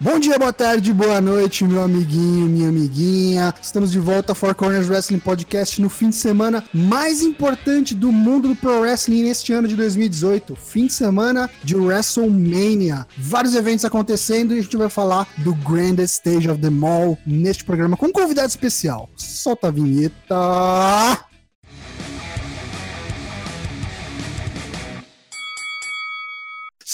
Bom dia, boa tarde, boa noite, meu amiguinho, minha amiguinha. Estamos de volta ao Four Corners Wrestling Podcast no fim de semana mais importante do mundo do Pro Wrestling neste ano de 2018. Fim de semana de WrestleMania. Vários eventos acontecendo e a gente vai falar do Grandest Stage of the Mall neste programa com um convidado especial. Solta a vinheta!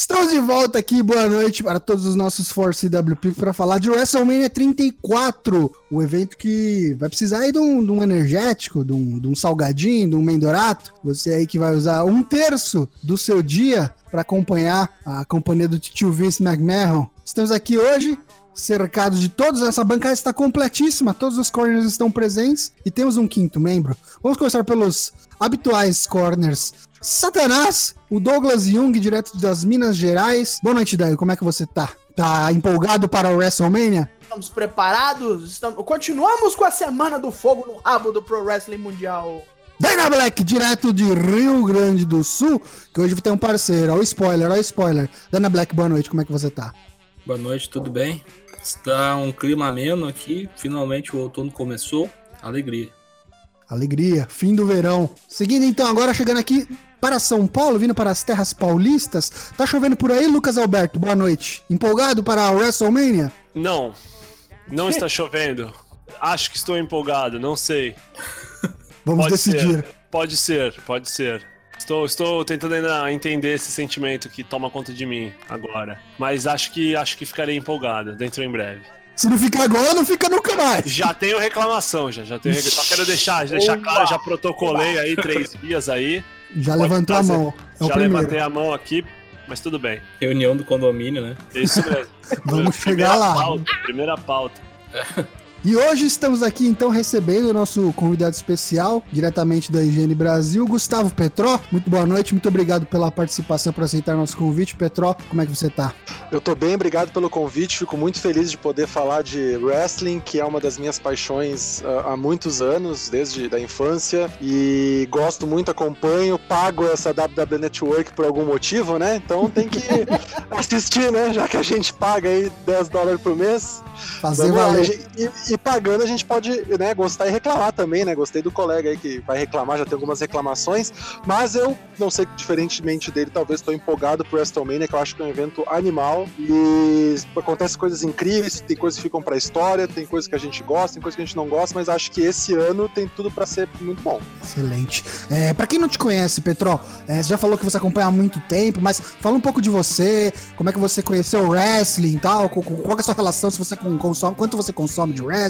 Estamos de volta aqui, boa noite para todos os nossos Force CWP para falar de WrestleMania 34, o evento que vai precisar aí de um, de um energético, de um, de um, salgadinho, de um mendorato. Você aí que vai usar um terço do seu dia para acompanhar a companhia do tio Vince McMahon. Estamos aqui hoje cercados de todos, essa bancada está completíssima, todos os corners estão presentes e temos um quinto membro. Vamos começar pelos habituais corners Satanás, o Douglas Jung, direto das Minas Gerais. Boa noite, Daio. Como é que você tá? Tá empolgado para o WrestleMania? Estamos preparados? Estamos... Continuamos com a Semana do Fogo no rabo do Pro Wrestling Mundial. Dana Black, direto de Rio Grande do Sul, que hoje tem um parceiro. Olha o spoiler, olha o spoiler. Dana Black, boa noite, como é que você tá? Boa noite, tudo bem? Está um clima ameno aqui, finalmente o outono começou. Alegria. Alegria, fim do verão. Seguindo então, agora chegando aqui para São Paulo, vindo para as terras paulistas. Tá chovendo por aí, Lucas Alberto? Boa noite. Empolgado para a WrestleMania? Não, não está chovendo. Acho que estou empolgado, não sei. Vamos pode decidir. Ser. Pode ser, pode ser. Estou, estou tentando ainda entender esse sentimento que toma conta de mim agora. Mas acho que acho que ficarei empolgado dentro em breve. Se não ficar agora, não fica nunca mais. Já tenho reclamação, já. já tenho, só quero deixar, deixar claro, já protocolei aí três dias aí. Já levantou fazer. a mão. É Já levantei a mão aqui, mas tudo bem. Reunião do condomínio, né? Isso mesmo. Vamos chegar lá. Pauta, primeira pauta. E hoje estamos aqui então recebendo o nosso convidado especial, diretamente da Higiene Brasil, Gustavo Petró. Muito boa noite, muito obrigado pela participação, por aceitar nosso convite. Petró, como é que você tá? Eu tô bem, obrigado pelo convite. Fico muito feliz de poder falar de wrestling, que é uma das minhas paixões uh, há muitos anos, desde a infância. E gosto muito, acompanho, pago essa WWE Network por algum motivo, né? Então tem que assistir, né? Já que a gente paga aí 10 dólares por mês. Fazer valer. E, e, pagando a gente pode né, gostar e reclamar também, né? Gostei do colega aí que vai reclamar, já tem algumas reclamações, mas eu não sei, diferentemente dele, talvez estou empolgado pro WrestleMania, que eu acho que é um evento animal e acontece coisas incríveis, tem coisas que ficam pra história, tem coisas que a gente gosta, tem coisas que a gente não gosta, mas acho que esse ano tem tudo para ser muito bom. Excelente. É, para quem não te conhece, Petro, é, você já falou que você acompanha há muito tempo, mas fala um pouco de você, como é que você conheceu o wrestling e tal, qual é a sua relação, se você consome, quanto você consome de wrestling,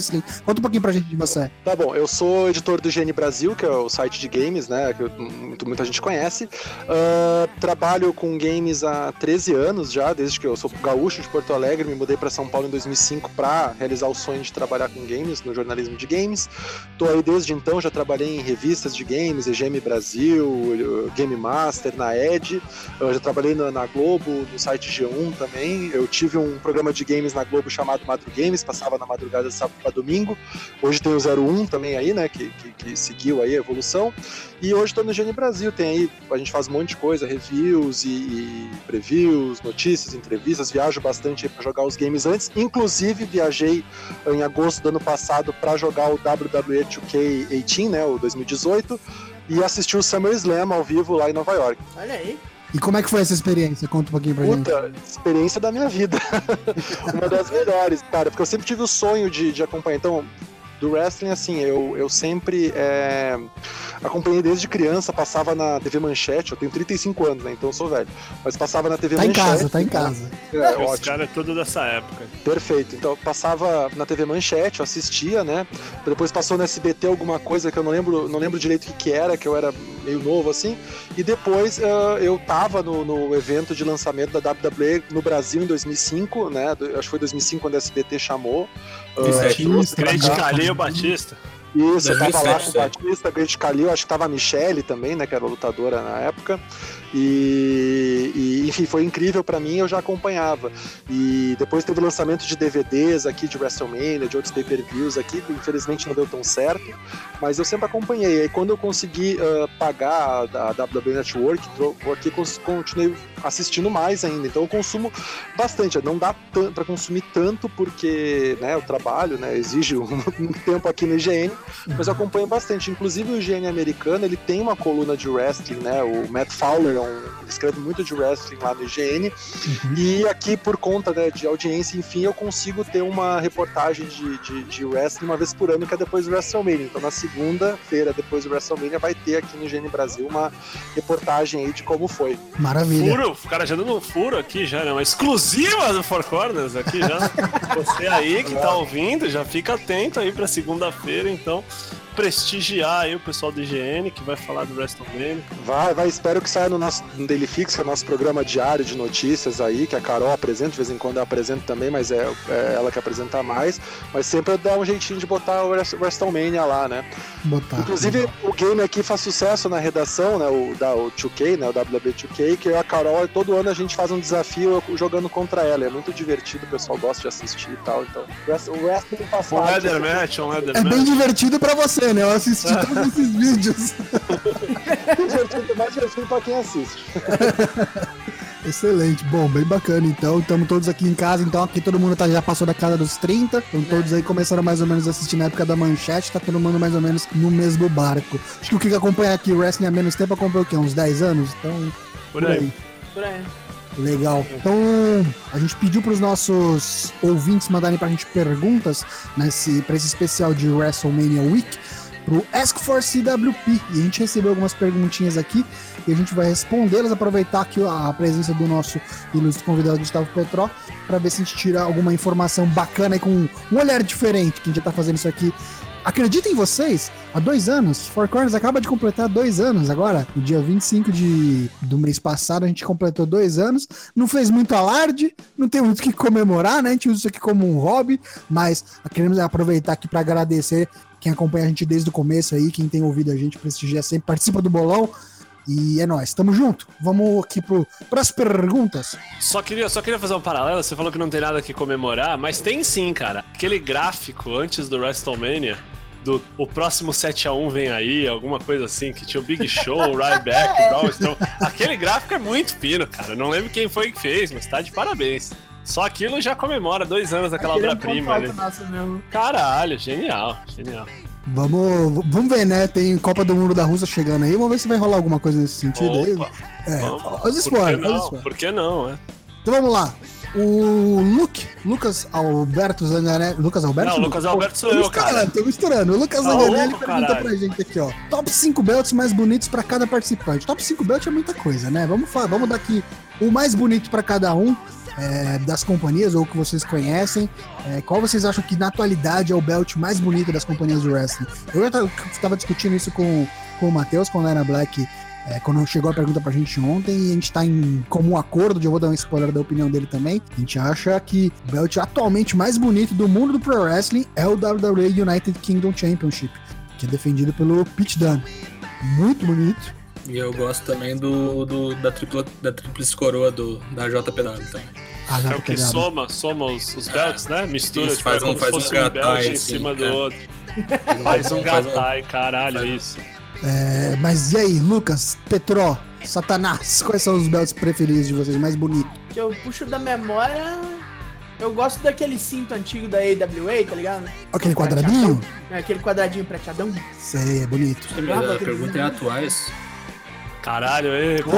conta um pouquinho pra gente de você. Tá bom, eu sou editor do GN Brasil, que é o site de games, né, que muito, muita gente conhece. Uh, trabalho com games há 13 anos já, desde que eu sou gaúcho de Porto Alegre, me mudei para São Paulo em 2005 para realizar o sonho de trabalhar com games, no jornalismo de games. Tô aí desde então, já trabalhei em revistas de games, EGM Brasil, Game Master, na Ed. Eu já trabalhei na, na Globo, no site G1 também. Eu tive um programa de games na Globo chamado Madru Games, passava na madrugada de sábado para domingo. Hoje tem o 01 também aí, né, que, que, que seguiu aí a evolução. E hoje estou no GN Brasil, tem aí, a gente faz um monte de coisa, reviews e, e previews, notícias, entrevistas, viajo bastante para jogar os games antes. Inclusive, viajei em agosto do ano passado para jogar o WWE 2K18, né, o 2018, e assisti o SummerSlam ao vivo lá em Nova York. Olha aí. E como é que foi essa experiência? Conta um pouquinho pra Puta, gente. experiência da minha vida. Uma das melhores, cara, porque eu sempre tive o sonho de, de acompanhar. Então, do wrestling, assim, eu, eu sempre é, acompanhei desde criança, passava na TV Manchete, eu tenho 35 anos, né? Então eu sou velho. Mas passava na TV tá Manchete. Tá em casa, tá em casa. É, Esse cara é todo dessa época. Perfeito. Então passava na TV Manchete, eu assistia, né? Depois passou no SBT alguma coisa que eu não lembro, não lembro direito o que, que era, que eu era meio novo assim. E depois uh, eu tava no, no, evento de lançamento da WWE no Brasil em 2005, né? Acho que foi 2005 quando a SBT chamou. Uh, Grande Calil Batista. Isso, eu tava lá com o Batista, Grande Calil, acho que tava a Michelle também, né, que era lutadora na época. E, E, enfim, foi incrível pra mim, eu já acompanhava. E depois teve o lançamento de DVDs aqui de WrestleMania, de outros pay-per-views aqui, que infelizmente não deu tão certo, mas eu sempre acompanhei. E quando eu consegui uh, pagar a, a WWE Network, aqui continuei assistindo mais ainda. Então eu consumo bastante. Não dá para consumir tanto porque né, o trabalho né, exige um, tempo aqui no IGN, mas eu acompanho bastante. Inclusive o IGN americano ele tem uma coluna de wrestling, né? O Matt Fowler é um, ele escreve muito de wrestling lá no IGN. Uhum. E aqui, por conta né, de audiência, enfim, eu consigo ter uma reportagem de, de, de wrestling uma vez por ano, que é depois do WrestleMania. Então na segunda-feira, depois do WrestleMania, vai ter aqui no IGN Brasil uma reportagem aí de como foi. Maravilha. Furo, o cara já dando um furo aqui já, né? Uma exclusiva do Four Corners aqui já. Você aí que tá ouvindo, já fica atento aí pra segunda-feira, então prestigiar aí o pessoal do IGN que vai falar do WrestleMania. Vai, vai, espero que saia no nosso no Daily Fix, que é o nosso programa diário de notícias aí, que a Carol apresenta, de vez em quando eu apresento também, mas é, é ela que apresenta mais. Mas sempre dá um jeitinho de botar o WrestleMania lá, né? Botar. Inclusive, o game aqui faz sucesso na redação, né? O, da, o 2K, né? O WB2K, que a Carol, todo ano a gente faz um desafio jogando contra ela. É muito divertido, o pessoal gosta de assistir e tal. Então, o wrestling faz Um leather match, um leather É match. bem divertido pra você, né? Eu assisti todos esses vídeos. divertido, mais divertido pra quem assiste. Excelente, bom, bem bacana então. Estamos todos aqui em casa, então aqui todo mundo tá, já passou da casa dos 30. Então todos aí começaram mais ou menos a assistir na época da manchete, tá todo mundo mais ou menos no mesmo barco. Acho que o que acompanha aqui o Wrestling há menos tempo acompanha o quê? Uns 10 anos? Então. Por aí. Por aí. Legal. Então, a gente pediu para os nossos ouvintes mandarem para a gente perguntas nesse, para esse especial de WrestleMania Week pro Ask for CWP. E a gente recebeu algumas perguntinhas aqui e a gente vai respondê-las, aproveitar aqui a presença do nosso ilustre convidado Gustavo Petró para ver se a gente tira alguma informação bacana e com um olhar diferente, que a gente já tá fazendo isso aqui. Acreditem vocês, há dois anos, Four Corners acaba de completar dois anos agora. No dia 25 de, do mês passado, a gente completou dois anos. Não fez muito alarde, não tem muito o que comemorar, né? A gente usa isso aqui como um hobby, mas queremos aproveitar aqui para agradecer quem acompanha a gente desde o começo aí, quem tem ouvido a gente, prestigia sempre, participa do bolão. E é nóis, tamo junto. Vamos aqui pro, pras perguntas. Só queria, só queria fazer um paralelo. Você falou que não tem nada que comemorar, mas tem sim, cara. Aquele gráfico antes do WrestleMania, do o próximo 7x1 vem aí, alguma coisa assim, que tinha o Big Show, o Ryback, o Braun Strowman. Aquele gráfico é muito fino, cara. Não lembro quem foi que fez, mas tá de parabéns. Só aquilo já comemora dois anos daquela é um obra-prima mesmo. Caralho, genial, genial. Vamos, vamos ver, né? Tem Copa do Mundo da Rússia chegando aí. Vamos ver se vai rolar alguma coisa nesse sentido aí. Opa, É, vamos. os Por que spoilers, os não? spoilers. Por que não, é? Então vamos lá. O Luke, Lucas Alberto Zanganelli. Lucas Alberto? Não, Lucas Alberto sou eu, cara. misturando, tô misturando. O Lucas Tá Zanganelli louco, pergunta caralho. pra gente aqui, ó. Top 5 belts mais bonitos pra cada participante. Top 5 belts é muita coisa, né? Vamos, falar, vamos dar aqui o mais bonito pra cada um é, das companhias ou que vocês conhecem. É, qual vocês acham que na atualidade é o belt mais bonito das companhias de wrestling? Eu já tava- tava discutindo isso com, com o Matheus, com o Lena Black. É, quando chegou a pergunta pra gente ontem, e a gente tá em comum acordo, já vou dar um spoiler da opinião dele também. A gente acha que o belt atualmente mais bonito do mundo do Pro Wrestling é o WWE United Kingdom Championship, que é defendido pelo Pete Dunne. Muito bonito. E eu gosto também do, do- da, tripla, da tríplice coroa do, da JPW também. Ah, É o que pegado. soma, soma os, os belts, né? Mistura, Isso, tipo, faz é um- faz se um fosse um gatai, belt em assim, cima do é. outro. Faz um gatai, caralho, faz um- isso. É, mas e aí, Lucas, Petró, Satanás, quais são os belts preferidos de vocês, mais bonitos? Que eu puxo da memória. Eu gosto daquele cinto antigo da AWA, tá ligado? Aquele quadradinho? É, aquele quadradinho prateadão. Sei, é bonito. A pergunta é atuais. Caralho, ei, pô.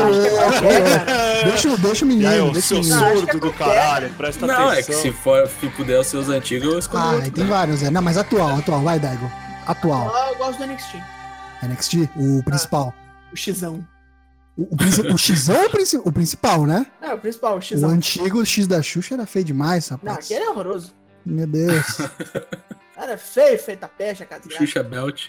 Deixa, o- deixa o E aí, menino, ô, deixa seu o menino. surdo do caralho, presta Não, atenção. é que se for se puder os seus antigos, eu escolho Ah, outro, tem né? vários, é. Não, mas atual, atual, vai, Daigo. Atual. Ah, eu gosto do NXT. NXT, o principal. O Xão. O, o, o X é o, princi- o principal, né? É, o principal, o O Xão. antigo X da Xuxa era feio demais, Não, rapaz. aquele é horroroso. Meu Deus. Cara, é feio, feita pecha, cara. Xuxa Belt.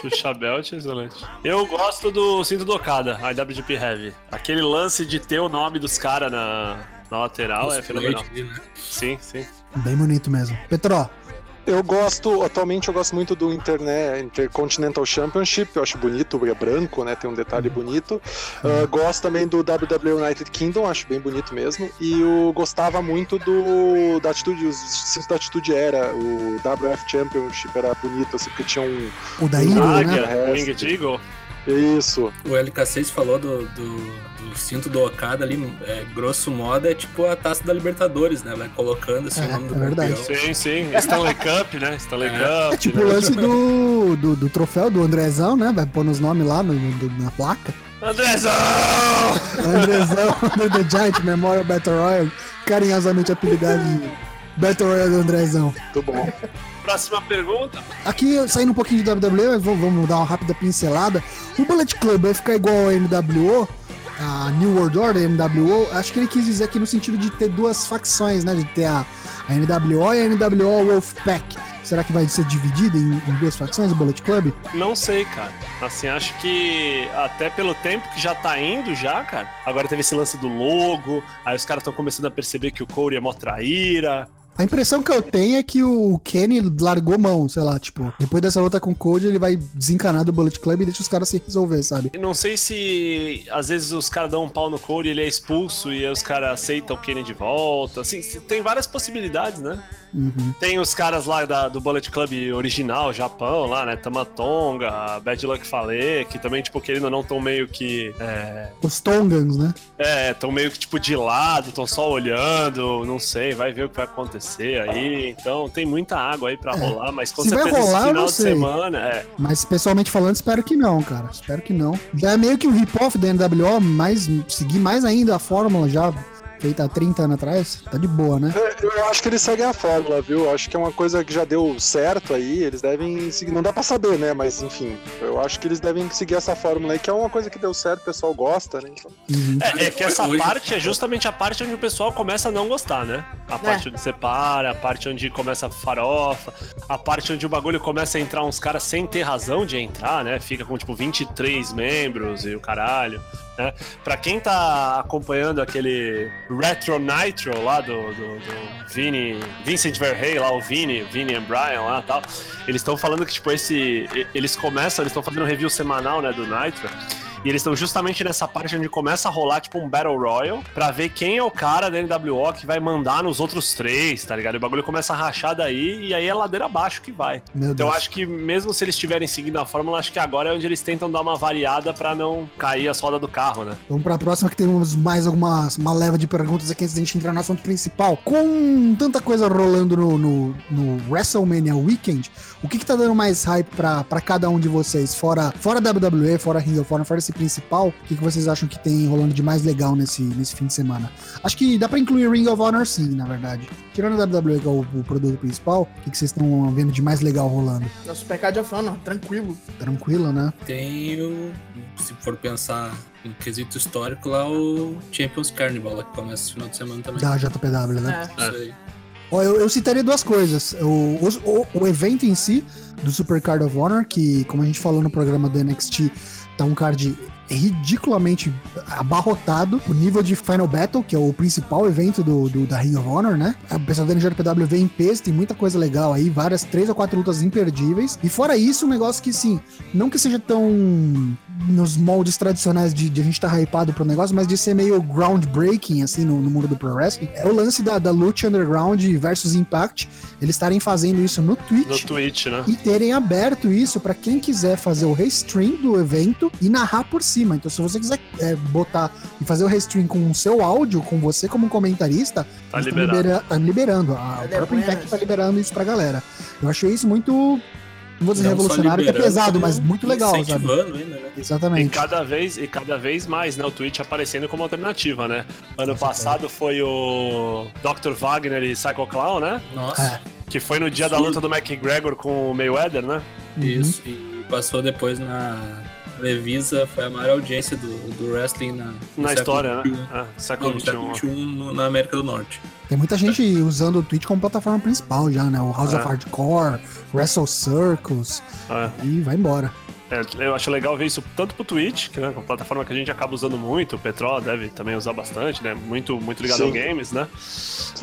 Xuxa Belt, excelente. Eu gosto do cinto do Okada, IWGP Heavy. Aquele lance de ter o nome dos caras na, na lateral é os fenomenal. flete ali, né? Sim, sim. Bem bonito mesmo. Petró, Eu gosto, atualmente eu gosto muito do Internet, Intercontinental Championship, eu acho bonito, é branco, né? Tem um detalhe bonito. Uh, gosto também do WWE United Kingdom, acho bem bonito mesmo. E eu gostava muito do da atitude, os cintos da atitude era, o WF Championship era bonito, assim, porque tinha um. O da Eagle, né? Águia, Winged Eagle. Isso. O LK6 falou do, do, do cinto do Okada ali, é, grosso modo, é tipo a taça da Libertadores, né? Vai colocando assim É, o nome do é verdade. campeão. Sim, sim. Stanley Cup, né? Stanley É. Cup. É tipo o né? lance do, do, do troféu do Andrezão, né? Vai pôr os nomes lá no, no- na placa. Andrezão! Andrezão the Giant Memorial Battle Royale, carinhosamente apelidado de Battle Royale do Andrezão. Muito bom. Próxima pergunta. Aqui, saindo um pouquinho de WWE, mas vamos- vamos dar uma rápida pincelada. O Bullet Club vai ficar igual ao NWO, a New World Order, NWO. Acho que ele quis dizer aqui no sentido de ter duas facções, né? De ter a, a NWO e a NWO Wolfpack. Será que vai ser dividido em, em duas facções o Bullet Club? Não sei, cara. Assim, acho que até pelo tempo que já tá indo já, cara. Agora teve esse lance do logo, aí os caras estão começando a perceber que o Corey é mó traíra. A impressão que eu tenho é que o Kenny largou mão, sei lá, tipo, depois dessa luta com o Code, ele vai desencanar do Bullet Club e deixa os caras se resolver, sabe? Não sei se às vezes os caras dão um pau no Corey e ele é expulso e os caras aceitam o Kenny de volta. Assim, tem várias possibilidades, né? Uhum. Tem os caras lá da- do Bullet Club original, Japão, lá, né? Tamatonga, Bad Luck Fale, que também, tipo, querendo ou não, tão meio que. É, Os Tongans, né? é, tão meio que, tipo, de lado, tão só olhando, não sei, vai ver o que vai acontecer aí. Então, tem muita água aí pra rolar, mas com É. Se vai certeza rolar, esse não final de semana, é. Mas pessoalmente falando, espero que não, cara. Espero que não. Já é meio que um rip-off da NWO, mas seguir mais ainda a fórmula já feita há 30 anos atrás. Tá de boa, né? É, Eu acho que eles seguem a fórmula, viu? Eu Acho que é uma coisa que já deu certo aí, eles devem seguir. Não dá pra saber, né? Mas enfim, eu acho que eles devem seguir essa fórmula aí, que é uma coisa que deu certo, o pessoal gosta, né? Então, Uhum. É, é que essa parte é justamente a parte onde o pessoal começa a não gostar, né? A parte onde separa, a parte onde começa a farofa, a parte onde o bagulho começa a entrar uns caras sem ter razão de entrar, né? Fica com tipo 23 membros e o caralho. Né? Pra quem tá acompanhando aquele Retro Nitro lá do, do, do Vini, Vincent Verhey, lá o Vini, Vini and Brian lá tal, eles estão falando que, tipo, esse. Eles começam, eles estão fazendo um review semanal, né, do Nitro. E eles estão justamente nessa parte onde começa a rolar, tipo, um Battle Royal pra ver quem é o cara da NWO que vai mandar nos outros três, tá ligado? E o bagulho começa a rachar daí e aí é ladeira abaixo que vai. Meu Então eu Deus. acho que mesmo se eles estiverem seguindo a fórmula, acho que agora é onde eles tentam dar uma variada pra não cair a solda do carro, né? Vamos pra próxima que temos mais algumas uma leva de perguntas aqui antes da gente entrar no assunto principal. Com tanta coisa rolando no, no, no WrestleMania Weekend, o que que tá dando mais hype pra, pra cada um de vocês? Fora, fora WWE, fora Ring of Honor, fora esse principal, o que, que vocês acham que tem rolando de mais legal nesse, nesse fim de semana? Acho que dá pra incluir Ring of Honor sim, na verdade. Tirando a WWE, que é o, o produto principal, o que, que vocês estão vendo de mais legal rolando? Nosso pecado of Honor, tranquilo. Tranquilo, né? Tem o, se for pensar em quesito histórico, lá o Champions Carnival, lá que começa esse final de semana também. Da JPW, né? É. Isso aí. Ó, eu, eu citaria duas coisas. O, o, o evento em si, do Super Card of Honor, que, como a gente falou no programa do NXT, tá um card ridiculamente abarrotado. O nível de Final Battle, que é o principal evento do, do- da Ring of Honor, né? O pessoal da NJPW vem em peso, tem muita coisa legal aí, várias, três ou quatro lutas imperdíveis. E fora isso, um negócio que, sim, não que seja tão nos moldes tradicionais de, de a gente tá hypado pro negócio, mas de ser meio groundbreaking, assim, no, no mundo do pro wrestling, é o lance da, da Lucha Underground versus Impact, eles estarem fazendo isso no No Twitch Twitch, né? e terem aberto isso pra quem quiser fazer o restream do evento e narrar por cima. Então, se você quiser é, botar e fazer o restream com o seu áudio, com você como comentarista, Tá eles tão liberado. libera- tá liberando. A, É o próprio Impact tá liberando isso pra galera. Eu achei isso muito. Não vou dizer Não revolucionário, que é liberando, pesado, como mas muito legal, sabe? Ainda, né? E Exatamente. cada vez, e cada vez mais, né? O Twitch aparecendo como alternativa, né? Ano passado foi o Dr. Wagner e Psycho Clown, né? Nossa, É. Que foi no dia da luta do McGregor com o Mayweather, né? Uhum. isso. E passou depois na Revisa, foi a maior audiência do, do wrestling na, Na história, né? XXI. Ah, Não, século XXI. Na América do Norte. Tem muita gente usando o Twitch como plataforma principal já, né? O House É. of Hardcore, Wrestle Circles, Ah, e vai embora. É, eu acho legal ver isso tanto pro Twitch, que né, é uma plataforma que a gente acaba usando muito, o Petrol deve também usar bastante, né? Muito, muito ligado Sim. ao games, né?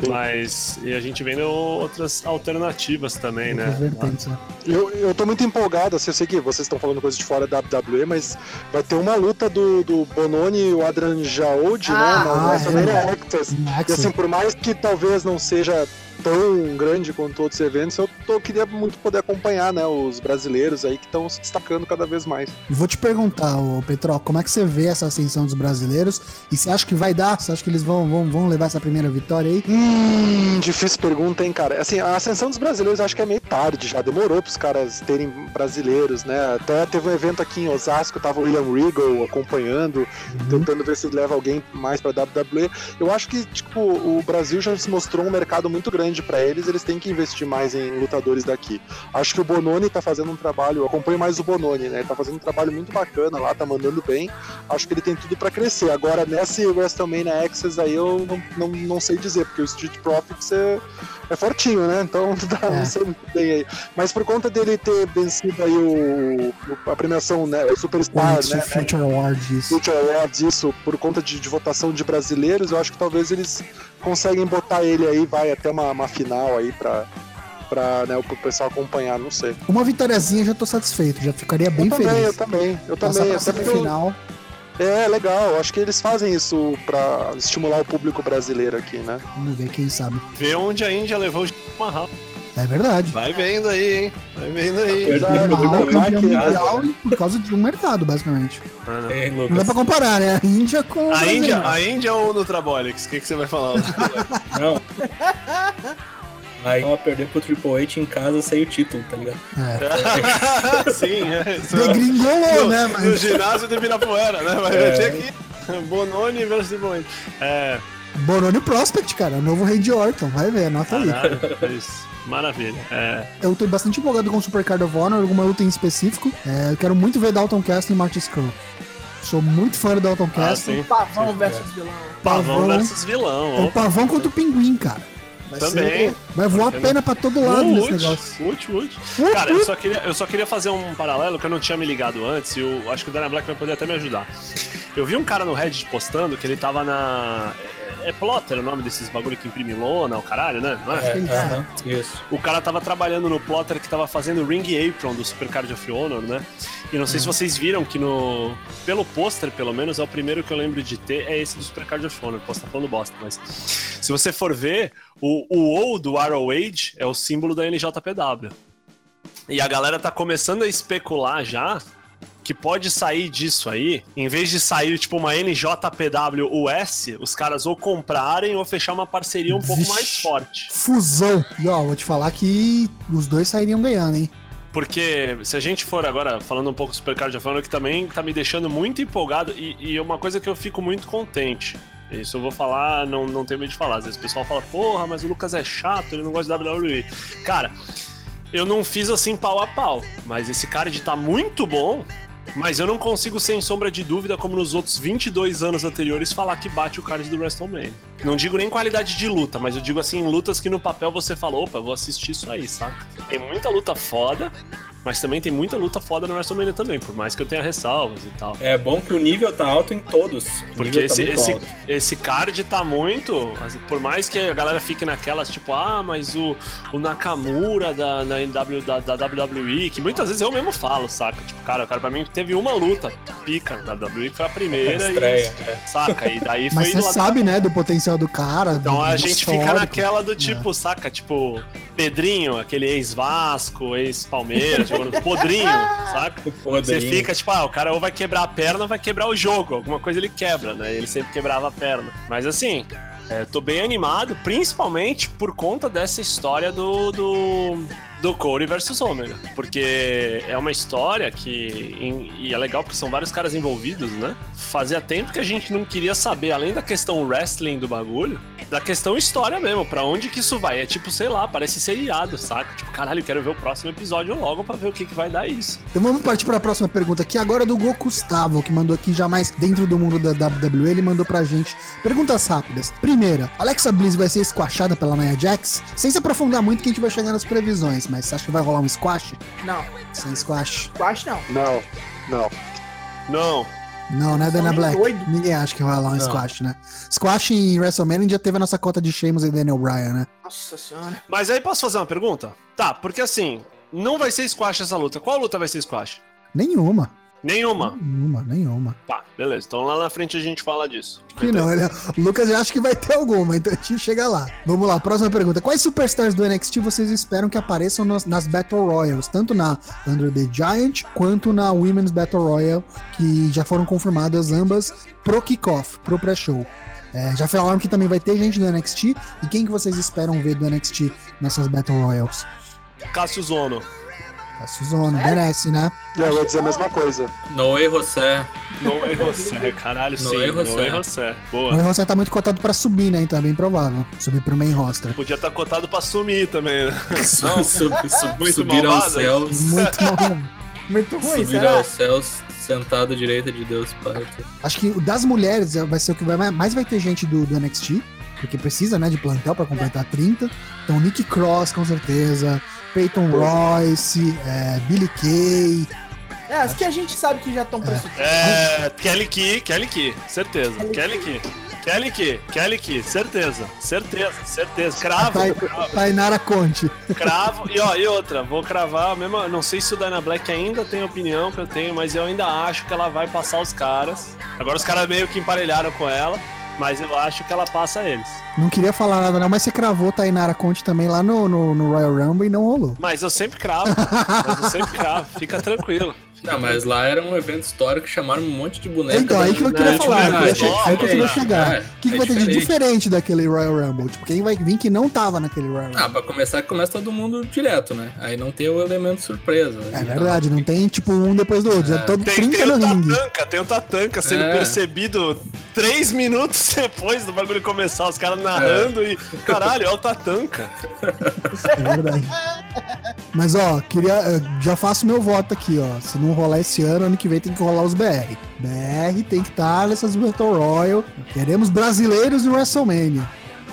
Mas e a gente vendo outras alternativas também, né? Outras vertentes, né? Eu, eu tô muito empolgado, assim, eu sei que vocês estão falando coisa de fora da WWE, mas vai ter uma luta do, do Bononi e o Adrian Jaoud, Ah, né? Na ah, WrestleMania é. Access. E assim, por mais que talvez não seja tão grande quanto outros eventos, eu tô, queria muito poder acompanhar, né, os brasileiros aí que estão se destacando cada vez mais. Vou te perguntar, ô Petro, como é que você vê essa ascensão dos brasileiros? E você acha que vai dar? Você acha que eles vão, vão, vão levar essa primeira vitória aí? Hum, difícil pergunta, hein, cara. Assim, a ascensão dos brasileiros acho que é meio tarde já. Demorou pros caras terem brasileiros, né? Até teve um evento aqui em Osasco, tava o William Regal acompanhando, Uhum. tentando ver se leva alguém mais pra WWE. Eu acho que, tipo, o Brasil já se mostrou um mercado muito grande pra eles, eles têm que investir mais em lutadores daqui. Acho que o Bononi tá fazendo um trabalho, eu acompanho mais o Bononi, né? Ele tá fazendo um trabalho muito bacana lá, tá mandando bem. Acho que ele tem tudo pra crescer. Agora, nesse WrestleMania Access aí, eu não, não, não sei dizer, porque o Street Profits é, é fortinho, né? Então, tá, É. não sei muito bem aí. Mas por conta dele ter vencido aí o, o- a premiação, né? O Superstar, Onix né? Future Awards, isso. Future isso, por conta de, de votação de brasileiros, eu acho que talvez eles conseguem botar ele aí, vai até uma, uma final aí pra, pra né, o pessoal acompanhar, não sei. Uma vitóriazinha já tô satisfeito, já ficaria bem eu também, feliz. eu também, eu Passar também. Até porque semifinal. é legal, acho que eles fazem isso pra estimular o público brasileiro aqui, né? Vamos ver, quem sabe. Vê onde a Índia levou o Mahal. É verdade. Vai vendo aí, hein? Vai vendo aí. Mal, Lucas campeão Marques, mundial e por causa de um mercado, basicamente. É, Não dá pra comparar, né? A Índia com. A. Índia, a Índia ou o Nutrabolics? O que, que você vai falar? Não. Aí ela perder pro Triple H em casa sem o título, tá ligado? É. Sim, é. Degringolou, no, né? no Mas. ginásio de Ibirapuera, né? Vai É. ter aqui Bononi versus Triple H. É, Bononi Prospect, cara. Novo Randy Orton. Vai ver, anota aí. caralho, é isso. Maravilha. É, Eu tô bastante empolgado com o Super Card of Honor, alguma luta em específico. É, eu quero muito ver Dalton Castle e Marty Scurll. Sou muito fã do Dalton ah, Castle. sim. Pavão versus vilão. Pavão Pavão. versus vilão. É o pavão contra o pinguim, cara. Vai Também. ser- vai voar pena pra todo lado nesse Ult, negócio. ult, ult. Cara, eu só, queria, eu só queria fazer um paralelo que eu não tinha me ligado antes e eu acho que o Dana Black vai poder até me ajudar. Eu vi um cara no Reddit postando que ele tava na. É, é plotter o nome desses bagulho que imprime lona, o caralho, né? Não é? É, Ele- aham, isso. O cara tava trabalhando no plotter que tava fazendo o Ring Apron do Super Card of Honor, né? E não sei se vocês viram que no. Pelo pôster, pelo menos, é o primeiro que eu lembro de ter, é esse do Super Card of Honor. Posso estar falando bosta, mas. Se você for ver, o, o O do Arrow Age é o símbolo da NJPW. E a galera tá começando a especular já que pode sair disso aí, em vez de sair tipo uma NJPW US, os caras ou comprarem ou fechar uma parceria um pouco Vixe. mais forte. Fusão. E ó, vou te falar que os dois sairiam ganhando, hein? Porque se a gente for agora falando um pouco do Supercard of Honor, que também tá me deixando muito empolgado e, e é uma coisa que eu fico muito contente. Isso eu vou falar, não, não tenho medo de falar. Às vezes o pessoal fala, porra, mas o Lucas é chato, ele não gosta de WWE. Cara, eu não fiz assim pau a pau, mas esse card tá muito bom. Mas eu não consigo, sem sombra de dúvida, como nos outros 22 anos anteriores, falar que bate o card do WrestleMania. Não digo nem qualidade de luta, mas eu digo assim, lutas que no papel você fala, opa, vou assistir isso aí, saca? Tem muita luta foda, mas também tem muita luta foda no WrestleMania também, por mais que eu tenha ressalvas e tal. É bom que o nível tá alto em todos. Porque nível tá esse, esse, alto. esse card tá muito. Por mais que a galera fique naquelas, tipo, ah, mas o, o Nakamura da, na NW, da, da WWE, que muitas vezes eu mesmo falo, saca? Tipo, cara, o cara pra mim teve uma luta pica na WWE, que foi a primeira. Estreia, e, é. Saca? E daí Mas foi você lá- sabe, né, do potencial do cara. Então do- a gente fica histórico. naquela do tipo, saca? Tipo, Pedrinho, aquele ex-Vasco, ex-Palmeiras, podrinho, saca? Você fica tipo, ah, o cara ou vai quebrar a perna ou vai quebrar o jogo. Alguma coisa ele quebra, né? Ele sempre quebrava a perna. Mas assim, é, tô bem animado, principalmente por conta dessa história do. do... Do Corey versus Omega. Porque é uma história que. em- e é legal porque são vários caras envolvidos, né? Fazia tempo que a gente não queria saber, além da questão wrestling do bagulho, da questão história mesmo. Pra onde que isso vai? É tipo, sei lá, parece seriado, saca? Tipo, caralho, quero ver o próximo episódio logo pra ver o que, que vai dar isso. Então vamos partir para a próxima pergunta aqui, agora do Go Gustavo, que mandou aqui já mais dentro do mundo da WWE, ele mandou pra gente perguntas rápidas. Primeira, Alexa Bliss vai ser squashada pela Nia Jax? Sem se aprofundar muito que a gente vai chegar nas previsões, mas você acha que vai rolar um squash? Não, Sem squash? quase não. Não, não. Não. Não, né, Dana nem Black? doido. Ninguém acha que vai rolar um Não. squash, né? Squash em WrestleMania já teve a nossa cota de Sheamus e Daniel Bryan, né? Nossa senhora. Mas aí posso fazer uma pergunta? Tá, porque assim, não vai ser squash essa luta. Qual luta vai ser squash? Nenhuma. Nenhuma. Nenhuma, nenhuma. Tá, beleza. Então lá na frente a gente fala disso. Que não, ele- o Lucas já acha que vai ter alguma, então a gente chega lá. Vamos lá, próxima pergunta. Quais superstars do NXT vocês esperam que apareçam nas, nas Battle Royals? Tanto na Under the Giant quanto na Women's Battle Royal, que já foram confirmadas ambas pro kickoff, pro pré-show. É, já falaram que também vai ter gente do NXT. E quem que vocês esperam ver do NXT nessas Battle Royals? Cássio Zono. A Suzona, merece, né? Eu ia dizer a mesma coisa. Noé José. Não errou Sé, caralho, sim. Não errou Não Sé. errou Sé. O Boa. você tá muito cotado pra subir, né? Então é bem provável. Subir pro main roster. Podia estar cotado pra sumir também, né? Sub, sub, Muito subir aos céus. Muito bom. Muito ruim, Subir será? aos céus, sentado à direita de Deus Pai. Acho que o das mulheres vai ser o que vai mais vai ter gente do, do NXT, porque precisa, né, de plantel pra completar 30. Então, Nick Cross, com certeza, Peyton Royce, é, Billy Kay. É, as que a gente sabe que já estão pressupostas. É. Kelly Key, Kelly Key, certeza. Kelly Key. Kelly Key, Kelly Key, certeza. Certeza, certeza. Cravo, Tai- cravo, Tainara Conte. cravo. E ó, e outra, vou cravar a mesma. Não sei se o Dana Black ainda tem a opinião que eu tenho, mas eu ainda acho que ela vai passar os caras. Agora os caras meio que emparelharam com ela, mas eu acho que ela passa eles. Não queria falar nada não, mas você cravou Tainara Conte também lá no, no, no Royal Rumble e não rolou. Mas eu sempre cravo. mas eu sempre cravo, fica tranquilo. Não, mas lá era um evento histórico, chamaram um monte de boneca. Então, aí que eu queria da falar, queria che- aí que eu queria É, chegar. é, O que, que é vai ter de diferente. daquele Royal Rumble? Tipo, quem vai vir que não tava naquele Royal Rumble? Ah, pra começar, começa todo mundo direto, né? Aí não tem o elemento surpresa. É verdade, não tem tipo um depois do outro, já todo Tem, 30 tem o no ringue. Tatanka, tem o Tatanka sendo É. percebido três minutos depois do bagulho começar, os caras narrando e. Caralho, é o Tatanka. É verdade. Mas ó, queria. eh, Já faço meu voto aqui, ó. Se não rolar esse ano, ano que vem tem que rolar os BR. BR tem que estar nessas Battle Royal. Queremos brasileiros no WrestleMania.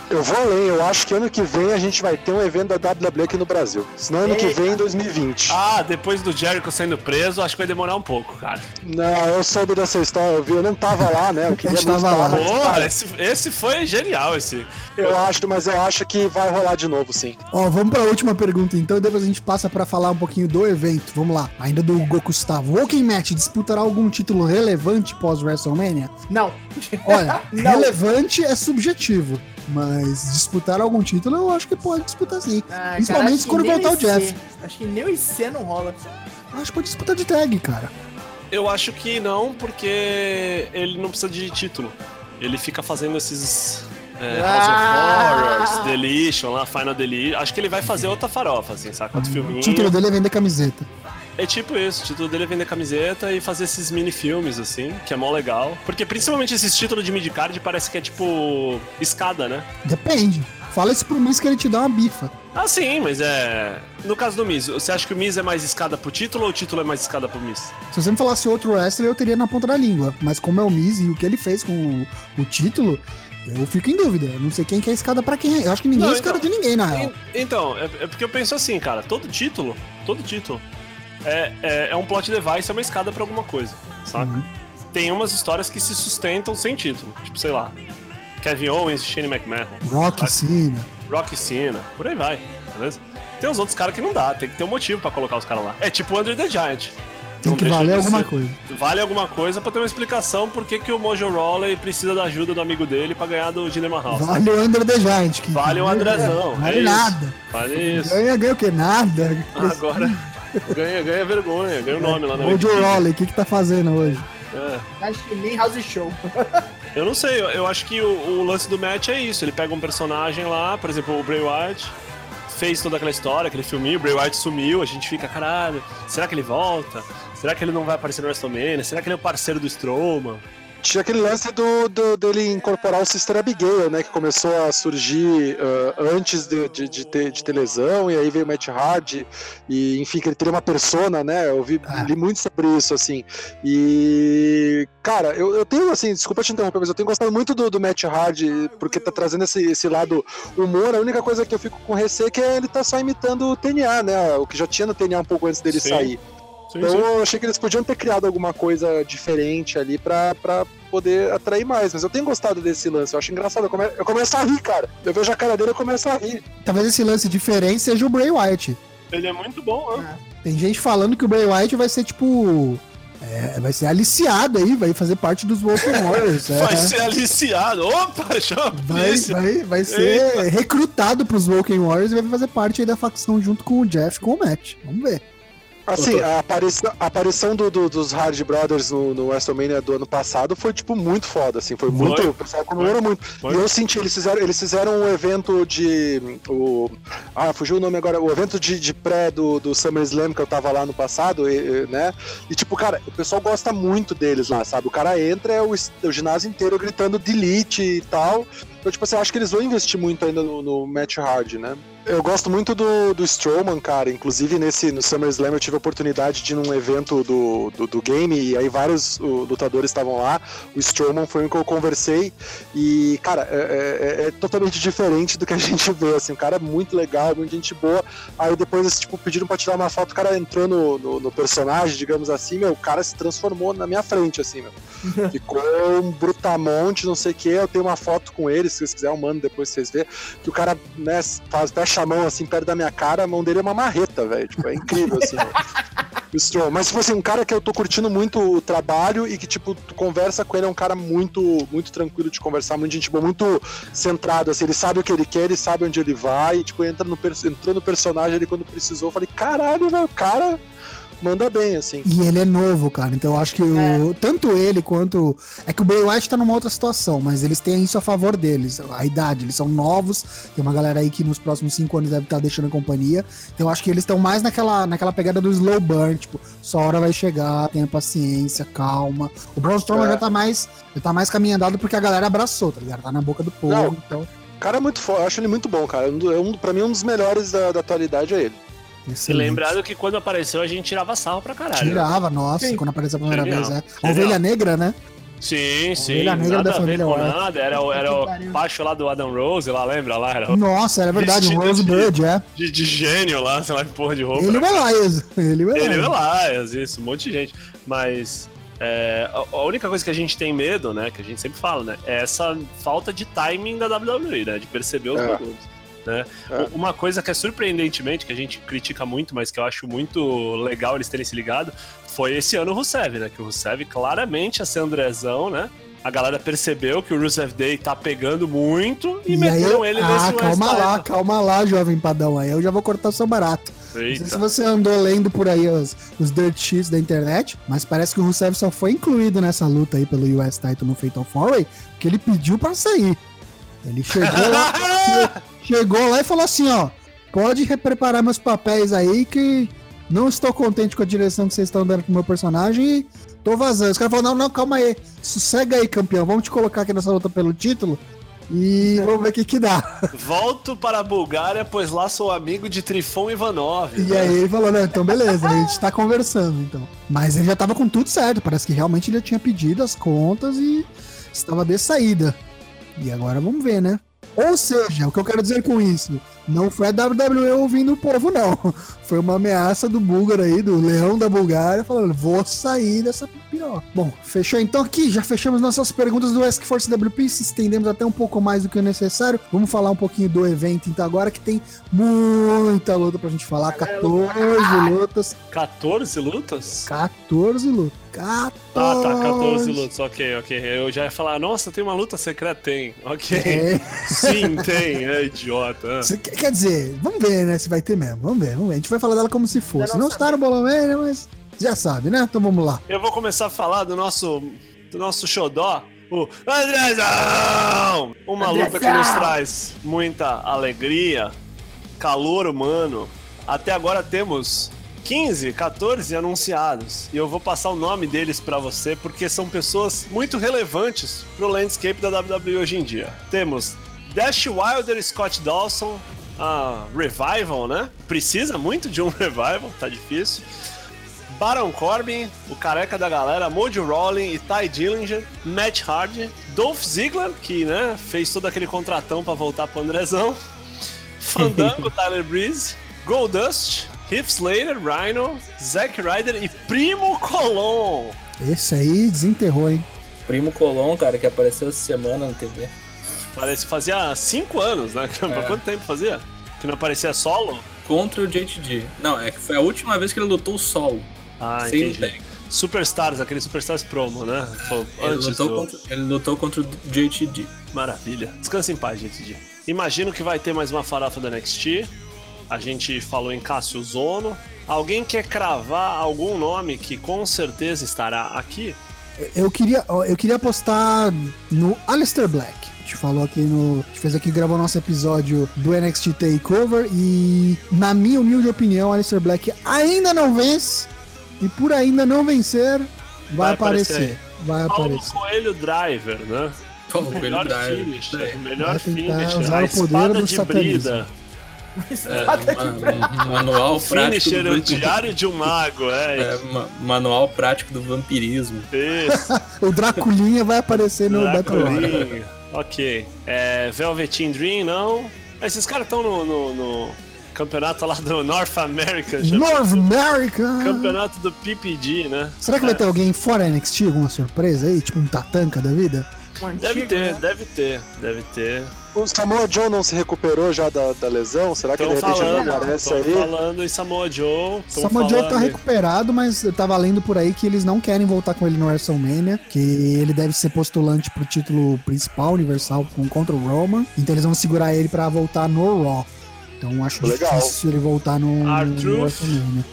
Eu vou além, eu acho que ano que vem a gente vai ter um evento da WWE aqui no Brasil. Senão ano que vem em 2020. Ah, depois do Jericho sendo preso, acho que vai demorar um pouco, cara. Não, eu soube dessa história, eu vi, eu não tava lá, né? Eu queria muito tava estar lá. Porra, esse, esse foi genial, esse. eu acho, mas eu acho que vai rolar de novo, sim. Ó, vamos pra última pergunta então, e depois a gente passa pra falar um pouquinho do evento. Vamos lá. Ainda do Hugo Gustavo. Walking Match disputará algum título relevante pós-WrestleMania? Não. Olha, Não. relevante é subjetivo. Mas disputar algum título eu acho que pode disputar sim. Ah, Principalmente cara, quando voltar o. Jeff. Acho que nem o IC não rola. Acho que pode disputar de tag, cara. Eu acho que não, porque ele não precisa de título. Ele fica fazendo esses. É, House Ah! of Horrors, Deletion, lá, Final Deletion. Acho que ele vai fazer outra farofa, assim, saca? Outro O filminho. título dele é vender camiseta. É tipo isso, o título dele é vender camiseta e fazer esses mini-filmes, assim, que é mó legal. Porque principalmente esses títulos de mid-card parece que é tipo escada, né? Depende. Fala isso pro Miz que ele te dá uma bifa. Ah, sim, mas é. No caso do Miz, você acha que o Miz é mais escada pro título ou o título é mais escada pro Miz? Se você me falasse outro wrestler, eu teria na ponta da língua. Mas como é o Miz e o que ele fez com o, o título, eu fico em dúvida. Eu não sei quem que é escada pra quem é. Eu acho que ninguém Não, é escada então- de ninguém, na real. En- Então, é, é porque eu penso assim, cara, todo título, todo título é, é, é um plot device, é uma escada pra alguma coisa, saca? Uhum. Tem umas histórias que se sustentam sem título, tipo, sei lá, Kevin Owens Shane McMahon, Rock, Cena. Rock Cena, por aí vai, beleza? Tem uns outros caras que não dá, tem que ter um motivo pra colocar os caras lá. É tipo o Under the Giant. Tem Não que valer alguma ser. coisa. Vale alguma coisa pra ter uma explicação por que, que o Mojo Rawley precisa da ajuda do amigo dele pra ganhar do Jinder Mahal. Vale o Under the Giant. Que Vale o Andrezão, Vale é nada. Vale isso. Ganha, ganha o quê? Nada. Agora ganha, ganha vergonha, ganha o nome lá na O Joe. Rowley, o que que tá fazendo hoje? É. Acho que nem House Show. Eu não sei, eu, eu acho que o, o lance do match é isso. Ele pega um personagem lá, por exemplo, o Bray Wyatt, fez toda aquela história, aquele filminho, o Bray Wyatt sumiu, a gente fica, caralho, será que ele volta? Será que ele não vai aparecer no WrestleMania? Será que ele é o parceiro do Strowman? Tinha aquele lance do, do- dele incorporar o Sister Abigail, né? Que começou a surgir ah, antes de, de, de ter, de ter lesão, e aí veio o Matt Hardy, e enfim, que ele teria uma persona, né? Eu vi, Ah. li muito sobre isso, assim. E, cara, eu, eu tenho, assim, desculpa te interromper, mas eu tenho gostado muito do, do Matt Hardy, porque tá trazendo esse, esse lado humor. A única coisa que eu fico com receio é que ele tá só imitando o TNA, né? O que já tinha no TNA um pouco antes dele Sim. sair. Sim, Então sim. eu achei que eles podiam ter criado alguma coisa diferente ali pra, pra poder atrair mais. Mas eu tenho gostado desse lance, eu acho engraçado. Eu, come- eu começo a rir, cara. Eu vejo a cara dele e eu começo a rir. Talvez esse lance diferente seja o Bray Wyatt. Ele é muito bom, né? Tem gente falando que o Bray Wyatt vai ser tipo. é, vai ser aliciado aí, vai fazer parte dos Wolf Warriors. é. Vai ser aliciado. Opa, chama Vai, vai, vai ser recrutado pros Woken Warriors e vai fazer parte aí da facção junto com o Jeff e com o Matt. Vamos ver. Assim, a aparição, a aparição do- do- dos Hard Brothers no, no WrestleMania do ano passado foi, tipo, muito foda, assim. Foi, Foi. muito. O pessoal comemorou muito. Foi. E eu senti, eles fizeram, eles fizeram um evento de. O, ah, fugiu o nome agora. O evento de, de pré do, do SummerSlam que eu tava lá no passado, e- e, né? E, tipo, cara, o pessoal gosta muito deles lá, sabe? O cara entra, é o, es- o ginásio inteiro gritando delete e tal. Então, tipo assim, eu acho que eles vão investir muito ainda no, no Match Hard, né? Eu gosto muito do, do Strowman, cara. Inclusive, nesse, no SummerSlam eu tive a oportunidade de ir num evento do, do, do game e aí vários uh, lutadores estavam lá. O Strowman foi um que eu conversei e, cara, é, é- é totalmente diferente do que a gente vê, assim. O cara é muito legal, muito gente boa. Aí depois, eles, tipo, pediram pra tirar uma foto, o cara entrou no, no, no personagem, digamos assim, meu, o cara se transformou na minha frente, assim, meu. Ficou um brutamonte, não sei o que. Eu tenho uma foto com ele, se vocês quiserem, eu mando depois vocês verem. Que o cara, né, faz, fecha a mão assim perto da minha cara, a mão dele é uma marreta, velho. Tipo, é incrível, assim. Strong. Mas, tipo assim, um cara que eu tô curtindo muito o trabalho e que, tipo, tu conversa com ele, é um cara muito, muito tranquilo de conversar, muito gente boa, muito centrado, assim. Ele sabe o que ele quer, ele sabe onde ele vai, e, tipo, entra no, entrou no personagem ali quando precisou. Eu falei, caralho, velho, o cara manda bem, assim. E ele é novo, cara. Então eu acho que o, tanto ele quanto. É que o Bray Wyatt tá numa outra situação, mas eles têm isso a favor deles. A idade, eles são novos. Tem uma galera aí que nos próximos cinco anos deve estar deixando a companhia. Então eu acho que eles estão mais naquela, naquela pegada do slow burn. Tipo, sua hora vai chegar, tenha paciência, calma. O Braun Strowman É. já tá mais. Já tá mais caminhando andado porque a galera abraçou, tá ligado? Tá na boca do povo. Não. Então, O cara é muito foda, eu acho ele muito bom, cara. É um, pra mim, um dos melhores da, da atualidade é ele. E excelente. lembrado que quando apareceu a gente tirava sarro pra caralho. Tirava, nossa, Sim. quando apareceu a primeira Genial. vez, é. Ovelha negra, né? Sim, sim. Ovelha negra nada da a ver família com nada. Era, o- era o baixo lá do Adam Rose, lá, lembra? Lá era o- Nossa, era verdade, um Vestido de- Rosebud, é. de, de gênio lá, sei lá que porra de roupa. Ele lá, isso. Ele vai lá. Ele lá, isso, um monte de gente. Mas é, a, a única coisa que a gente tem medo, né, que a gente sempre fala, né, é essa falta de timing da WWE, né, de perceber os É. Né? É. Uma coisa que é surpreendentemente, que a gente critica muito, mas que eu acho muito legal eles terem se ligado, foi esse ano o Rusev, né? Que o Rusev claramente ia ser Andrezão, né? A galera percebeu que o Rusev Day tá pegando muito e, E aí, meteram ele ah, nesse calma West lá, calma lá, jovem padrão. Aí eu já vou cortar o seu barato. Não sei se Eita. você andou lendo por aí os, os dirt sheets da internet, mas parece que o Rusev só foi incluído nessa luta aí pelo US Title no Fatal 4 porque ele pediu pra sair. Ele chegou lá, chegou lá e falou assim, ó, pode repreparar meus papéis aí que não estou contente com a direção que vocês estão dando pro meu personagem e tô vazando. Os caras falaram, não, não, calma aí, sossega aí, campeão, vamos te colocar aqui nessa luta pelo título e vamos ver o que que dá. Volto para a Bulgária, pois lá sou amigo de Trifon Ivanov. E né? aí ele falou, não, então beleza, a gente tá conversando, então. Mas ele já tava com tudo certo, parece que realmente ele já tinha pedido as contas e estava de saída. E agora vamos ver, né? Ou seja, o que eu quero dizer com isso, não foi a WWE ouvindo o povo, não. Foi uma ameaça do búlgaro aí, do leão da Bulgária, falando, vou sair dessa pior. Bom, fechou então aqui, já fechamos nossas perguntas do Ask Force WP, se estendemos até um pouco mais do que o necessário. Vamos falar um pouquinho do evento então agora, que tem muita luta pra gente falar, 14 lutas, 14 lutas? 14 lutas. 14. Ah, tá, 14 lutas, ok, ok. Eu já ia falar, nossa, tem uma luta secreta? Tem, ok. É. Sim, tem, é idiota. Quer quer dizer, vamos ver, né, se vai ter mesmo. Vamos ver, vamos ver. A gente vai falar dela como se fosse. não está no Bolomania, mas já sabe, né? Então vamos lá. Eu vou começar a falar do nosso, do nosso xodó, o Andrezão! Uma luta que nos traz muita alegria, calor humano. Até agora temos 15, 14 anunciados. E eu vou passar o nome deles pra você porque são pessoas muito relevantes pro landscape da WWE hoje em dia. Temos Dash Wilder Scott Dawson, a Revival, né? Precisa muito de um Revival, tá difícil. Baron Corbin, o careca da galera, Mojo Rawley e Ty Dillinger, Matt Hardy, Dolph Ziggler, que né, fez todo aquele contratão pra voltar pro Andrezão, Fandango, Tyler Breeze, Goldust, Heath Slater, Rhino, Zack Ryder e Primo Colon. Esse aí desenterrou, hein? Primo Colon, cara, que apareceu essa semana na TV. Parece fazia 5 anos, né? É. Por quanto tempo fazia? Que não aparecia solo? Contra o JTG. Não, é que foi a última vez que ele lutou solo. Ah, sem entendi. tag. Superstars, aquele Superstars promo, né? Ele lutou, do... contra, ele lutou contra o JTG. Maravilha. Descansa em paz, gente. Imagino que vai ter mais uma farofa da NXT. A gente falou em Cássio Zono. Alguém quer cravar algum nome que com certeza estará aqui? Eu queria, eu queria apostar no Alistair Black. A gente falou aqui no. A gente fez aqui, gravou nosso episódio do NXT Takeover. E, na minha humilde opinião, Alistair Black ainda não vence. E por ainda não vencer, vai, Vai aparecer aparecer. Vai Paulo aparecer. Coelho Driver, né? O Melhor Coelho Drive. finisher, melhor Vai usar A o poder espada do satanismo. brida. Ma- Manual prático Finisher, do o diário de um mago, é. É, ma- manual prático do vampirismo. Isso. O Draculinha vai aparecer no Battle. Dracolinho. Ok. É, Velveteen Dream, não. Esses caras estão no, no- no campeonato lá do North America. já- North America! Campeonato do PPG, né? Será que vai ter alguém fora NXT, alguma surpresa aí? Tipo um tatanca da vida? Um Deve antigo, ter, né? deve ter, deve ter. O Samoa Joe não se recuperou já da, da lesão? Será que Estão de repente ele falando, não aparece tão aí? falando em Samoa Joe. tão Samoa Joe tá recuperado, mas eu tava lendo por aí que eles não querem voltar com ele no WrestleMania, que ele deve ser postulante pro título principal, universal, com- contra o Roman. Então eles vão segurar ele pra voltar no Raw. Então acho Legal. difícil ele voltar no, no. WrestleMania.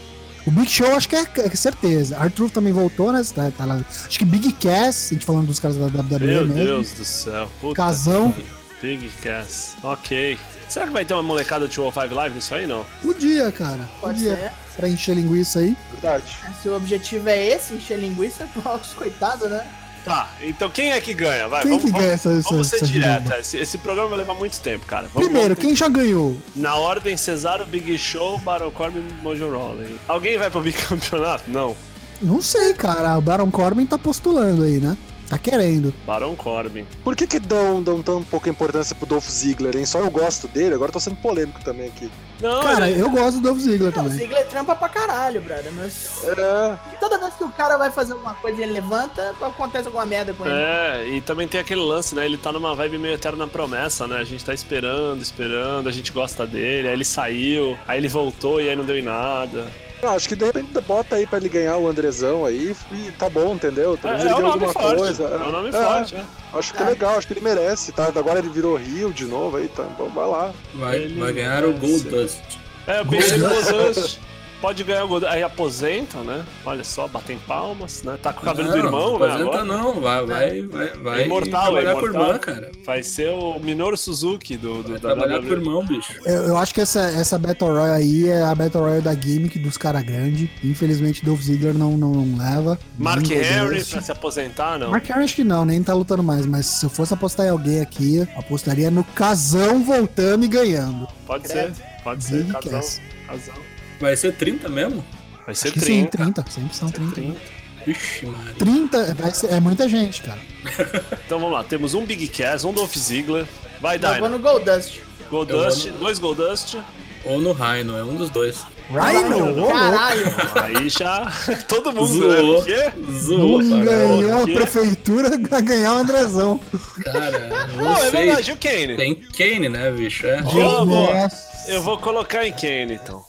O Big Show acho que é, é certeza. Arthur também voltou, né? Tá, tá lá. Acho que Big Cass, a gente falando dos caras da WWE Meu mesmo. Deus do céu. Puta. Casão. Big Cass. Ok. Será que vai ter uma molecada de 205 Live nisso aí, não? Podia, cara. Pode Podia. ser. Pra encher linguiça aí. Verdade. Se o objetivo é esse, encher linguiça, nossa, coitado, né? Tá, então quem é que ganha? Vai, Quem vamos, que vamos- ganha essa, essa, Vamos ser essa? Esse, esse programa vai levar muito tempo, cara. Vamos- Primeiro, vamos- quem já ganhou? Na ordem, Cesaro, Big Show, Baron Corbin e Mojo Rawley. Alguém vai pro bicampeonato? Não. Não sei, cara. O Baron Corbin tá postulando aí, né? Tá querendo. Baron Corbin. Por que que dão, dão tão pouca importância pro Dolph Ziggler, hein? Só eu gosto dele, agora eu tô sendo polêmico também aqui. Não, Cara, ele- eu gosto do Dolph Ziggler Não, o também. Ziggler trampa pra caralho, brother. Mas É, toda vez que o cara vai fazer alguma coisa e ele levanta, acontece alguma merda com ele. É, e também tem aquele lance, né? Ele tá numa vibe meio eterna promessa, né? A gente tá esperando, esperando, a gente gosta dele, aí ele saiu, aí ele voltou e aí não deu em nada. Não, acho que de repente bota aí pra ele ganhar o Andrezão aí e tá bom, entendeu? É, Talvez é ele um ganhe nome alguma forte. coisa. É um nome É, forte, é. Acho que é legal, acho que ele merece, tá? Agora ele virou Rio de novo aí, tá? Então vai lá. Vai, Ele vai ganhar o Gold. Dust. É, eu pensei no Goldust. Pode ganhar o. Aí aposenta, né? Olha só, batem palmas, né? Tá com o cabelo do irmão, né? aposenta Agora. não, vai, vai, vai, vai Imortal, trabalhar é por imortal. irmã, cara. Vai ser o Minoru Suzuki do, do Vai da trabalhar WWE. por irmão, bicho. Eu, eu acho que essa, essa Battle Royale aí é a Battle Royale da gimmick dos caras grandes. Infelizmente, Dolph Ziggler não, não, não leva. Mark Henry pra se aposentar, não. Mark Henry acho que não, nem tá lutando mais. Mas se eu fosse apostar em alguém aqui, apostaria no Casão voltando e ganhando. Pode ser, pode ser. Casão, casão. Vai ser 30 mesmo? Vai ser Acho que sim, 30. 30. Sempre são 30. 30. Vixe, Maria. 30 vai ser- é muita gente, cara. Então vamos lá, temos um Big Cass, um Dolph Ziggler. Vai, Eu vou no Goldust. Goldust, vou dois Goldust. Ou no Rhino, é um dos dois. Rhino. Caralho. Aí já. Todo mundo Zoou. né? Quê? Zoou, ganhou a prefeitura pra ganhar o Andrezão. Cara, não Não, é verdade, o Kane? Tem Kane, né, bicho? É. Nossa. Eu vou colocar em Kane, então.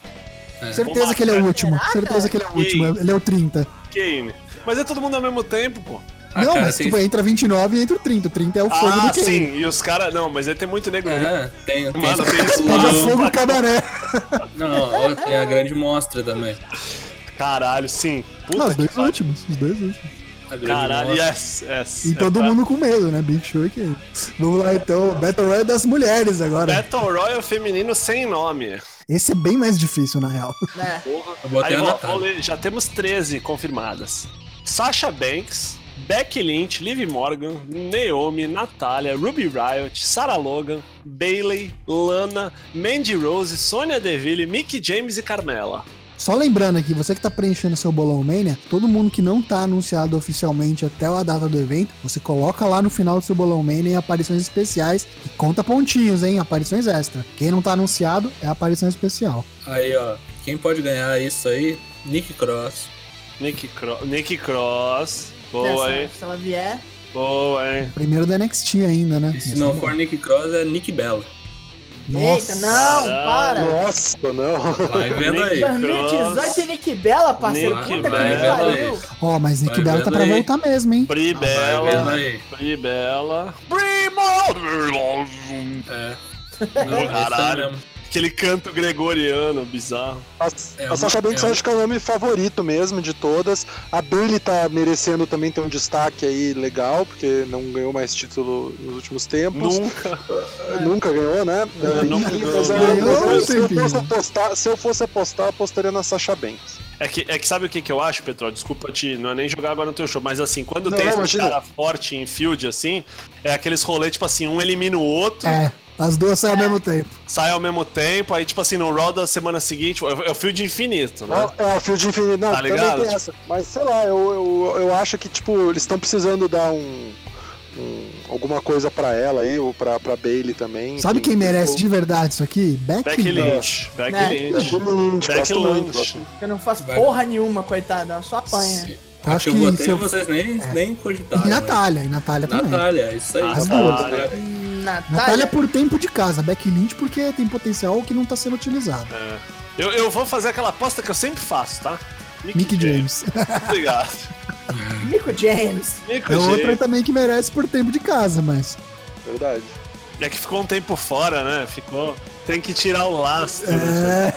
É. Certeza que ele é o último. Certeza que ele é o último. Ele é o 30. Kane. Mas é todo mundo ao mesmo tempo, pô. Ah, não, cara, mas tem- tipo, entra 29 e entra o 30. O 30 é o fogo Ah, do Kane. sim. E os caras. Não, mas aí tem muito nego. É, tem, tem Mano, tem isso Pega fogo no cabaré. Não, tem a grande mostra também. Caralho, sim. Puta Não, os dois últimos. Os dois últimos. Caralho, yes, yes. E todo É, mundo com medo, né? Big Show Kane. Vamos lá então. Battle Royale das mulheres agora. Battle Royale feminino sem nome. Esse é bem mais difícil, na real. Eu botei Aí, ó, vou ler, já temos 13 confirmadas. Sasha Banks, Becky Lynch, Liv Morgan, Naomi, Natália, Ruby Riot, Sarah Logan, Bailey, Lana, Mandy Rose, Sonya Deville, Mickey James e Carmela. Só lembrando aqui, você que tá preenchendo seu Bolão Mania, todo mundo que não tá anunciado oficialmente até a data do evento, você coloca lá no final do seu Bolão Mania aparições especiais e conta pontinhos, hein? Aparições extra. Quem não tá anunciado é aparição especial. Aí, ó. Quem pode ganhar isso aí? Nick Cross. Nick, Cro Nick Cross. Boa, hein? se ela vier. Boa, hein? Primeiro da NXT ainda, né? E se não for Nick Cross, é Nick Bella. Eita, não, para. Nossa, não. Vai vendo aí. Nick 2018 e Nick Bella, parceiro. Nick Puta que Bella. me pariu. Ó, mas Nick Vai Bella tá pra aí. voltar mesmo, hein? Pri Vai Bella. Pri Bella. É. Não, esse é Caralho. Aquele canto gregoriano bizarro. A, É a uma- Sasha Banks é eu acho que é o nome favorito mesmo de todas. A Bailey tá merecendo também ter um destaque aí legal, porque não ganhou mais título nos últimos tempos. Nunca. Nunca ganhou, né? É, nunca e- ganhou. é, se, eu fosse apostar, se eu fosse apostar, eu apostaria na Sasha Banks. É que, é que sabe o que, que eu acho, Petrol? Desculpa te. Não é nem jogar agora no teu show, mas assim, quando Não, tem esse cara forte em field, assim, é aqueles rolês, tipo assim, um elimina o outro, É, as duas saem ao mesmo tempo. sai ao mesmo tempo, aí, tipo assim, no Raw da semana seguinte, é o field infinito, né? É, é o Fio de Infinito. Não, Tá também ligado? tem essa. Mas sei lá, eu, eu, eu acho que, tipo, eles estão precisando dar um. um- alguma coisa pra ela aí, ou pra, pra Bailey também. Sabe quem merece de verdade isso aqui? Becky, Becky Lynch. Lynch. Becky Né? Lynch. Becky Lynch. Eu não faço porra nenhuma, coitada. Ela só apanha. Se- Acho Acho que eu que vocês nem, nem cogitaram. E né? Natália, e Natália também. Natália, isso aí. As duas. Natália. Natália. Natália por tempo de casa, Becky Lynch porque tem potencial que não tá sendo utilizado. É. Eu, eu vou fazer aquela aposta que eu sempre faço, tá? Nick James. Obrigado. Nico James. É outra James. também que merece por tempo de casa, mas. Verdade. É que ficou um tempo fora, né? Ficou. Tem que tirar o lastro. né?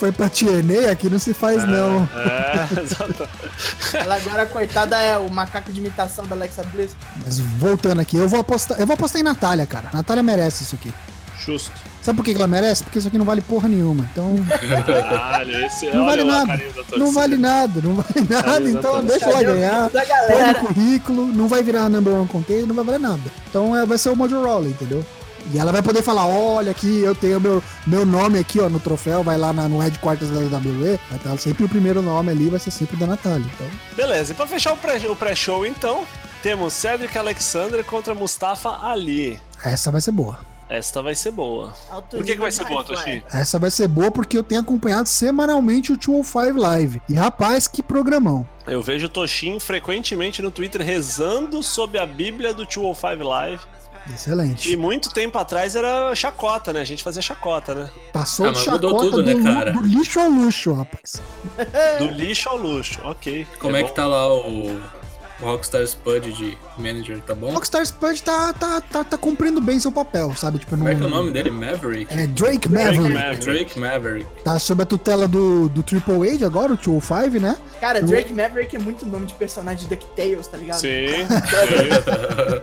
É. Foi pra TNA, aqui não se faz, não. É, exato. Ela agora, coitada, é o macaco de imitação da Alexa Bliss. Mas voltando aqui, eu vou apostar. Eu vou apostar em Natália, cara. Natália merece isso aqui. Justo. Sabe por que ela merece? Porque isso aqui não vale porra nenhuma. Então, Caralho, esse não olha vale nada. Não vale nada, não vale nada. Então deixa ela ganhar. Põe no currículo, não vai virar number one contender, não vai valer nada. Então é, vai ser o Mojo Rawley, entendeu? E ela vai poder falar, olha aqui, eu tenho meu, meu nome aqui, ó, no troféu, vai lá na, no headquarters da WWE, vai estar sempre o primeiro nome ali, vai ser sempre da Natália. Então, Beleza, e pra fechar o pré- o pré-show, então, temos Cedric Alexander contra Mustafa Ali. essa vai ser boa. Esta vai ser boa. Alto Por que, que vai ser boa, Toshi? Essa vai ser boa porque eu tenho acompanhado semanalmente o 205 Live. E rapaz, que programão. Eu vejo o Toshin frequentemente no Twitter rezando sobre a Bíblia do 205 Live. E Excelente. muito tempo atrás era chacota, né? A gente fazia chacota, né? Passou Ah, de chacota tudo, do, né, cara? do lixo ao luxo, rapaz. Do lixo ao luxo, ok. Como é, bom. que tá lá o, o Rockstar Spud de manager, tá bom? Rockstar Spud tá, tá, tá, tá cumprindo bem seu papel, sabe? Tipo, Como é que é o nome dele? Maverick? É Drake Drake Maverick. Maverick. Drake Maverick. Tá sob a tutela do, do Triple H agora, o 205, né? Cara, Drake Maverick é muito nome de personagem de DuckTales, tá ligado? Sim.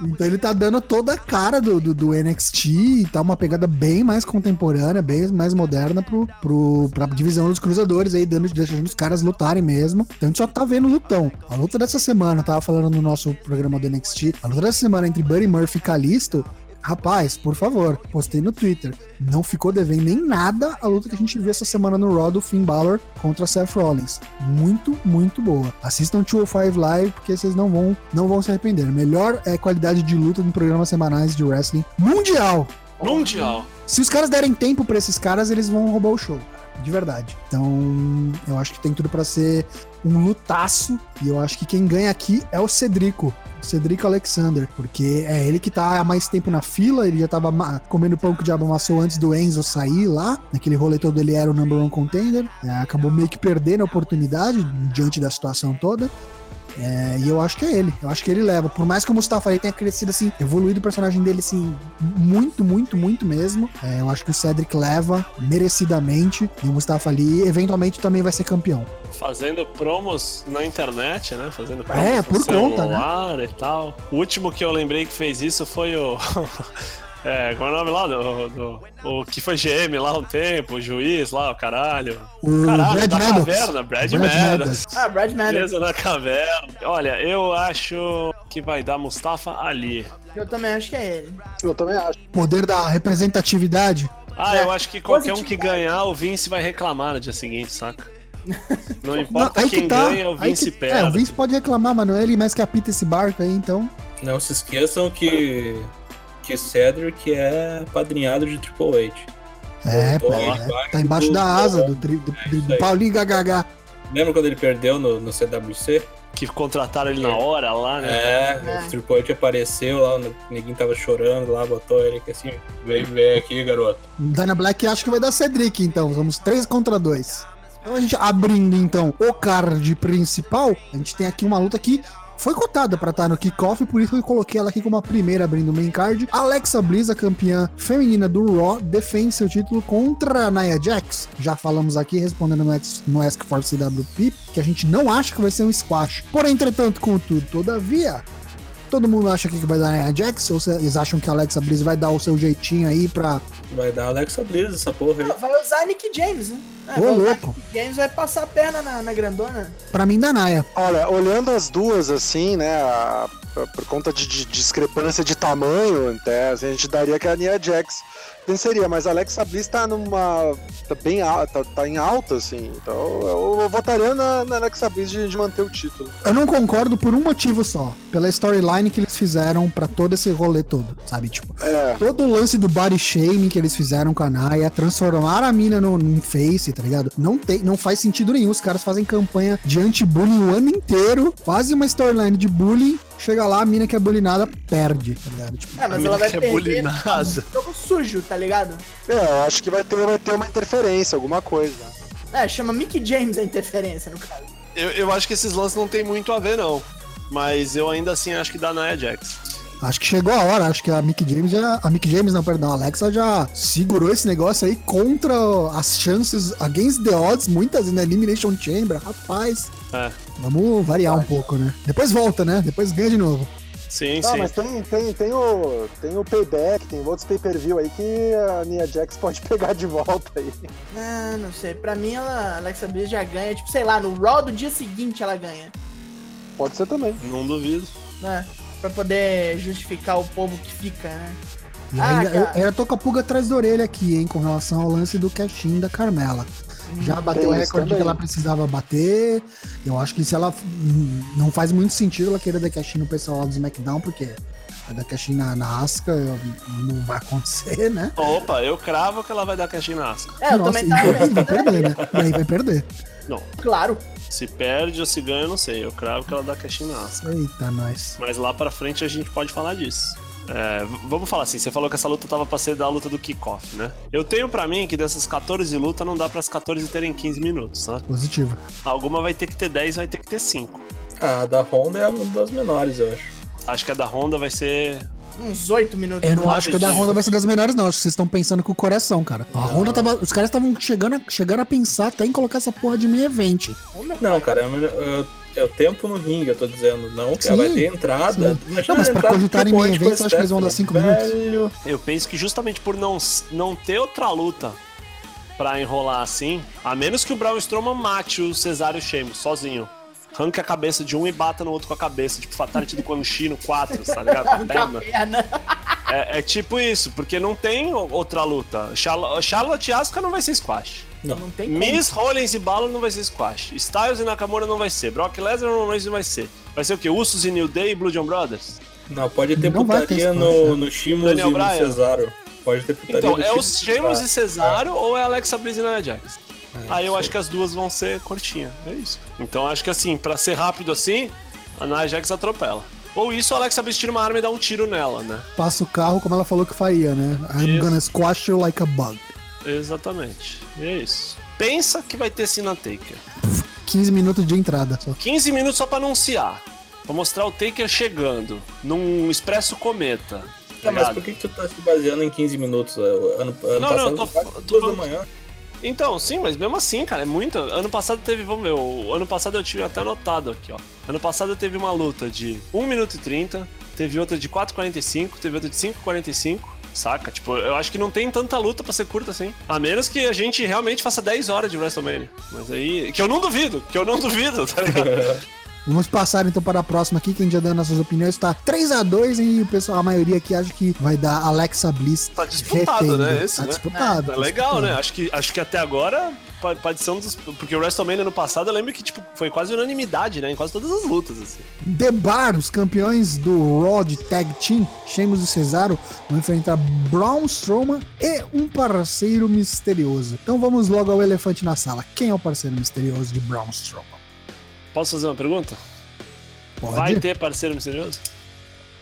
Então ele tá dando toda a cara do, do, do NXT e tá uma pegada bem mais contemporânea, bem mais moderna pro, pro, pra divisão dos cruzadores aí, dando, deixando os caras lutarem mesmo. Então a gente só tá vendo lutão. A luta dessa semana, eu tava falando no nosso programa do NXT, a luta dessa semana entre Buddy Murphy e Kalisto, Rapaz, por favor, postei no Twitter. Não ficou devendo nem nada a luta que a gente viu essa semana no Raw do Finn Balor contra Seth Rollins. Muito, muito boa. Assistam 205 Live porque vocês não vão, não vão se arrepender. Melhor é qualidade de luta em programas semanais de wrestling mundial. Mundial. Se os caras derem tempo pra esses caras, eles vão roubar o show. De verdade. Então, eu acho que tem tudo pra ser um lutaço. E eu acho que quem ganha aqui é o Cedrico. O Cedrico Alexander. Porque é ele que tá há mais tempo na fila. Ele já tava comendo pão que o diabo amassou antes do Enzo sair lá. Naquele rolê todo ele era o number one contender. É, acabou meio que perdendo a oportunidade diante da situação toda. É, e eu acho que é ele. Eu acho que ele leva. Por mais que o Mustafa Ali tenha crescido assim, evoluído o personagem dele assim, muito, muito, muito mesmo. é, eu acho que o Cedric leva merecidamente. E o Mustafa Ali eventualmente também vai ser campeão. Fazendo promos na internet, né? Fazendo promos É, no por conta, né? celular e tal. O último que eu lembrei que fez isso foi o. É, qual é o nome lá? Do, do- o que foi GM lá um tempo, o juiz lá, o caralho. O Caralho, Brad da Maddox. caverna, Brad, Brad Maddox. Maddox. Ah, Brad Maddox. Beleza na caverna. Olha, eu acho que vai dar Mustafa Ali. Eu também acho que é ele. Eu também acho. Poder da representatividade. Ah, É, eu acho que qualquer um que ganhar, o Vince vai reclamar no dia seguinte, saca? Não Não, importa aí quem que tá. ganha, o Vince que- perde. É, o Vince pode reclamar, mas não é ele mais que apita esse barco aí, então. Não se esqueçam que, que Cedric é padrinhado de Triple H. É, Tô pô, é, embaixo tá embaixo do- da asa do, tri- do, É do. Paulinho GHH. Lembra quando ele perdeu no, no CWC? Que contrataram ele na hora lá, né? É, É. o Triple H apareceu lá, o neguinho tava chorando lá, botou ele aqui assim, vem, vem aqui, garoto. Dana Black acho que vai dar Cedric, então. Vamos 3 contra 2. Então a gente abrindo então o card principal, a gente tem aqui uma luta que foi cotada pra estar no kickoff, por isso eu coloquei ela aqui como a primeira abrindo o main card. Alexa Bliss, a campeã feminina do Raw, defende seu título contra Nia Jax. Já falamos aqui, respondendo no, no Ask for CWP, que a gente não acha que vai ser um squash. Porém, entretanto, contudo, todavia, Todo mundo acha que vai dar Nia Jax? Ou vocês acham que a Alexa Bliss vai dar o seu jeitinho aí pra. Vai dar Alexa Bliss essa porra aí. Vai usar Nick James, né? É, Ô, louco. Nick James vai passar a perna na, na grandona. Pra mim, da Naya. Olha, olhando as duas assim, né, a- por- por conta de, de discrepância de tamanho, até, assim, a gente daria que a Nia Jax venceria, mas Alexa Bliss tá numa. tá bem alta, tá, tá em alta, assim. Então eu, eu votaria na, na Alexa Bliss de, de manter o título. Eu não concordo por um motivo só. Pela storyline que eles fizeram pra todo esse rolê todo, sabe? Tipo, É. todo o lance do body shaming que eles fizeram com a Naya, transformar a mina no, num face, tá ligado? Não, tem, não faz sentido nenhum. Os caras fazem campanha de anti-bullying o ano inteiro, fazem uma storyline de bullying, chega lá, a mina que é bullyingada perde, tá ligado? Tipo, É, mas A ela vai é perder bullyingada. jogo sujo, tá ligado? É, eu acho que vai ter, vai ter uma interferência, alguma coisa. É, chama Mick James a interferência, no caso. Eu, eu acho que esses lances não tem muito a ver, não. Mas eu ainda assim acho que dá Nia Jax. Acho que chegou a hora, acho que a Mick James já. A Mick James, não, perdão, a Alexa já segurou esse negócio aí contra as chances, against the odds, muitas na Elimination Chamber, rapaz. É. Vamos variar um pouco, né? Depois volta, né? Depois ganha de novo. Sim, Tá, sim. mas tem, tem, tem, o, tem o payback, tem outros pay-per-view aí que a Nia Jax pode pegar de volta aí. Ah, não sei. Pra mim, ela, a Alexa Bliss já ganha. Tipo, sei lá, no Raw do dia seguinte ela ganha. Pode ser também. Não duvido. Né? Pra poder justificar o povo que fica, né? E Ah, ainda, eu, eu tô com a pulga atrás da orelha aqui, hein, com relação ao lance do cashin da Carmela. Já bateu o isso recorde que ela precisava bater. Eu acho que se ela. hum, Não faz muito sentido ela querer dar cashin no pessoal lá do SmackDown, porque vai dar cashin na, na eu- não vai acontecer, né? Opa, eu cravo que ela vai dar cash na Asuka. É, eu Nossa, também e tava. aí vai perder, né? E aí vai perder. Não, Claro. se perde ou se ganha, eu não sei. Eu cravo que ela dá cash na Asuka. Eita, nós. Mas lá pra frente a gente pode falar disso. É, vamos falar assim, você falou que essa luta tava pra ser da luta do kickoff, né? Eu tenho pra mim que dessas 14 lutas não dá pras 14 terem 15 minutos, né? Positivo. Alguma vai ter que ter 10, vai ter que ter 5. A da Honda é uma das menores, eu acho. Acho que a da Honda vai ser. Uns oito minutos. Eu não acho que a da. Honda vai ser das melhores, não. Acho que vocês estão pensando com o coração, cara. A Honda tava. Os caras estavam chegando, a- chegando a pensar até em colocar essa porra de meio evento. Não, cara, é, o- é o tempo no ringue, eu tô dizendo. Não, que ela Sim, vai ter entrada. sim. Imagina Não, mas pra cogitar em evento, com eu acho que eles vão dar Stephanie, cinco minutos. velho. Eu penso que justamente por não, não ter outra luta pra enrolar assim, a menos que o Braun Strowman mate o Cesário Sheamus sozinho. Arranque a cabeça de um e bata no outro com a cabeça, tipo Fatality do Quan Chi no 4, tá ligado? Com a perna. É, é tipo isso, porque não tem o- outra luta. Charlotte, Charlotte Asuka não vai ser squash. Não tem como. Miss, Rollins e Balor não vai ser squash. Styles e Nakamura não vai ser. Brock Lesnar não vai ser. Vai ser o quê? Usos e New Day e Blue John Brothers? Não, pode ter Não ter putaria esse no, né? no Shimos Daniel e no Bryan. Cesaro. Pode ter putaria Então, no é Sheamus os e Cesaro. Cesaro ou é Alexa Bliss e Nia Jax? Aí eu sei. acho que as duas vão ser curtinhas. É isso. Então acho que assim, pra ser rápido assim, a Nia Jax atropela. Ou isso, a Alexa Bliss tira uma arma e dá um tiro nela, né? Passa o carro como ela falou que faria, né? I'm Isso. gonna squash you like a bug. Exatamente. E é isso. Pensa que vai ter Cena Taker. 15 minutos de entrada só. 15 minutos só pra anunciar. Pra mostrar o Taker chegando num Expresso Cometa. tá mas por que, que tu tá se baseando em 15 minutos? Ano, ano Não, não, passado eu tô- tô duas falando- da manhã. Então, sim, mas mesmo assim, cara, é muito. Ano passado teve, vamos ver, o ano passado eu tive até anotado aqui, ó. Ano passado teve uma luta de 1 minuto e 30, teve outra de 4,45, teve outra de 5,45 Saca? Tipo, eu acho que não tem tanta luta pra ser curta assim. A menos que a gente realmente faça 10 horas de WrestleMania. Mas aí. Que eu não duvido, que eu não duvido, tá ligado? Vamos passar então para a próxima aqui, quem já deu nossas opiniões tá 3 a 2 e o pessoal, a maioria aqui acha que vai dar Alexa Bliss. Tá disputado, retendo. né? Esse, tá né? disputado. É tá legal, disputado. né? Acho que, acho que até agora pode ser um dos. Porque o WrestleMania no passado eu lembro que, tipo, foi quase unanimidade, né? Em quase todas as lutas, assim. The Bar, os campeões do Raw de Tag Team, Sheamus e Cesaro, vão enfrentar Braun Strowman e um parceiro misterioso. Então vamos logo ao elefante na sala. Quem é o parceiro misterioso de Braun Strowman? Posso fazer uma pergunta? Pode? Vai ter parceiro misterioso?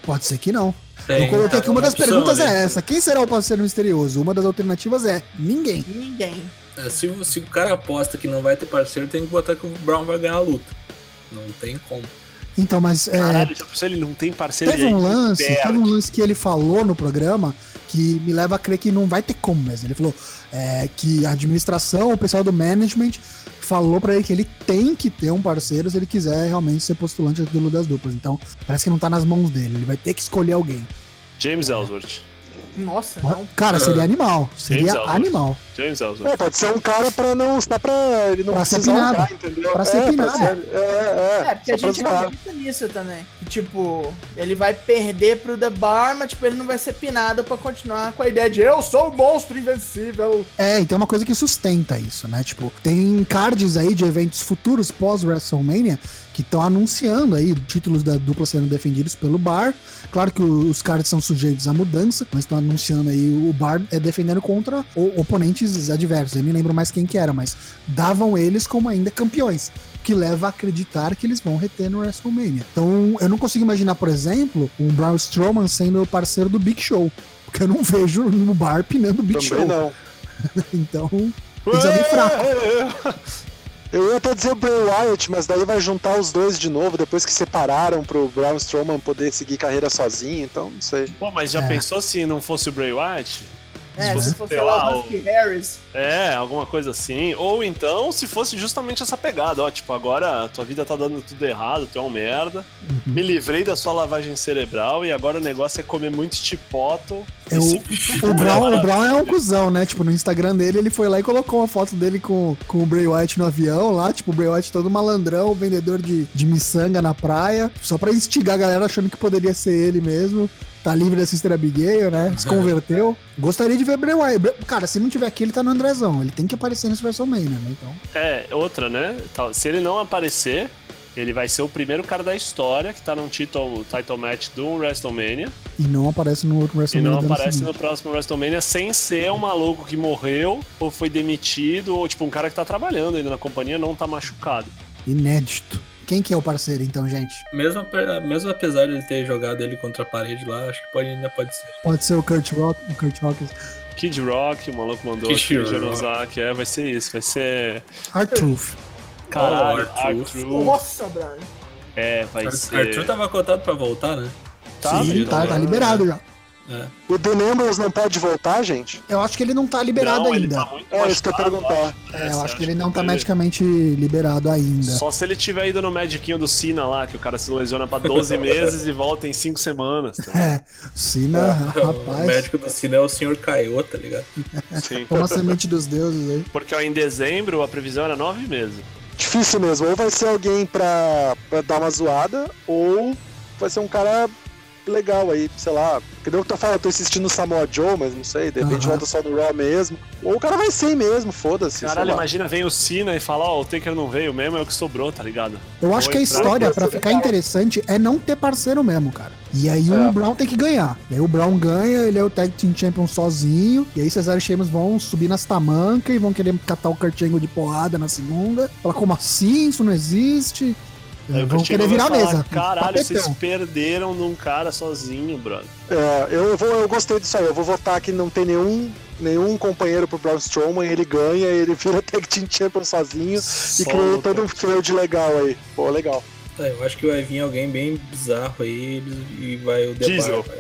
Pode ser que não. Tem, Eu coloquei aqui uma das opção, perguntas né? é essa. Quem será o parceiro misterioso? Uma das alternativas é ninguém. Ninguém. É, Se, o- se o cara aposta que não vai ter parceiro, tem que botar que o Brown vai ganhar a luta. Não tem como. Então, mas é, Caralho, ele não tem parceiro teve um lance, teve um lance que ele falou no programa que me leva a crer que não vai ter como mesmo. Ele falou é, que a administração, o pessoal do management falou pra ele que ele tem que ter um parceiro se ele quiser realmente ser postulante do título das duplas. Então, parece que não tá nas mãos dele. Ele vai ter que escolher alguém. James Ellsworth. Nossa, não. Cara, seria animal. Seria James animal. James Ellsworth. É, pode ser um cara pra não. Só pra ele não Pra ser pinado. olhar, entendeu? Pra ser é, pinado. ser- é, é, É, porque a só pra gente acredita nisso também. Que, tipo, ele vai perder pro The Bar, mas tipo, ele não vai ser pinado pra continuar com a ideia de eu sou o monstro invencível. É, e tem uma coisa que sustenta isso, né? Tipo, tem cards aí de eventos futuros pós-WrestleMania que estão anunciando aí títulos da dupla sendo defendidos pelo Bar. Claro que os cards são sujeitos à mudança, mas estão anunciando aí o Bar é defendendo contra oponentes adversos. Eu nem lembro mais quem que era, mas davam eles como ainda campeões. Que leva a acreditar que eles vão reter no WrestleMania. Então, eu não consigo imaginar, por exemplo, um Braun Strowman sendo o parceiro do Big Show. Porque eu não vejo no bar pinando o Big Também Show. não. Então, eles é bem fraco. Eu ia até dizer o Bray Wyatt, mas daí vai juntar os dois de novo, depois que separaram pro Braun Strowman poder seguir carreira sozinho, então não sei. Pô, mas já É. pensou se não fosse o Bray Wyatt? É, fosse, se fosse sei lá lá, o Harris. É, alguma coisa assim. Ou então, se fosse justamente essa pegada, ó, tipo, agora a tua vida tá dando tudo errado, tu é um merda. Uhum. Me livrei da sua lavagem cerebral e agora o negócio é comer muito chipoto. É, o, o, Brown, o Brown é um cuzão, né? Tipo, no Instagram dele, ele foi lá e colocou uma foto dele com, com o Bray Wyatt no avião lá. Tipo, o Bray Wyatt todo malandrão, vendedor de, de miçanga na praia. Só pra instigar a galera achando que poderia ser ele mesmo. Tá livre da Sister Abigail, né? Se converteu. Gostaria de ver Bray Wyatt. Cara, se não tiver aqui, ele tá no Andrezão. Ele tem que aparecer nesse WrestleMania, né? Então... É, outra, né? Se ele não aparecer, ele vai ser o primeiro cara da história que tá num title, title match do WrestleMania. E não aparece no outro E WrestleMania. não do ano aparece no próximo WrestleMania sem ser um maluco que morreu ou foi demitido, ou tipo um cara que tá trabalhando ainda na companhia não tá machucado. Inédito. Quem que é o parceiro, então, gente? Mesmo, mesmo apesar de ele ter jogado ele contra a parede lá, acho que pode, ainda pode ser. Pode ser o Kurt Rock, o Kurt Rock. Kid Rock, o maluco mandou Kid aqui. Januzak, é, vai ser isso, vai ser. R-Truth. Caralho, Oh, Arthur. Arthur. Nossa, Brian. É, vai Arthur ser. tava cotado pra voltar, né? Tá, Sim, tá, tá liberado já. É. O Ambrose não pode voltar, gente? Eu acho que ele não tá liberado Não, ainda. tá É isso que eu perguntar. ó. É, eu Essa, acho que ele não tá ele- medicamente liberado ainda. Só se ele tiver ido no mediquinho do Sina lá, que o cara se lesiona pra 12 meses e volta em 5 semanas. Tá? É, Sina, O rapaz, médico do cine é o senhor Caio, tá ligado? Sim. toma a semente dos deuses aí. Porque ó, em dezembro a previsão era 9 meses. Difícil mesmo. Ou vai ser alguém pra, pra dar uma zoada, ou vai ser um cara legal aí, sei lá. Que nem eu tô falando, eu tô insistindo no Samoa Joe, mas não sei, de repente Aham. volta só no Raw mesmo. Ou o cara vai ser mesmo, foda-se. Caralho, imagina, vem o Sina e fala, ó, o Taker não veio mesmo, é o que sobrou, tá ligado? Eu acho que a Vou história, pra ficar interessante, é não ter parceiro mesmo, cara. E aí o É. Brown tem que ganhar. E aí o Brown ganha, ele é o Tag Team Champion sozinho. E aí Cesaro e Sheamus vão subir nas tamancas e vão querer catar o Kurt Angle de porrada na segunda. Fala, como assim? Isso não existe? Aí o vão querer virar a falar, mesa. Caralho, vocês Tapetão. perderam num cara sozinho, brother. É, eu, vou, eu gostei disso aí. Eu vou votar que não tem nenhum, nenhum companheiro pro Braun Strowman, ele ganha, ele vira Tag Team Champion sozinho e criou todo um feud legal aí. Pô, legal. É, eu acho que vai vir alguém bem bizarro aí e vai o The Diesel. Bar.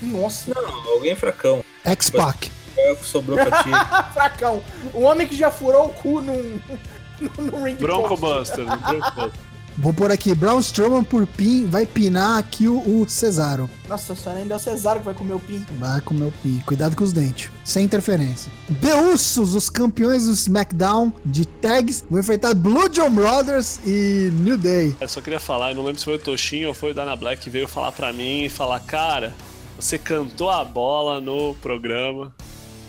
Nossa. Não, alguém fracão. X-Pac. É o que sobrou pra ti. Fracão. O homem que já furou o cu num, num ring Bronco. Buster, Bronco Buster. Vou pôr aqui, Braun Strowman por pin, vai pinar aqui o, o Cesaro. Nossa, só ainda é o Cesaro que vai comer o pin. Vai comer o pin. Cuidado com os dentes. Sem interferência. The Usos, os campeões do SmackDown de tags, vão enfrentar Blue John Brothers e New Day. Eu só queria falar, eu não lembro se foi o Toshinho ou foi o Dana Black que veio falar pra mim e falar, cara, você cantou a bola no programa.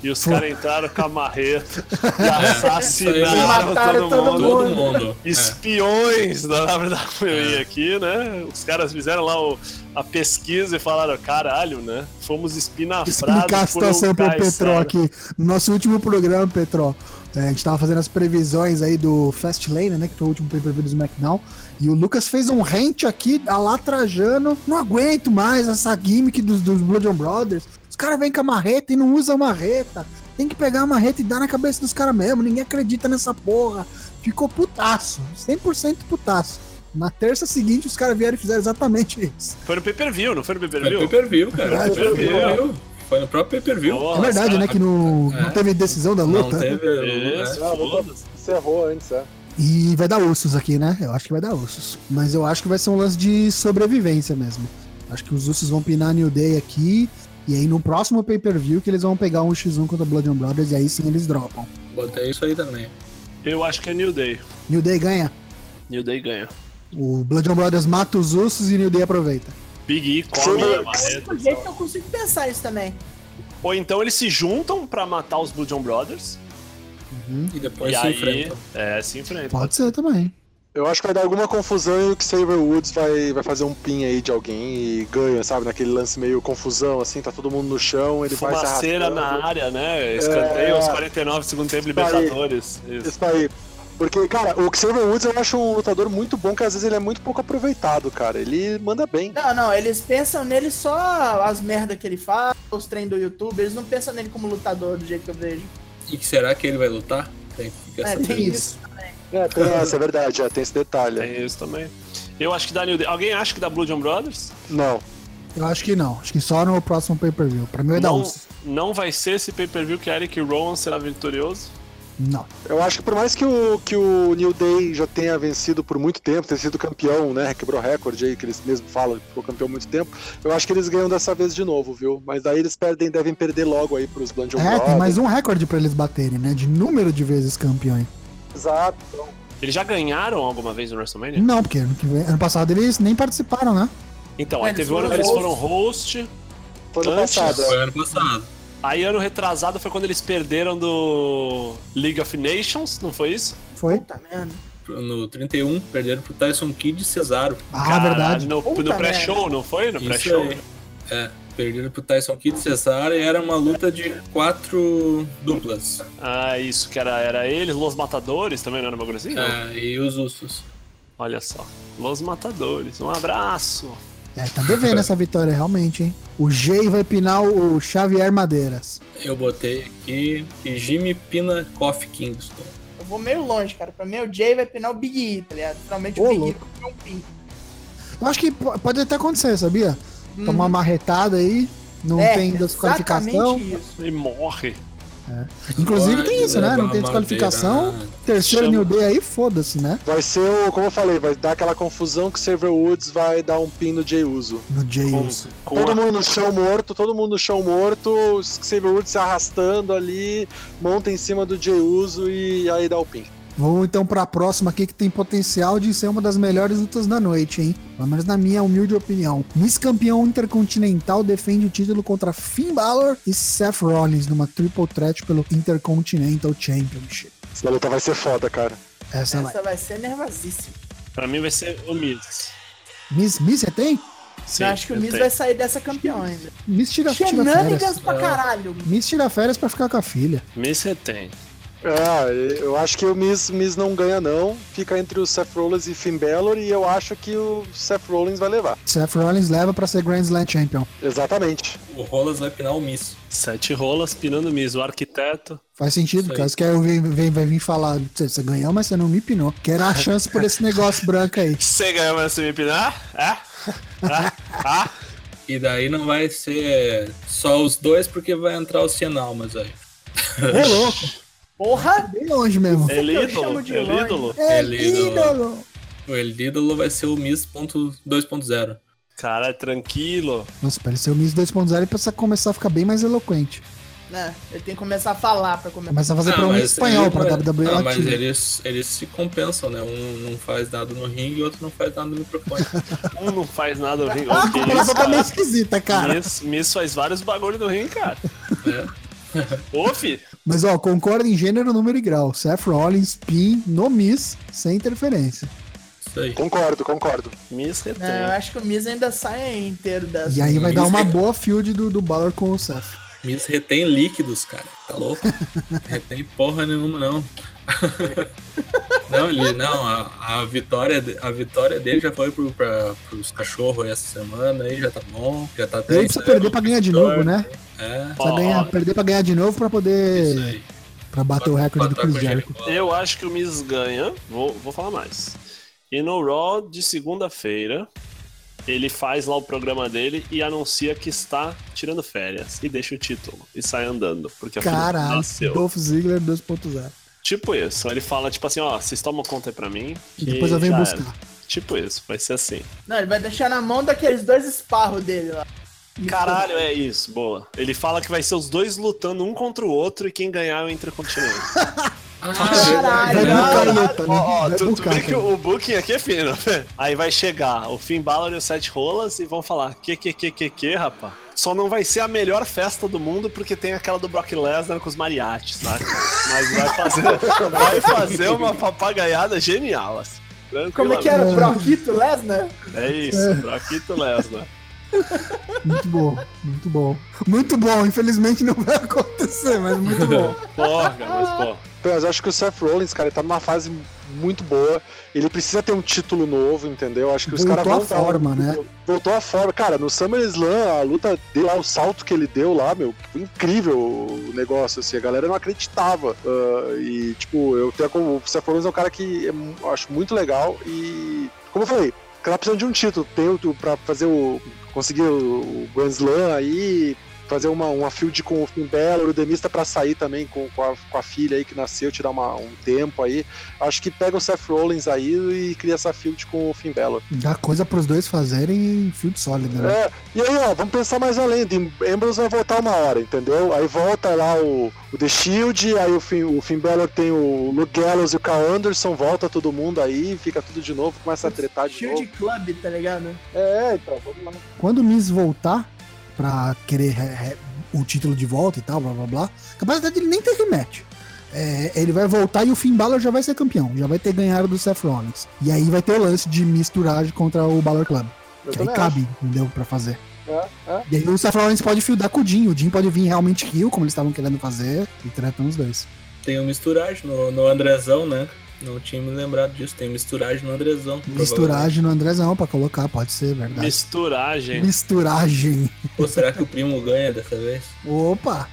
E os caras entraram com a marreta e assassinaram Mataram todo todo mundo. Todo mundo. É. Espiões da WWE aqui, né? Os caras fizeram lá o- a pesquisa e falaram, caralho, né? Fomos espinafrados Explicar a por um situação pro Kaysar." Petró aqui. No nosso último programa, Petró, é, a gente tava fazendo as previsões aí do Fastlane, né? Que foi o último pay-per-view do SmackDown. E o Lucas fez um rant aqui, a lá trajando. Não aguento mais essa gimmick dos, dos Blood and Brothers. Os caras vêm com a marreta e não usam marreta. Tem que pegar a marreta e dar na cabeça dos caras mesmo. Ninguém acredita nessa porra. Ficou putaço. 100% putaço. Na terça seguinte, os caras vieram e fizeram exatamente isso. Foi no pay-per-view, não foi no Foi pay-per-view? pay-per-view, cara. Verdade, Foi pay-per-view. pay-per-view. Foi no próprio pay-per-view. Nossa, É verdade, né? Que no, não É. teve decisão da Não luta. teve. Isso, né? Encerrou antes, é. E vai dar ursos aqui, né? Eu acho que vai dar ursos. Mas eu acho que vai ser um lance de sobrevivência mesmo. Acho que os ursos vão pinar New Day aqui. E aí no próximo pay-per-view que eles vão pegar um X1 contra Blood and Brothers e aí sim eles dropam. Botei isso aí também. Eu acho que é New Day. New Day ganha. New Day ganha. O Blood and Brothers mata os ursos e New Day aproveita. Big E come a marreta. Do jeito que eu consigo pensar isso também. Ou então eles se juntam pra matar os Blue John Brothers. E depois e se aí, enfrentam. é, se enfrentam. Pode ser também. Eu acho que vai dar alguma confusão e o Xavier Woods vai, vai fazer um pin aí de alguém e ganha, sabe? Naquele lance meio confusão, assim, tá todo mundo no chão, ele vai se Fumaceira arrastando. na área, né? Escanteio É. aos 49 segundo tempo, Isso aí. Libertadores. Isso. Isso aí. Porque, cara, o Xavier Woods eu acho um lutador muito bom, que às vezes ele é muito pouco aproveitado, cara. Ele manda bem. Não, não, eles pensam nele só as merdas que ele faz, os treinos do YouTube, eles não pensam nele como lutador do jeito que eu vejo. E que será que ele vai lutar? Tem que ficar É, tem Isso. É, tem essa, é verdade, é, tem esse detalhe. Tem isso também. Eu acho que dá New Day. Alguém acha que dá Blue John Brothers? Não. Eu acho que não. Acho que só no próximo pay-per-view. Pra mim dar Não, ursos. não vai ser esse pay-per-view que Eric Rowan será vitorioso. Não. Eu acho que por mais que o, que o New Day já tenha vencido por muito tempo, ter sido campeão, né? Quebrou recorde aí, que eles mesmo falam que ficou campeão há muito tempo. Eu acho que eles ganham dessa vez de novo, viu? Mas daí eles perdem, devem perder logo aí pros Blond É, tem mais um recorde pra eles baterem, né? De número de vezes campeões. Exato. Eles já ganharam alguma vez no WrestleMania? Não, porque ano, ano passado eles nem participaram, né? Então, aí Eles teve um ano que foram eles foram host. Foi no Antes. passado. é. Foi ano passado. Aí ano retrasado foi quando eles perderam do League of Nations, não foi isso? Foi? Puta merda. No 31, perderam pro Tyson Kidd e Cesaro. Ah, Caralho, verdade. No, no pré-show, não foi? No pré-show? aí. É, perderam pro Tyson Kidd e Cesaro e era uma luta de quatro duplas. Ah, isso, que era, era eles, Los Matadores também, não era uma coisa assim? Não. É, e os Usos. Olha só. Los Matadores, um abraço. É, tá devendo essa vitória realmente, hein? O Jay vai pinar o Xavier Madeiras. Eu botei aqui que Jimmy Pina Kofi Kingston. Eu vou meio longe, cara. Pra mim, o Jay vai pinar o Big E, tá ligado? Finalmente Ô, o Big E louco. pinar um pin. Eu acho que po- pode até acontecer, sabia? Tomar uma marretada aí, não É, tem desqualificação. isso. E morre. Inclusive tem isso, né? Não tem desqualificação. beirada. Terceiro Chama. New Day aí, foda-se, né? Vai ser o, como eu falei, vai dar aquela confusão que o Xavier Woods vai dar um pin no Jay Uso. No Jay Uso. com Todo a- mundo no chão morto, todo mundo no chão morto, o Xavier Woods se arrastando ali, monta em cima do Jay Uso e aí dá o pin. Vamos então pra próxima aqui que tem potencial de ser uma das melhores lutas da noite, hein? Pelo menos na minha humilde opinião. Miss Campeão Intercontinental defende o título contra Finn Balor e Seth Rollins numa triple threat pelo Intercontinental Championship. Essa luta vai ser foda, cara. Essa, vai. Essa vai ser nervosíssima. Pra mim vai ser o Miz. Miss, Miss você tem? Sim, eu acho que o eu Miz tenho. vai sair dessa campeão ainda. Miss tira, tira férias. pra caralho. Miss tira férias pra ficar com a filha. Miz você tem. É, eu acho que o Miz, Miz não ganha não, fica entre o Seth Rollins e Finn Balor e eu acho que o Seth Rollins vai levar. Seth Rollins leva pra ser Grand Slam Champion. Exatamente. O Rolas vai pinar o Miss. Sete rolas pinando Miz, o arquiteto. Faz sentido, caso que eu vem, vem, vai vir falar, você ganhou, mas você não me pinou. Quero a chance por esse negócio branco aí. Você ganhou, mas você me pinar? É? Ah? Ah? E daí não vai ser só os dois, porque vai entrar o Cienalmas aí. Ô, louco, Porra! bem longe mesmo. Ele eu ídolo? Ele longe. ídolo? É Ele, ídolo. O El ídolo vai ser o Miss ponto 2.0. Cara, tranquilo. Nossa, pareceu o Miss 2.0 e precisa começar a ficar bem mais eloquente. Né? Ele tem que começar a falar pra começar. Começa a fazer Ah, pra um espanhol, ele- pra WWE Ah, mas eles, eles se compensam, né? Um não faz nada no ringue e outro não faz nada no microfone. Um não faz nada no ringue. Ah, Que comparação isso, tá meio esquisita, cara. Miss, Miss faz vários bagulho no ringue, cara. É. Ô, fi. Mas ó, concorda em gênero, número e grau. Seth Rollins, Pin, no Miss, sem interferência. Isso aí. Concordo, concordo. Miss retém. Não, eu acho que o Miz ainda sai inteiro dessa. E aí vai dar uma Miss- boa field do, do Balor com o Seth. Miss retém líquidos, cara. Tá louco? retém porra nenhuma, não. não, ele, não, a, a, vitória, a vitória dele já foi pro, pra, pros cachorros essa semana, aí já tá bom, já tá Ele precisa perder pra ganhar de novo, né? É, Precisa ganhar, perder pra ganhar de novo pra poder. pra bater o recorde do Chris Jericho. Eu acho que o Miz ganha. Vou, vou falar mais. E no Raw de segunda-feira, ele faz lá o programa dele e anuncia que está tirando férias. E deixa o título. E sai andando. Porque Caralho. Dolph Ziggler 2.0. Tipo isso. Ele fala, tipo assim, ó, vocês tomam conta aí pra mim. E depois eu venho buscar. era. Tipo isso, vai ser assim. Não, ele vai deixar na mão daqueles dois esparros dele lá. Caralho, é isso, boa. Ele fala que vai ser os dois lutando um contra o outro e quem ganhar é o Intercontinente. Ah, Caralho, luta, né? Ó, ó, Vai tu, que o booking aqui é fino. Aí vai chegar o Finn Balor e o Seth Rollins e vão falar que, que, que, que, que, rapá. Só não vai ser a melhor festa do mundo porque tem aquela do Brock Lesnar com os mariachis, saca? Mas vai fazer, vai fazer uma papagaiada genial, assim. Como é que era? Broquito Lesnar? É isso, Brockito Lesnar. Muito bom, muito bom. Muito bom, infelizmente não vai acontecer, mas muito bom. Porra, mas pô. Mas eu acho que o Seth Rollins, cara, ele tá numa fase muito boa. Ele precisa ter um título novo, entendeu? Acho que os caras Voltou vão à dar um- forma, né? Voltou à forma. Cara, no SummerSlam, a luta dele lá, o salto que ele deu lá, meu, foi incrível o negócio, assim. A galera não acreditava. Ah, e, tipo, eu tenho como. O Seth Rollins é um cara que é eu acho muito legal. E, como eu falei, o cara precisa de um título. Tem o, pra fazer o. conseguir o, o Grand Slam aí. Fazer uma, uma field com o Finn Balor, o Demis tá pra sair também com, com, a, com a filha aí que nasceu, tirar uma, um tempo aí. Acho que pega o Seth Rollins aí e cria essa field com o Finn Balor. Dá coisa pros dois fazerem em field sólida, né? É, e aí, ó, vamos pensar mais além. Ambrose vai voltar uma hora, entendeu? Aí volta lá o, o The Shield, aí o Finn, o Finn Balor tem o Luke Gallows e o Carl Anderson, volta todo mundo aí, fica tudo de novo, começa a tretar de Shield novo. Club, tá ligado? É, então, vamos lá. Quando o Miz voltar pra querer re- re- o título de volta e tal, blá blá blá, capaz até dele nem ter rematch. É, ele vai voltar e o Finn Balor já vai ser campeão, já vai ter ganhado do Seth Rollins. E aí vai ter o lance de misturagem contra o Balor Club. Eu Que aí cabe, entendeu? Pra fazer. É, é. E aí o Seth Rollins pode fildar com o Jim. O Jim pode vir realmente rio, como eles estavam querendo fazer, e tratam os dois. Tem um misturagem no, no Andrezão, né? Não tinha me lembrado disso. Tem misturagem no Andrezão. Misturagem no Andrezão pra colocar, pode ser, verdade. Misturagem. Misturagem. Ou será que o primo ganha dessa vez? Opa!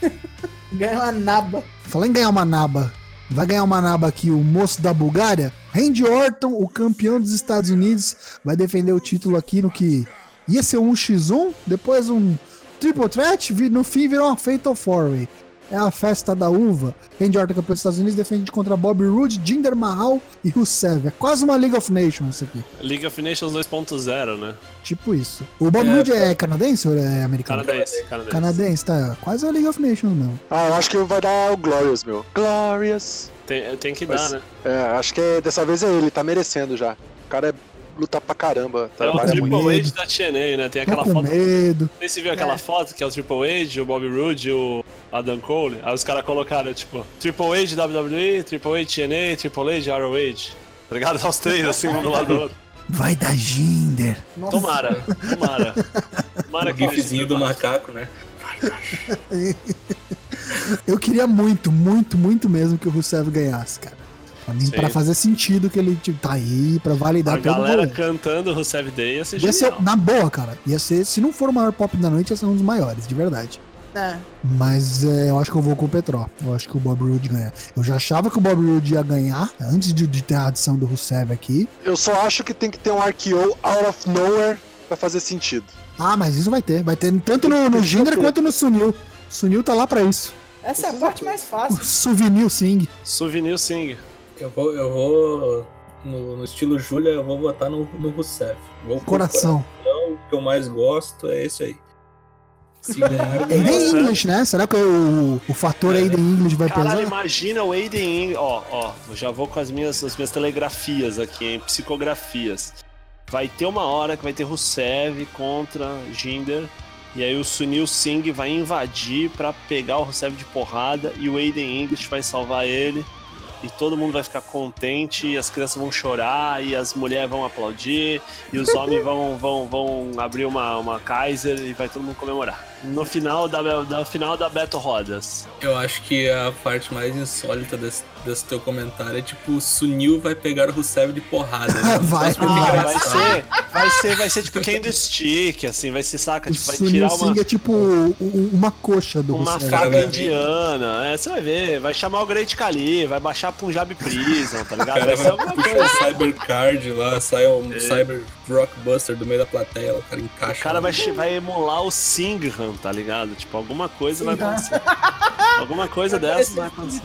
Ganha uma naba. Falando em ganhar uma naba, vai ganhar uma naba aqui o moço da Bulgária. Randy Orton, o campeão dos Estados Unidos, vai defender o título aqui no que ia ser um X1, depois um Triple Threat, no fim virou uma Fatal Four Way. É a festa da uva. Randy Orton, campeão dos Estados Unidos, defende contra Bobby Roode, Jinder Mahal e Rusev. É quase uma League of Nations isso aqui. League of Nations 2.0, né? Tipo isso. O Bobby É, Roode é canadense ou é americano? Canadense, canadense. Canadense, tá. Quase a League of Nations mesmo. Ah, eu acho que vai dar o Glorious, meu. Glorious. Tem, tem que Mas- dar, né? É, acho que é- dessa vez é ele, tá merecendo já. O cara é luta pra caramba, É o trabalha Triple. H da TNA, né? Tem Tô aquela foto. medo. Não sei se viu aquela É. foto que é o Triple H, o Bobby Roode e o Adam Cole. Aí os caras colocaram, tipo, Triple H WWE, Triple H TNA, Triple H ROH. Tá ligado? Os três, assim, um do lado do outro. Vai dar Jinder. Nossa, Tomara, tomara. Tomara O que gifzinho do macaco, né? Eu queria muito, muito, muito mesmo que o Rusev ganhasse, cara. Pra mim, Sim. pra fazer sentido que ele tipo, tá aí, pra validar A todo o galera rolê. cantando Rusev Day ia ser Ia ser, na boa, cara. Ia ser, se não for o maior pop da noite, ia ser um dos maiores, de verdade. É. Mas é, eu acho que eu vou com o Petró. Eu acho que o Bob Roode ganha. Eu já achava que o Bob Roode ia ganhar, antes de, de ter a adição do Rusev aqui. Eu só acho que tem que ter um RKO out of nowhere pra fazer sentido. Ah, mas isso vai ter. Vai ter tanto no, no Jinder quanto no Sunil. Sunil tá lá pra isso. Essa é a parte mais O fácil. Souvenir Singh. Souvenir Sing. Eu vou, eu vou no, no estilo Júlia, eu vou votar no, no Rusev. Vou Coração. coração, O que eu mais gosto é esse aí. Se ganhar, É. Aiden English, né? Será que o, o fator Aiden English vai Caralho, pesar? imagina o Aiden Eng- Ó, ó, eu já vou com as minhas, as minhas telegrafias aqui, hein? Psicografias. Vai ter uma hora que vai ter Rusev contra Jinder. E aí o Sunil Singh vai invadir pra pegar o Rusev de porrada e o Aiden English vai salvar ele. E todo mundo vai ficar contente, e as crianças vão chorar, e as mulheres vão aplaudir, e os homens vão, vão, vão abrir uma, uma Kaiser e vai todo mundo comemorar. No final da, da final da Beto Rodas. Eu acho que a parte mais insólita desse, desse teu comentário é tipo, o Sunil vai pegar o Rusev de porrada. né? Vai. Ah, vai ser, vai ser, vai ser tipo candlestick, assim, vai ser, saca? O Tipo, vai Sunil tirar Singh uma, é tipo o- o- uma coxa do uma Rusev. Cara, faca indiana, é, você vai ver, vai chamar o Great Kali, vai baixar Punjab Prison, tá O ligado? cara Vai ser puxar coisa. o Cybercard lá, sai um É. Cyber Rockbuster do meio da plateia, o cara O encaixa. cara lá. vai, vai emular o Singham, tá ligado? Tipo, alguma coisa vai acontecer. Alguma coisa dessa vai acontecer.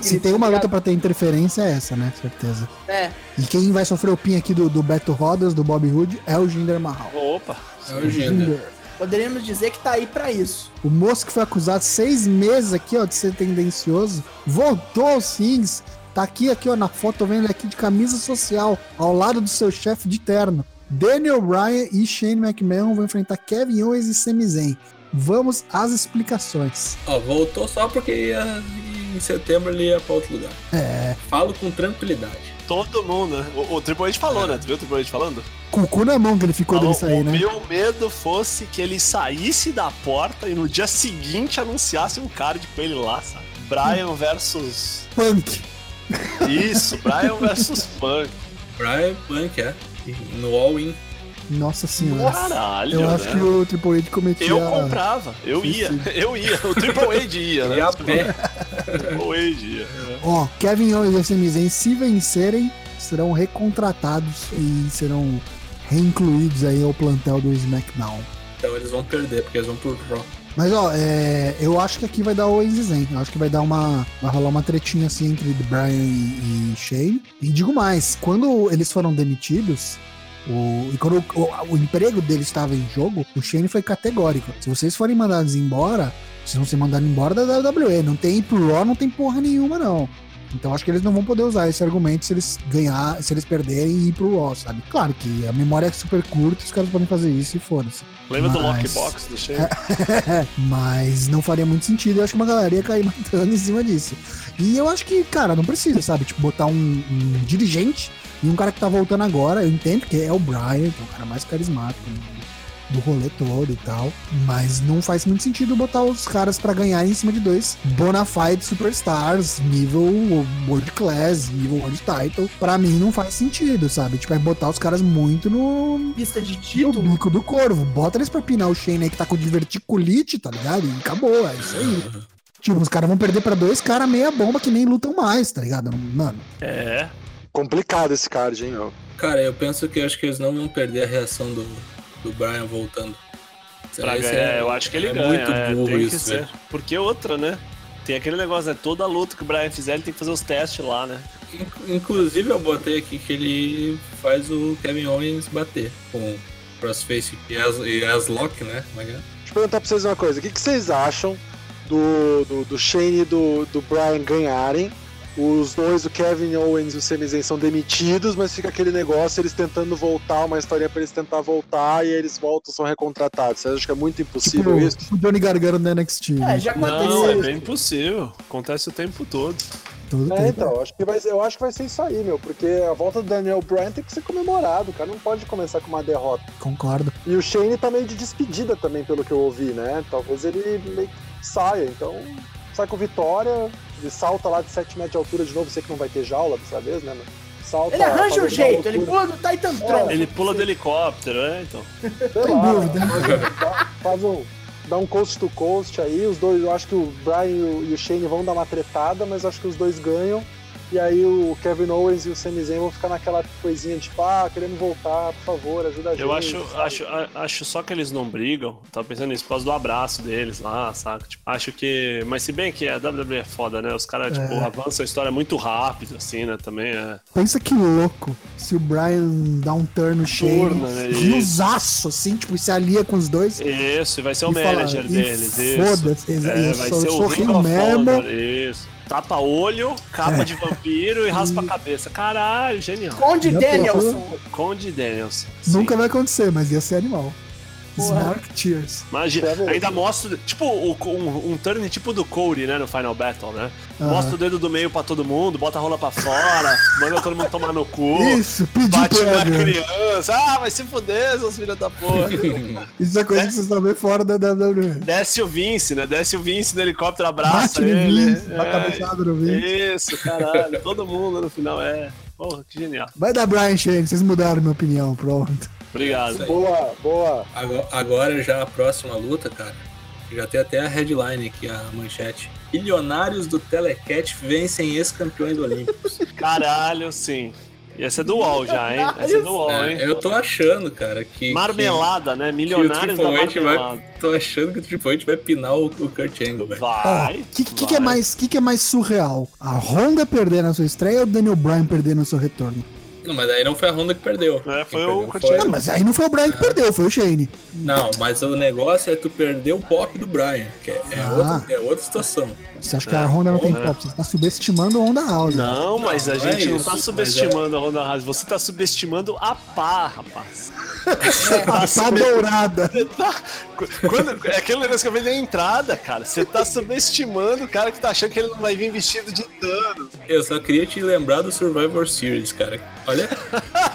Se tem uma luta pra ter interferência, é essa, né? Certeza. É, E quem vai sofrer o pin aqui do, do Beto Rodas, do Bob Hood, é o Jinder Mahal. Opa! É o Jinder. poderíamos dizer que tá aí pra isso. O moço que foi acusado seis meses aqui, ó, de ser tendencioso, voltou aos rings. Tá aqui, aqui, ó, na foto, tô vendo ele aqui de camisa social, ao lado do seu chefe de terno. Daniel Bryan e Shane McMahon vão enfrentar Kevin Owens e Sami Zayn. Vamos às explicações. Ó, voltou só porque ia, em setembro ele ia pra outro lugar. É, Falo com tranquilidade. Todo mundo, né? O, o Triple H falou, né? Tu viu o Triple H falando? com o cu na mão que ele ficou Falou, dele sair, o né? meu medo fosse que ele saísse da porta e no dia seguinte anunciasse um card com ele lá, sabe? Brian versus. Punk. Isso, Brian versus Punk. Brian Punk, é. No All-In. Nossa senhora. Caralho, Eu né? acho que o Triple H cometia... Eu comprava, eu ia, eu ia. O Triple H ia, né? E a pé. Triple H ia. Ó, Kevin Owens e Sami se vencerem, serão recontratados e serão reincluídos aí ao plantel do SmackDown. Então eles vão perder, porque eles vão pro Raw. Mas ó, é, eu acho que aqui vai dar o Zayn. Eu acho que vai dar uma. Vai rolar uma tretinha assim entre Brian e, e Shane. E digo mais, quando eles foram demitidos. O, e quando o, o- o emprego deles estava em jogo, o Shane foi categórico. Se vocês forem mandados embora, vocês vão ser mandados embora da WWE. Não tem ir pro Raw, não tem porra nenhuma, não. Então acho que eles não vão poder usar esse argumento se eles ganhar, se eles perderem e ir pro Raw, sabe? Claro que a memória é super curta, os caras podem fazer isso e foda-se. Lembra do Mas- Lockbox do Shane? Mas não faria muito sentido. Eu acho que uma galera ia cair matando em cima disso. E eu acho que, cara, não precisa, sabe? Tipo, botar um, um dirigente e um cara que tá voltando agora. Eu entendo que é o Brian, que é o cara mais carismático do rolê todo e tal. Mas não faz muito sentido botar os caras pra ganhar em cima de dois bona fide superstars, nível world class, nível world title. Pra mim não faz sentido, sabe? Tipo, é botar os caras muito no, Pista de no título. bico do corvo. Bota eles pra pinar o Shane aí que tá com diverticulite, tá ligado? E acabou, é isso aí. Tipo, os caras vão perder pra dois caras meia bomba que nem lutam mais, tá ligado? Mano, É. Complicado esse card, hein, ó. Cara, eu penso que acho que eles não vão perder a reação do, do Brian voltando. Pra ganhar, é- eu acho que ele é ganha. muito é, burro tem que isso, ser. velho. Porque outra, né? Tem aquele negócio, né? Toda luta que o Brian fizer, ele tem que fazer os testes lá, né? Inc- Inclusive eu botei aqui que ele faz o Kevin Owens bater com o Crossface e as, e as Lock, né? É é? Deixa eu perguntar pra vocês uma coisa. O que, que vocês acham do, do, do Shane e do, do Brian ganharem? Os dois, o Kevin Owens e o Sami Zayn, são demitidos, mas fica aquele negócio, eles tentando voltar, uma historinha pra eles tentar voltar, e eles voltam, são recontratados. Vocês acham que é muito impossível tipo, isso? o Johnny Gargano da NXT. É, né? já Não, é aconteceu. bem possível. Acontece o tempo todo. Todo É, tempo. então, acho que vai, ser- eu acho que vai ser isso aí, meu, porque a volta do Daniel Bryan tem que ser comemorado, o cara não pode começar com uma derrota. Concordo. E o Shane tá meio de despedida também, pelo que eu ouvi, né? Talvez ele meio que saia, então sai com vitória, ele salta lá de 7 metros de altura de novo, sei que não vai ter jaula dessa vez, né? Salta, Ele arranja um jeito, ele pula no Titan Tron. Ele pula do helicóptero, né? Então. Sei Tem lá, dúvida. faz- um. Dá um coast to coast aí, os dois, eu acho que o Brian e o- e o Shane vão dar uma tretada, mas acho que os dois ganham. E aí o Kevin Owens e o Sami Zayn vão ficar naquela coisinha de tipo, ah, querendo voltar, por favor, ajuda a gente. Eu acho, sabe? acho, acho só que eles não brigam. Tava pensando nisso por causa do abraço deles lá, saca? Tipo, acho que. Mas se bem que a WWE é foda, né? Os caras, tipo, É. avançam a história muito rápido, assim, né? Também é. Pensa que louco se o Brian dá um turn no Shane, Turno, né? riozaço, assim, tipo, e se alia com os dois. Isso, e vai ser o E fala, manager "E deles. Isso. Foda-se, É, vai ser o Ring of. Honor, Isso. Tapa olho, capa É. de vampiro e raspa a cabeça. Caralho, genial. Conde Já Danielson. Conde Daniels. Sim. Nunca vai acontecer, mas ia ser animal. Snark Tears. Imagina, Deve- ainda mostra, tipo, um, um turn tipo do Cody, né, no Final Battle, né? Mostra o dedo do meio pra todo mundo, bota a rola pra fora, manda todo mundo tomar no cu, Isso, pedi bate na criança, ah, vai se fuder, seus filhos da porra. Isso é coisa que você só vê fora da WWE. Desce o Vince, né? Desce o Vince no helicóptero, abraça Bate ele. Vince, dá É, cabeçada no Vince. Isso, caralho, todo mundo no final é. Porra, que genial. Vai dar Brian Shane, vocês mudaram minha opinião, pronto. Obrigado. Boa, boa. Agora, agora já a próxima luta, cara. Já tem até a headline aqui, a manchete. Milionários do Telecat vencem ex-campeões olímpicos. Caralho, sim. E essa é do UOL já, hein? Essa é do UOL, É, hein? eu tô achando, cara, que. Marmelada, né? Que, que o Milionários da marmelada. vai. Tô achando que o Triple H vai pinar o, o Kurt Angle, velho. Vai. o que, que, que é mais, que, que é mais surreal? A Honda perder na sua estreia ou o Daniel Bryan perder no seu retorno? Não, mas aí não foi a Honda que perdeu. É, foi o foi- Não, mas aí não foi o Bryan que perdeu, foi o Shane. Não, mas o negócio é tu perder o pop do Brian, que é, é Ah. outra, é outra situação. Você acha que a Honda não tem É. pop? Você tá subestimando a Honda House. Não, mas a Não, não é gente não isso, tá mas subestimando a Honda Haas. Você tá subestimando a pá, rapaz. A tá dourada. Quando, é aquele negócio que eu falei da entrada, cara. Você tá subestimando o cara que tá achando que ele não vai vir vestido de dano. Eu só queria te lembrar do Survivor Series, cara. Olha,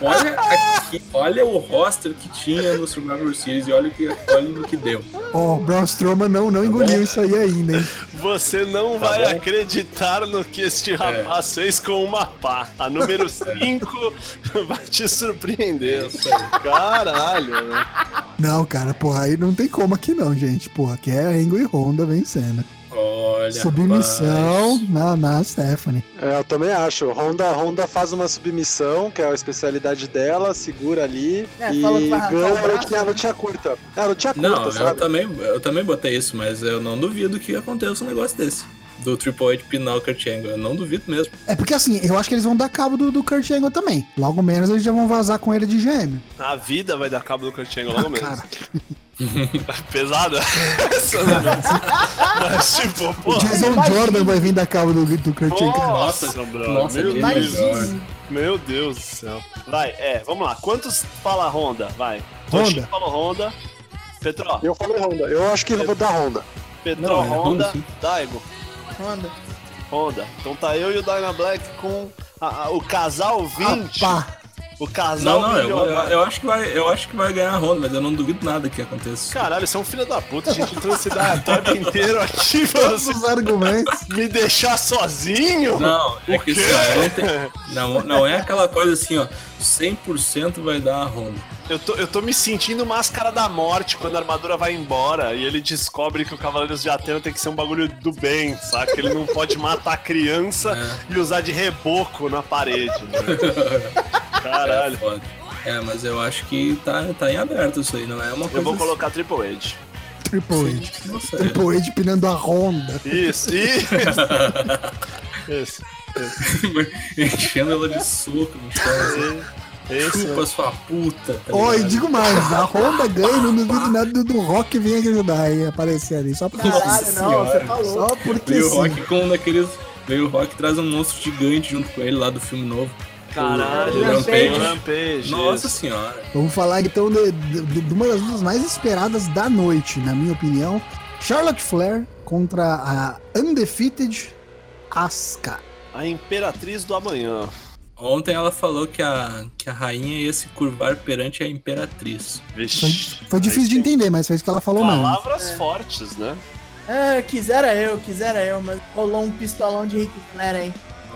olha aqui, olha o roster que tinha no Survivor Series e olha o que, olha no que deu. Ó, o Braun Strowman não, não engoliu isso aí ainda, hein? Você não vai bom. acreditar no que este rapaz fez com uma pá. A número 5 vai te surpreender. Caralho, né? Não, cara, porra, aí não tem como aqui não, gente. Porra, aqui é Angle e Honda vencendo. Olha. Submissão rapaz. na, na Stephanie. É, eu também acho. Honda, Honda faz uma submissão, que é a especialidade dela, segura ali É, e que ganha a braço, lutinha, a né? lutinha curta. É, a lutinha curta, Não, eu sabe? também, eu também botei isso, mas eu não duvido que aconteça um negócio desse. Do Triple H pinar o Kurt Angle. Eu não duvido mesmo. É porque assim, eu acho que eles vão dar cabo do, do Kurt Angle também. Logo menos eles já vão vazar com ele de gêmeo. A vida vai dar cabo do Kurt Angle logo mesmo. Cara, Pesada? Mas, tipo, o pô. Jason imagina. Jordan vai vir dar cabo do, do Kurt Angle. Nossa, Nossa, brother. nossa, meu, Deus. Meu Deus do céu. Vai, é, vamos lá. Quantos fala Honda? Vai. Honda. Falou Honda. Petro, Eu falei Honda. Eu acho que eu vou dar Honda. Petro, Não, é Honda. Daigo, Honda. Honda. Então tá eu e o Dyna Black com a- a- o casal 20. Pá, O casal Não, não, eu, eu, acho que vai, eu acho que vai ganhar a Honda, mas eu não duvido nada que aconteça. Caralho, você é um filho da puta. A gente trouxe esse tempo inteiro aqui todos os argumentos. me deixar sozinho? Não, é que não, não é aquela coisa assim, ó, 100% vai dar a Honda. Eu tô, eu tô me sentindo máscara da morte quando a armadura vai embora e ele descobre que o Cavaleiros de Atena tem que ser um bagulho do bem, saca? Ele não pode matar a criança e usar de reboco na parede. Né? É Caralho. foda. É, mas eu acho que tá, tá em aberto isso aí, não é uma coisa Eu vou colocar Triple H. Triple é. Triple H pinando a Honda. Isso, isso. Isso. enchendo ela de soco no chão. Isso. Chupa sua puta. Tá Ó, e ligado? digo mais, a Honda ganha, não duvido nada do, do Rock vir aqui ajudar e aparecer ali. Só porque Caralho, sim. não, você senhora. falou. Só porque Veio o. Rock com um daqueles. Veio o Rock traz um monstro gigante junto com ele lá do filme novo. Caralho. O Rampage. Rampage. Nossa senhora. Vamos falar então de, de- de uma das lutas mais esperadas da noite, na minha opinião. Charlotte Flair contra a Undefeated Asuka. A Imperatriz do Amanhã. Ontem ela falou que a, que a rainha ia se curvar perante a imperatriz. Foi, Vixe. foi difícil de entender, mas foi isso que ela falou mesmo. Palavras fortes, né? É, quisera eu, quisera eu, mas rolou um pistolão de Rick Flair aí.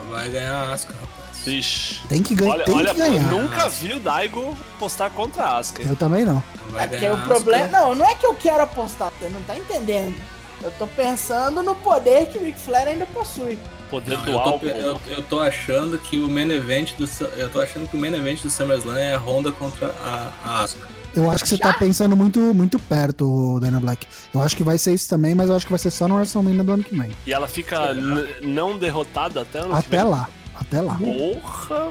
Vai ganhar a Asuka, rapaz. Vixe. Tem que, ganhar, Olha, tem olha que ganhar. nunca vi o Daigo postar contra a Asuka. Eu também não. Vai É porque o problema. Não, não é que eu quero apostar, você não tá entendendo. Eu tô pensando no poder que o Ric Flair ainda possui. Poder Não, do eu, tô, álcool. eu, eu tô achando que o main event do eu tô achando que o main event do SummerSlam é a Honda contra a, a Asuka. Eu acho que você tá pensando muito, muito perto, Dana Black. Eu acho que vai ser isso também, mas eu acho que vai ser só no WrestleMania do ano que vem. E ela fica não derrotada até ano Até lá. Até lá. Porra!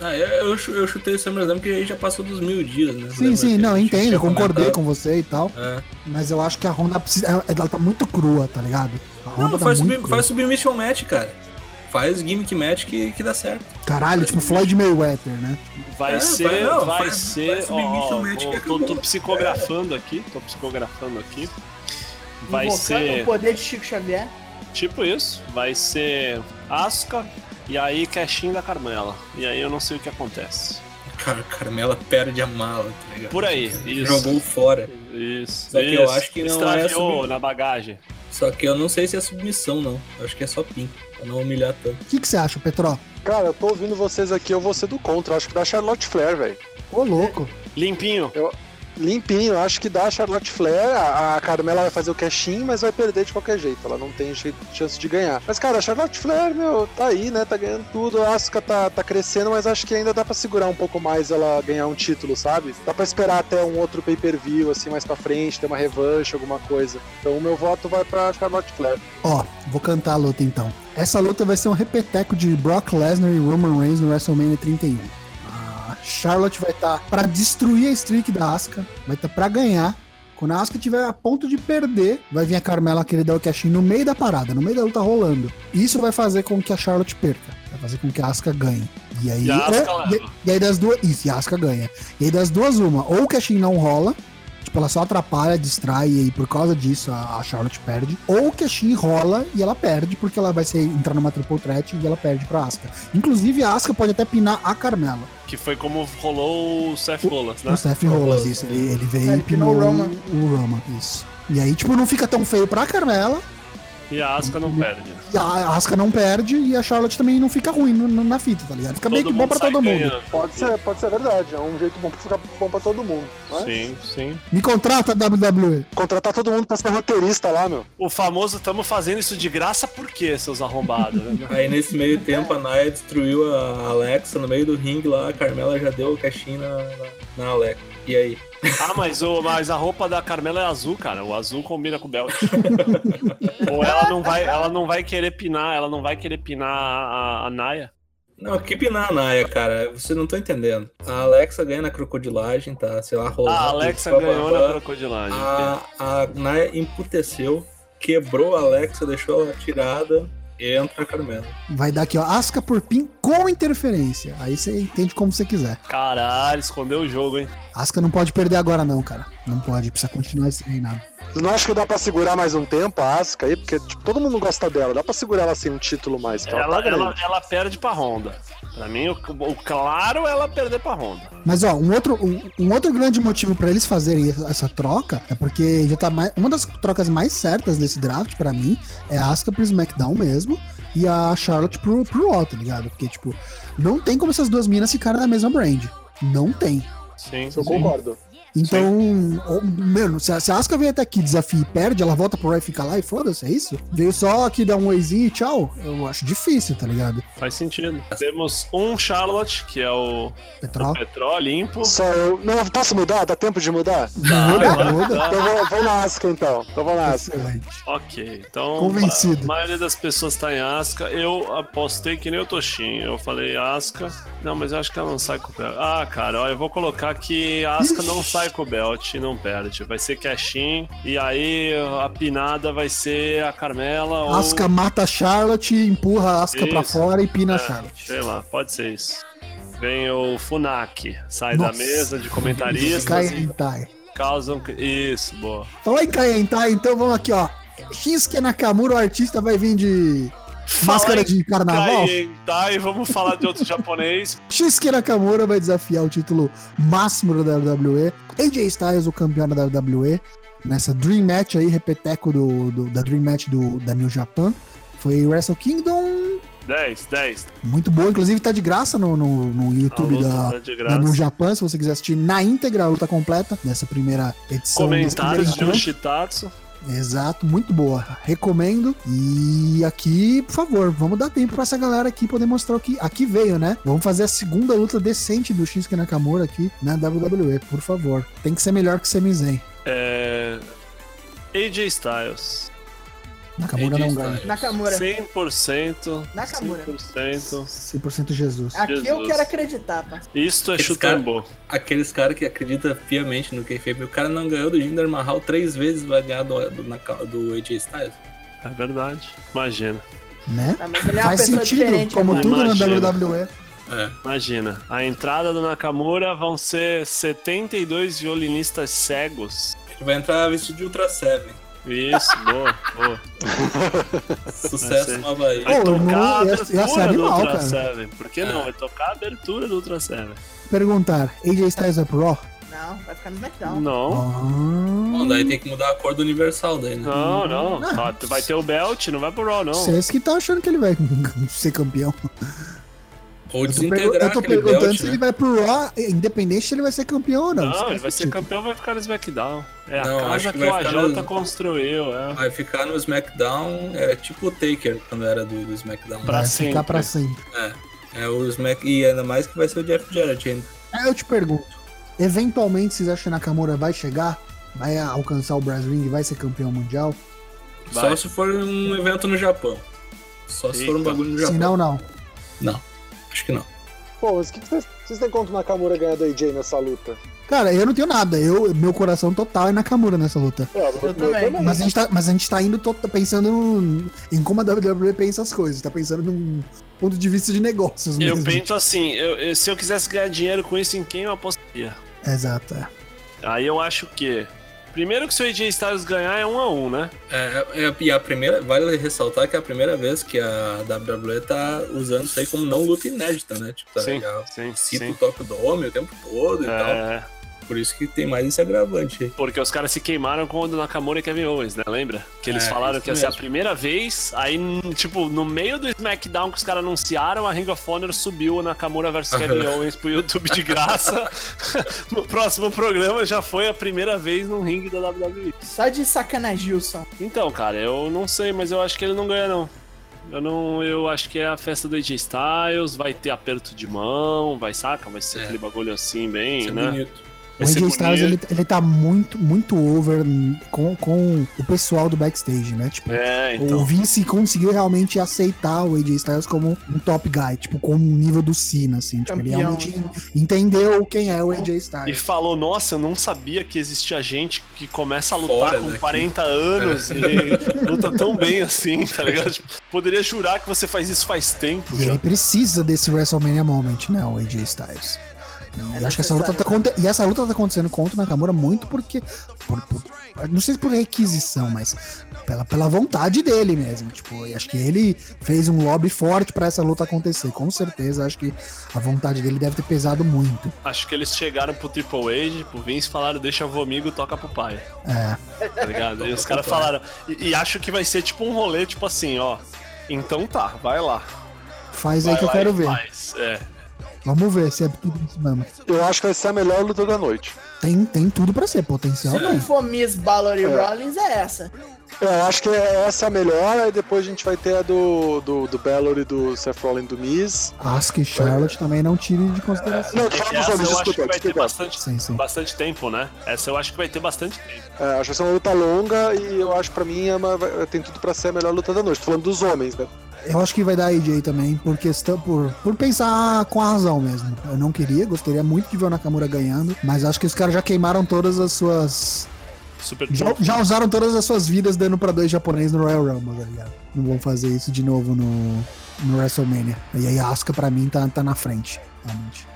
Ah, eu, eu, eu chutei o SummerSlam porque aí já passou dos mil dias, né? Sim, sim, não, entendo, concordei com você e tal. É. Mas eu acho que a Honda precisa. ela- Ela tá muito crua, tá ligado? Não, tá faz, muito sub, crua. faz submission match, cara. Faz gimmick match que, que dá certo. Caralho, tipo Floyd Mayweather, né? Vai É, ser, vai- não, vai faz- ser. faz ó, match ó, tô, tô psicografando aqui, tô psicografando aqui. Vai Invocando ser o poder de Chico Xavier. tipo isso. Vai ser Asuka e aí Cashin da Carmela. E aí eu não sei o que acontece. Cara, Carmela perde a mala, tá ligado? Por aí, isso. Jogou fora. Isso. Só que eu isso. acho que não é Extraviou sub- na bagagem. Só que eu não sei se é submissão, não. Eu acho que é só pin, pra não humilhar tanto. O que, que você acha, Petró? Cara, eu tô ouvindo vocês aqui, eu vou ser do contra. Acho que dá Charlotte Flair, velho. Ô, louco. Limpinho. Limpinho, acho que dá Charlotte Flair. A, a Carmela vai fazer o cash-in, mas vai perder de qualquer jeito. Ela não tem chance de ganhar. Mas, cara, a Charlotte Flair, meu, tá aí, né? Tá ganhando tudo. A Asuka tá, tá crescendo, mas acho que ainda dá pra segurar um pouco mais ela ganhar um título, sabe? Dá pra esperar até um outro pay-per-view, assim, mais pra frente, ter uma revanche, alguma coisa. Então o meu voto vai pra Charlotte Flair. Ó, vou cantar a luta então. Essa luta vai ser um repeteco de Brock Lesnar e Roman Reigns no WrestleMania 31. Charlotte vai estar pra destruir a streak da Asuka, vai estar pra ganhar. Quando a Asuka estiver a ponto de perder, vai vir a Carmela querer dar o cash no meio da parada, no meio da luta rolando. Isso vai fazer com que a Charlotte perca. Vai fazer com que a Asuka ganhe. E aí, E é, e, e aí das duas. Isso, e a Asuka ganha. E aí das duas, uma, ou o cash não rola, Tipo, ela só atrapalha, distrai e por causa disso a, a Charlotte perde. Ou o Cashin rola e ela perde porque ela vai ser, entrar numa triple threat e ela perde pra Asuka. Inclusive a Asuka pode até pinar a Carmela. Que foi como rolou o Seth Rollins, né? O Seth Rollins, isso. Ele, ele veio Ele e pinou o Roman. o Roman, isso. E aí, tipo, não fica tão feio pra Carmela, E a Asuka não perde. e a Asuka não perde e a Charlotte também não fica ruim na fita, tá ligado? Fica meio que bom pra todo mundo. ganhando. Pode ser, pode ser verdade. É um jeito bom pra ficar bom pra todo mundo. Mas Sim, sim. Me contrata, WWE. contratar todo mundo pra ser roteirista lá, meu. O famoso estamos fazendo isso de graça por quê, seus arrombados? né? Aí nesse meio tempo a Naya destruiu a Alexa no meio do ringue lá, a Carmela já deu o caixinho na, na, na Alexa. E aí? ah, mas, o, mas a roupa da Carmela é azul, cara. O azul combina com o belt. Ou ela não vai, ela não vai querer pinar, ela não vai querer pinar a, a Naya. Não, que pinar a Naya, cara. Você não tá entendendo. A Alexa ganha na crocodilagem, tá? Sei lá, rolando. A Alexa pá, ganhou na crocodilagem. A, a Naya emputeceu, quebrou a Alexa, deixou ela tirada entra a Carmela. Vai dar aqui, ó, Asuka por pin com interferência. Aí você entende como você quiser. Caralho, escondeu o jogo, hein? Asuka não pode perder agora não, cara. Não pode, precisa continuar esse reinado. Eu não acho que dá pra segurar mais um tempo a Asuka aí, porque tipo, todo mundo gosta dela. Dá pra segurar ela sem um título mais. Ela, Ela, tá ela, ela perde pra Honda. Pra mim, o, o claro é ela perder pra Honda. Mas ó, um outro, um, um outro grande motivo pra eles fazerem essa, troca é porque já tá mais, uma das trocas mais certas desse draft pra mim é a Asuka pro SmackDown mesmo e a Charlotte pro, pro Raw, tá ligado? Porque tipo, não tem como essas duas minas ficarem na mesma brand. Não tem. Sim, Eu sim. concordo. Então, ô, mano, se a, se a Asuka vem até aqui, desafia e perde, ela volta pro Raw e fica lá e foda-se, é isso? Veio só aqui dar um oizinho e tchau. Eu acho difícil, tá ligado? Faz sentido. Temos um Charlotte, que é o Petrol. Petró limpo. Só eu. Não, posso mudar? Dá tempo de mudar? Muda, muda. Então vou, vou na Asuka então. Então vou na Asuka. Excelente. Ok, então Convencido. a maioria das pessoas tá em Asca. Eu apostei que nem o Toshin. Eu falei Asca. Não, mas eu acho que ela não sai com o belt. Ah, cara, ó, eu vou colocar que a Asca não sai o belt não perde. Vai ser cashin. E aí a pinada vai ser a Carmela ou. Asuka mata a Charlotte, empurra a pra Isso. fora e pina a É, Charlotte. sei lá, pode ser isso. Vem o Funaki, sai Nossa. da mesa de comentaristas Kai e Hentai. causam. Isso, boa. Falar em Hentai, então vamos aqui, ó. Shinsuke Nakamura, o artista, vai vir de máscara de carnaval. Tá, e vamos falar de outro japonês. Shinsuke Nakamura vai desafiar o título máximo da WWE. AJ Styles, o campeão da WWE. Nessa Dream Match aí, repeteco do, do- da Dream Match do, da New Japan. Foi Wrestle Kingdom, 10, 10. muito boa. Inclusive tá de graça no, no, no YouTube da, tá da. New Japan, se você quiser assistir na íntegra a luta completa dessa primeira edição. Comentários de. Yoshitatsu. Exato, muito boa. Recomendo. E aqui, por favor, vamos dar tempo pra essa galera aqui poder mostrar o que aqui veio, né? Vamos fazer a segunda luta decente do Shinsuke Nakamura aqui na WWE, por favor. Tem que ser melhor que o Sami. É... AJ Styles. Nakamura não ganha. Nakamura. 100%. Nakamura. 100%. 100% Jesus. Aqui eu Jesus. quero acreditar, pá. Isto é Esse chutambô. Aqueles caras que acreditam piamente no kayfabe. O cara não ganhou do Jinder Mahal três vezes, vai ganhar do, do, do AJ Styles. É verdade. Imagina. Né? Ah, mas ele é uma Faz pessoa sentido, diferente. como mano. tudo na Imagina. WWE. É. Imagina. A entrada do Nakamura vão ser 72 violinistas cegos. Ele vai entrar vestido de Ultra Seven. Isso, boa, boa. Sucesso no Havaí. Vai Pô, tocar não- a ia- ia ser abertura do animal, Ultra cara. Seven. Por que não? É. Vai tocar a abertura do Ultra Seven. Perguntar, AJ Styles vai pro Raw? Não, vai ficar no SmackDown. Não. Ah, Bom, daí tem que mudar a cor do Universal daí, né? Não, não. Só Vai ter o belt, não vai pro Raw, não. Vocês que tá achando que ele vai ser campeão. Ou Eu tô, pergu- desintegrar eu tô perguntando belt, se né? ele vai pro Raw, independente se ele vai ser campeão ou não. Não, ele vai ser campeão, vai ficar no SmackDown. É a Não, casa acho que que, o AJ no- construiu, é. Vai ficar no SmackDown, é tipo o Taker quando era do, do SmackDown. Pra Vai sempre. ficar pra sempre. É. É o Smack. E ainda mais que vai ser o Jeff Jarrett ainda. Aí eu te pergunto, eventualmente vocês acham que Nakamura vai chegar? Vai alcançar o Brass Ring? Vai ser campeão mundial? Só Vai. se for um evento no Japão. Só se for um Eita. bagulho no Se Japão. não, não. Não. Acho que não. Pô, mas o que vocês vocês têm contra o Nakamura ganhar do AJ nessa luta? Cara, eu não tenho nada. Eu, meu coração total é Nakamura nessa luta. É, Eu também. Mas a gente tá, mas a gente tá indo to- pensando no- em como a WWE pensa as coisas. Tá pensando num ponto de vista de negócios Eu mesmo. penso assim, eu- eu- se eu quisesse ganhar dinheiro com isso, em quem eu apostaria? Exato. é. Aí eu acho que. Primeiro que se o AJ Styles ganhar é um a um, né? É, é- e a primeira, vale ressaltar que é a primeira vez que a WWE tá usando isso aí como não luta inédita, né? Tipo, tá Sim, sim, Cita sim. o Top Dome o tempo todo e tal. É, Por isso que tem mais esse agravante aí. porque os caras se queimaram com o do Nakamura e Kevin Owens, né? Lembra? Que eles É, falaram que ia ser a primeira vez, aí, tipo, no meio do SmackDown que os caras anunciaram, a Ring of Honor subiu o Nakamura versus Kevin Owens pro YouTube de graça. no próximo programa já foi a primeira vez num ringue da WWE. Só de sacanagem, Gilson. Então, cara, eu não sei, mas eu acho que ele não ganha, não. Eu não. Eu acho que é a festa do AJ Styles, vai ter aperto de mão, vai, saca? Vai ser É. aquele bagulho assim, bem, Isso é né? bonito. O AJ Styles, ele, ele tá muito, muito over com, com o pessoal do backstage, né? Tipo, É, o então. Vince conseguiu realmente aceitar o AJ Styles como um top guy, tipo, com o nível do Cena, assim. Tipo, ele realmente entendeu quem é o AJ E Styles. falou, nossa, eu não sabia que existia gente que começa a lutar Fora com daqui. 40 anos e luta tão bem assim, tá ligado? Tipo, poderia jurar que você faz isso faz tempo E já. ele precisa desse WrestleMania Moment, né? O AJ Styles. E acho que essa luta tá, e essa luta tá acontecendo contra o Nakamura muito porque. por- por- não sei se por requisição, mas pela, pela vontade dele mesmo. Tipo, e acho que ele fez um lobby forte pra essa luta acontecer. Com certeza, acho que a vontade dele deve ter pesado muito. Acho que eles chegaram pro Triple H, pro Vince e falaram, deixa o amigo, toca pro pai. É. Tá ligado? E os caras falaram. E, e acho que vai ser tipo um rolê, tipo assim, ó. Então tá, vai lá. Faz aí Vai que eu quero e ver. faz. É. Vamos ver se é tudo isso mesmo. Eu acho que vai ser a melhor luta da noite. Tem, tem tudo pra ser, potencial Se não for Miss Balor e É. Rollins, é essa. Eu acho que essa é a melhor, aí depois a gente vai ter a do, do, do Balor e do Seth Rollins do Miz. Asuka e Charlotte também não tirem de consideração. Não, dos Essa homens, eu acho que vai ter bastante, Sim, sim. bastante tempo, né? Essa eu acho que vai ter bastante tempo. É, acho que vai ser uma luta longa e eu acho que pra mim é uma- tem tudo pra ser a melhor luta da noite. Tô falando dos homens, né? Eu acho que vai dar AJ também, por questão, por, por pensar com a razão mesmo. Eu não queria, gostaria muito de ver o Nakamura ganhando, mas acho que os caras já queimaram todas as suas. Super Já, já usaram todas as suas vidas dando pra dois japoneses no Royal Rumble, tá ligado? Não vão fazer isso de novo no, no WrestleMania. E aí a Asuka pra mim tá, tá na frente, realmente.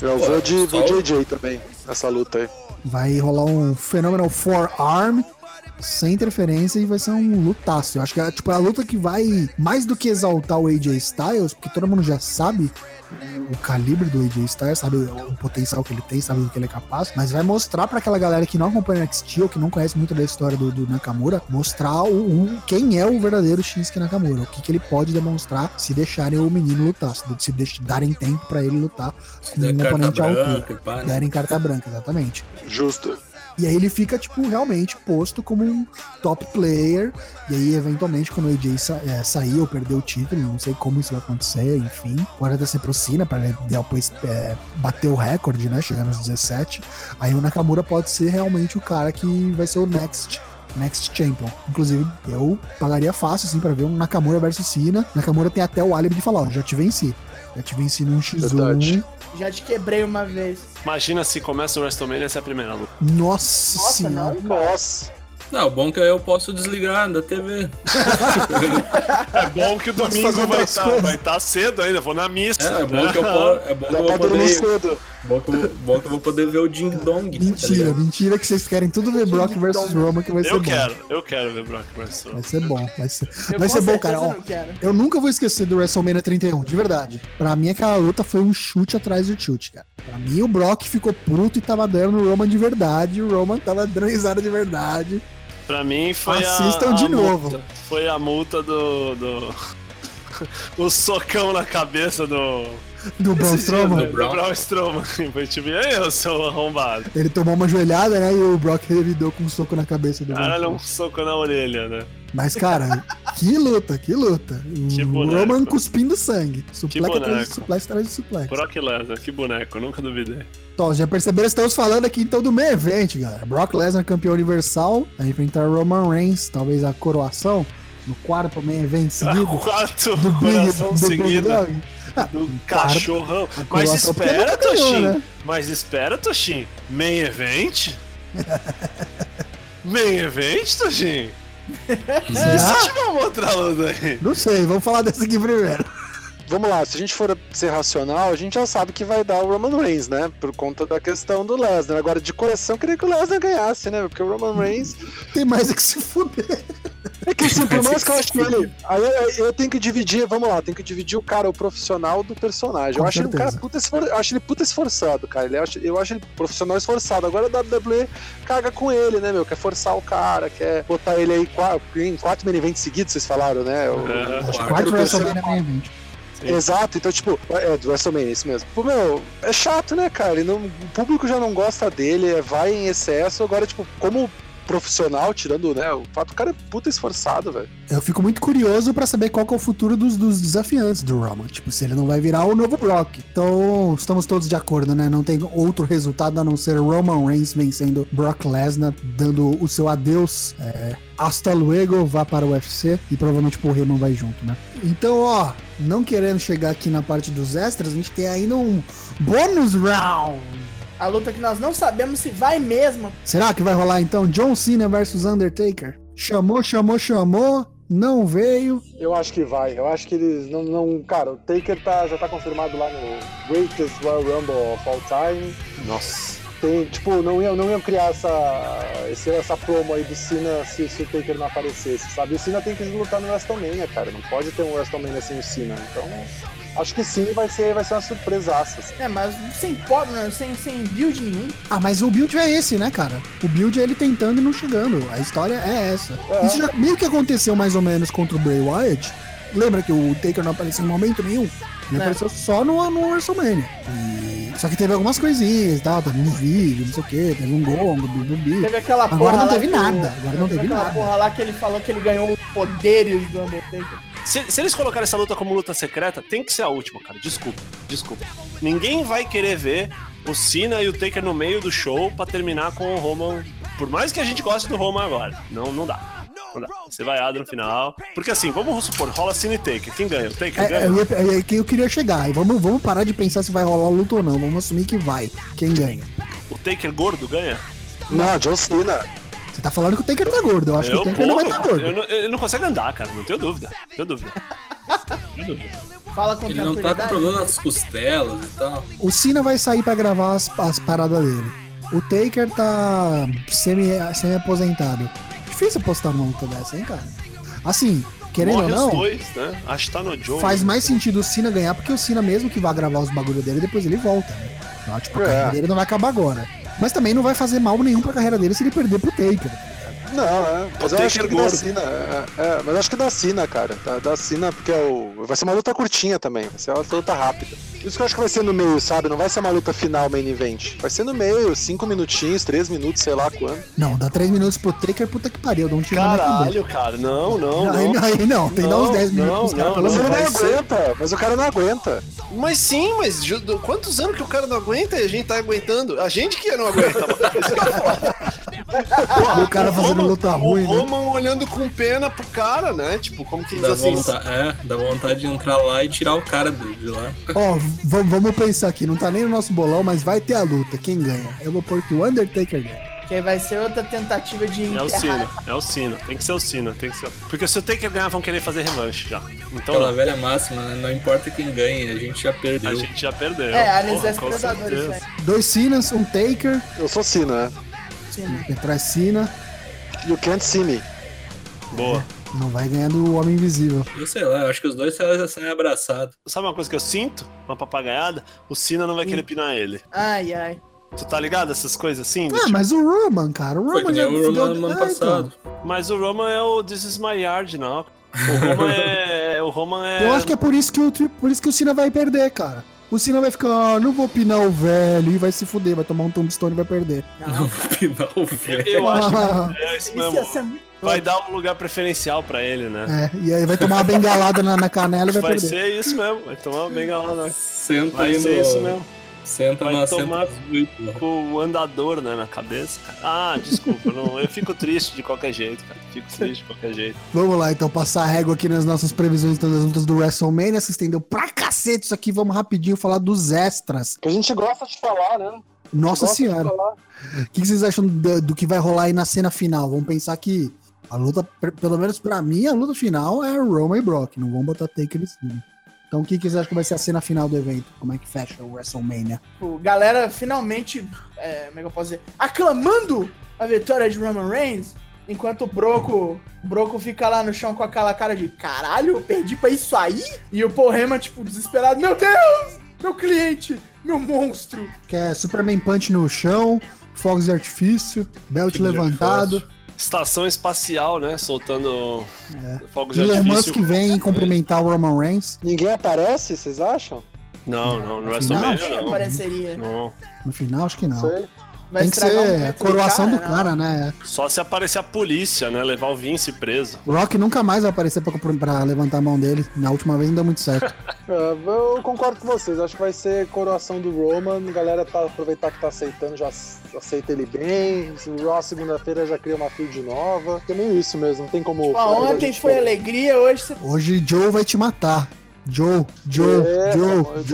Eu Pô, vou de, vou de AJ também, nessa luta aí. Vai rolar um Phenomenal Forearm sem interferência e vai ser um lutaço. Eu acho que é tipo, a luta que vai mais do que exaltar o AJ Styles, porque todo mundo já sabe o calibre do AJ Styles, sabe o potencial que ele tem, sabe do que ele é capaz, mas vai mostrar pra aquela galera que não acompanha o NXT ou que não conhece muito da história do, do Nakamura, mostrar o, o- quem é o verdadeiro Shinsuke Nakamura, o que, que ele pode demonstrar se deixarem o menino lutar, se, se deix- darem tempo pra ele lutar com um oponente altura. branca, pá, né? Derem carta branca, exatamente. Justo. E aí ele fica, tipo, realmente posto como um top player. E aí, eventualmente, quando o AJ sa é, sair ou perder o título, não sei como isso vai acontecer, enfim. Ser pro Cena, pra ele depois é, bater o recorde, né? Chegar nos 17. Aí o Nakamura pode ser realmente o cara que vai ser o next Next Champion. Inclusive, eu pagaria fácil, assim, pra ver um Nakamura versus Cena. Nakamura tem até o álibi de falar, ó, já te venci. Já te venci num X1. Verdade. Já te quebrei uma vez. Imagina se começa o WrestleMania essa é a primeira luta. Nossa, Nossa, senhora. não. Nossa. Não, o bom é que eu posso desligar da TV. É bom que o Posso domingo vai estar coisas. tá cedo ainda, vou na missa. É, é bom que eu, po- é bom que eu tá poder. cedo. Bom que, eu, vou- bom que eu vou poder ver o Ding Dong. tá Mentira, ligado? mentira que vocês querem tudo ver Brock versus Roman, que vai ser Eu bom. quero, eu quero ver Brock vs. Vai ser bom, vai ser, Eu vai ser bom, cara. Ó, eu nunca vou esquecer do WrestleMania 31, de verdade. Pra mim, aquela luta foi um chute atrás do chute, cara. Pra mim, o Brock ficou puto e tava dando no Roman de verdade. O Roman tava dando risada de verdade. Pra mim foi a. Assistam de a novo. multa. Foi a multa do. do... o socão na cabeça do. Do Braun Strowman. Do, Braun Strowman. Foi tipo, eu seu arrombado. Ele tomou uma joelhada, né? E o Brock revidou com um soco na cabeça do Caralho, um soco na orelha, né? Mas, cara, que luta, que luta. Que boneco. Roman cuspindo sangue. Suplex atrás de suplex atrás de suplex. Brock Lesnar, que boneco, nunca duvidei. Então, já perceberam? Estamos falando aqui então do meio evento, galera. Brock Lesnar, campeão universal, vai enfrentar Roman Reigns, talvez a coroação, no quarto meio evento seguido. Quarto do Big, do Big seguido Dog. Ah, do cachorrão. Mas espera, Toshin. né? Mas espera, Toshin. Main event? Main event, Toshin? Se tiver uma outra luta aí. Não sei, vamos falar dessa aqui primeiro. Vamos lá, se a gente for ser racional, a gente já sabe que vai dar o Roman Reigns, né? Por conta da questão do Lesnar. Agora, de coração, eu queria que o Lesnar ganhasse, né? Porque o Roman Reigns. Tem mais é que se fuder. É que assim, por mais que eu acho que ele. Aí eu, eu tenho que dividir, vamos lá, tenho que dividir o cara, o profissional do personagem. Com eu acho ele um cara puta esfor... eu acho ele puta esforçado, cara. Ele acha... Eu acho ele profissional esforçado. Agora a WWE caga com ele, né, meu? Quer forçar o cara, quer botar ele aí em quatro main events seguidos, vocês falaram, né? Aham. Acho quarto terceiro WrestleMania. Exato, então, tipo, é do WrestleMania, isso mesmo. Pô, meu, é chato, né, cara? Não- o público já não gosta dele, é, vai em excesso. Agora, tipo, como profissional, tirando, né, o fato, o cara é puta esforçado, velho. Eu fico muito curioso pra saber qual é o futuro dos, dos desafiantes do Roman. Tipo, se ele não vai virar o novo Brock. Então, estamos todos de acordo, né? Não tem outro resultado a não ser Roman Reigns vencendo Brock Lesnar, dando o seu adeus. É, hasta luego, vá para o UFC. E provavelmente o Heyman vai junto, né? Então, ó, não querendo chegar aqui na parte dos extras, a gente tem ainda um bônus round. A luta que nós não sabemos se vai mesmo. Será que vai rolar então John Cena versus Undertaker? Chamou, chamou, chamou, não veio. Eu acho que vai, eu acho que eles não. não cara, o Taker tá, já tá confirmado lá no Greatest Royal Rumble of All Time. Nossa. Tem, tipo, não iam, não iam criar essa, esse- essa promo aí do Cena se, se o Taker não aparecesse, sabe? O Cena tem que lutar no WrestleMania, cara. Não pode ter um WrestleMania sem o Cena. Então, acho que sim vai ser, vai ser uma surpresaça. assim. É, mas sem pop, né? sem, sem build nenhum. Ah, mas o build é esse, né, cara? O build é ele tentando e não chegando. A história é essa. É. Isso já meio que aconteceu mais ou menos contra o Bray Wyatt. Lembra que o Taker não apareceu em momento nenhum? Ele É. apareceu só no, no WrestleMania. E... Só que teve algumas coisinhas e tal, teve um vídeo, não sei o que, teve um gongo, bibi. Teve aquela Agora porra não teve nada, agora não teve aquela nada. porra lá que ele falou que ele ganhou os poderes do Undertaker. Se, se eles colocarem essa luta como luta secreta, tem que ser a última, cara. Desculpa, desculpa. Ninguém vai querer ver o Cena e o Taker no meio do show pra terminar com o Roman. Por mais que a gente goste do Roman agora. Não, não dá. Não dá. Você vai no final. Porque assim, vamos supor, rola Cena e Taker. Quem ganha? O Taker É, ganha? é que eu queria chegar. E vamos, vamos parar de pensar se vai rolar luta ou não. Vamos assumir que vai. Quem ganha? O Taker gordo ganha? Não, John Cena. Tá falando que o Taker tá gordo. Eu acho que o Taker não vai porra, estar gordo. eu não- ele não consegue andar, cara. Não tenho dúvida. Não tenho dúvida. Não tenho dúvida. Fala com Ele não tá com problema nas costelas e tal. O Cena vai sair pra gravar as, as paradas dele. O Taker tá semi- semi-aposentado. Difícil apostar numa luta dessa, hein, cara? Assim, querendo Morre ou não, os dois, né? Acho que tá no Joe. faz mais sentido o Cena ganhar, porque o Cena mesmo que vai gravar os bagulho dele, depois ele volta, né? Então, tipo, a É. carreira dele não vai acabar agora. Mas também não vai fazer mal nenhum pra carreira dele se ele perder pro Taker. Não, é. Mas eu acho que gordo. da Cena. É, é, mas eu acho que da Cena, cara. Da, da Cena, porque é o, vai ser uma luta curtinha também. Vai ser uma luta rápida. Isso que eu acho que vai ser no meio, sabe? Não vai ser uma luta final main event. Vai ser no meio, cinco minutinhos, três minutos, sei lá quando. Não, dá 3 minutos pro Taker, puta que pariu. Dá um tiro. Caralho, cara. Não, não, Aí, não. aí não, tem que dar uns Não, 10 minutos não, não, pelo Mas não, ele não ser- aguenta, mas o cara não aguenta. Mas sim, mas quantos anos que o cara não aguenta e a gente tá aguentando? A gente que não aguenta, mano. Isso é foda. O cara fazendo Roman- luta ruim, O né? Roman olhando com pena pro cara, né? Tipo, como que diz Dá assim? vontade, é, dá vontade de entrar lá e tirar o cara de de lá. Ó, v- vamos pensar aqui, não tá nem no nosso bolão, mas vai ter a luta. Quem ganha? Eu vou pôr que o Undertaker ganha. Que aí vai ser outra tentativa de É o. Cena, é o Cena. Tem que ser o Cena, tem que ser. Porque se o Taker ganhar, vão querer fazer revanche já. Então Aquela não. velha máxima, né? Não importa quem ganhe, a gente já perdeu. a gente já perdeu. É, aliens Porra, com né? Dois Sinas, um Taker, Eu sou Cena, né? Sim, que traz Sina. You can't see me. Boa. Não vai ganhar do Homem Invisível. Eu sei lá, eu acho que os dois saem abraçados. Sabe uma coisa que eu sinto? Uma papagaiada? O Cena não vai querer pinar ele. Ai, ai. Tu tá ligado? Essas coisas assim? Ah, tipo- mas o Roman, cara, o Roman já o Roman deu- no ano passado. Mas o Roman é o This is my yard, não. O Roman é. o Roman é. Eu acho que é por isso que o, por isso que o Cena vai perder, cara. O Cena vai ficar, ah, não vou pinar o velho e vai se fuder, vai tomar um tombstone e vai perder. No final, velho. Eu acho que é isso Isso ia mesmo. Vai dar um lugar preferencial pra ele, né? é, e aí vai tomar uma bengalada na, na canela e vai, Vai perder. ser isso mesmo. Vai tomar uma bengalada. Senta Vai aí ser isso no. mesmo. Senta Vai no tomar- azul, porra. Com o andador, né, na cabeça. cara. Ah, desculpa. não, eu fico triste de qualquer jeito, cara. Fico triste de qualquer jeito. Vamos lá, então, passar a régua aqui nas nossas previsões das lutas do WrestleMania. Se estendeu pra cacete isso aqui. Vamos rapidinho falar dos extras. Que a gente gosta de falar, né? Nossa senhora. O que que vocês acham do, do que vai rolar aí na cena final? Vamos pensar que a luta, pelo menos pra mim, a luta final é Roman e Brock. Não vão botar Taker em cima. Então, o que, que vocês acham que vai ser a cena final do evento? Como é que fecha o WrestleMania? Galera finalmente, é, como é que eu posso dizer? Aclamando a vitória de Roman Reigns. Enquanto o Broco, o Broco fica lá no chão com aquela cara de caralho, eu perdi pra isso aí? E o Paul Heyman, tipo, desesperado, meu Deus! Meu cliente! Meu monstro! Que é Superman Punch no chão, fogos de artifício, belt levantado. Estação espacial, né? Soltando fogos de Elon Musk artifício. vem cumprimentar o Roman Reigns. Ninguém aparece, vocês acham? Não, não, no Não, WrestleMania Quem não. apareceria? Não. No final, acho que não. Sei. Vai Tem que ser momento coroação do não. cara, né? Só se aparecer a polícia, né? Levar o Vince preso. O Rock nunca mais vai aparecer pra, pra levantar a mão dele. Na última vez não deu muito certo. É, eu concordo com vocês, acho que vai ser coroação do Roman, a galera tá aproveitar que tá aceitando, já aceita ele bem, se o Raw segunda-feira já cria uma field nova, é meio isso mesmo, não tem como... Ó, ontem foi alegria, hoje você Hoje Joe vai te matar. Joe, Joe, É, Joe, mas-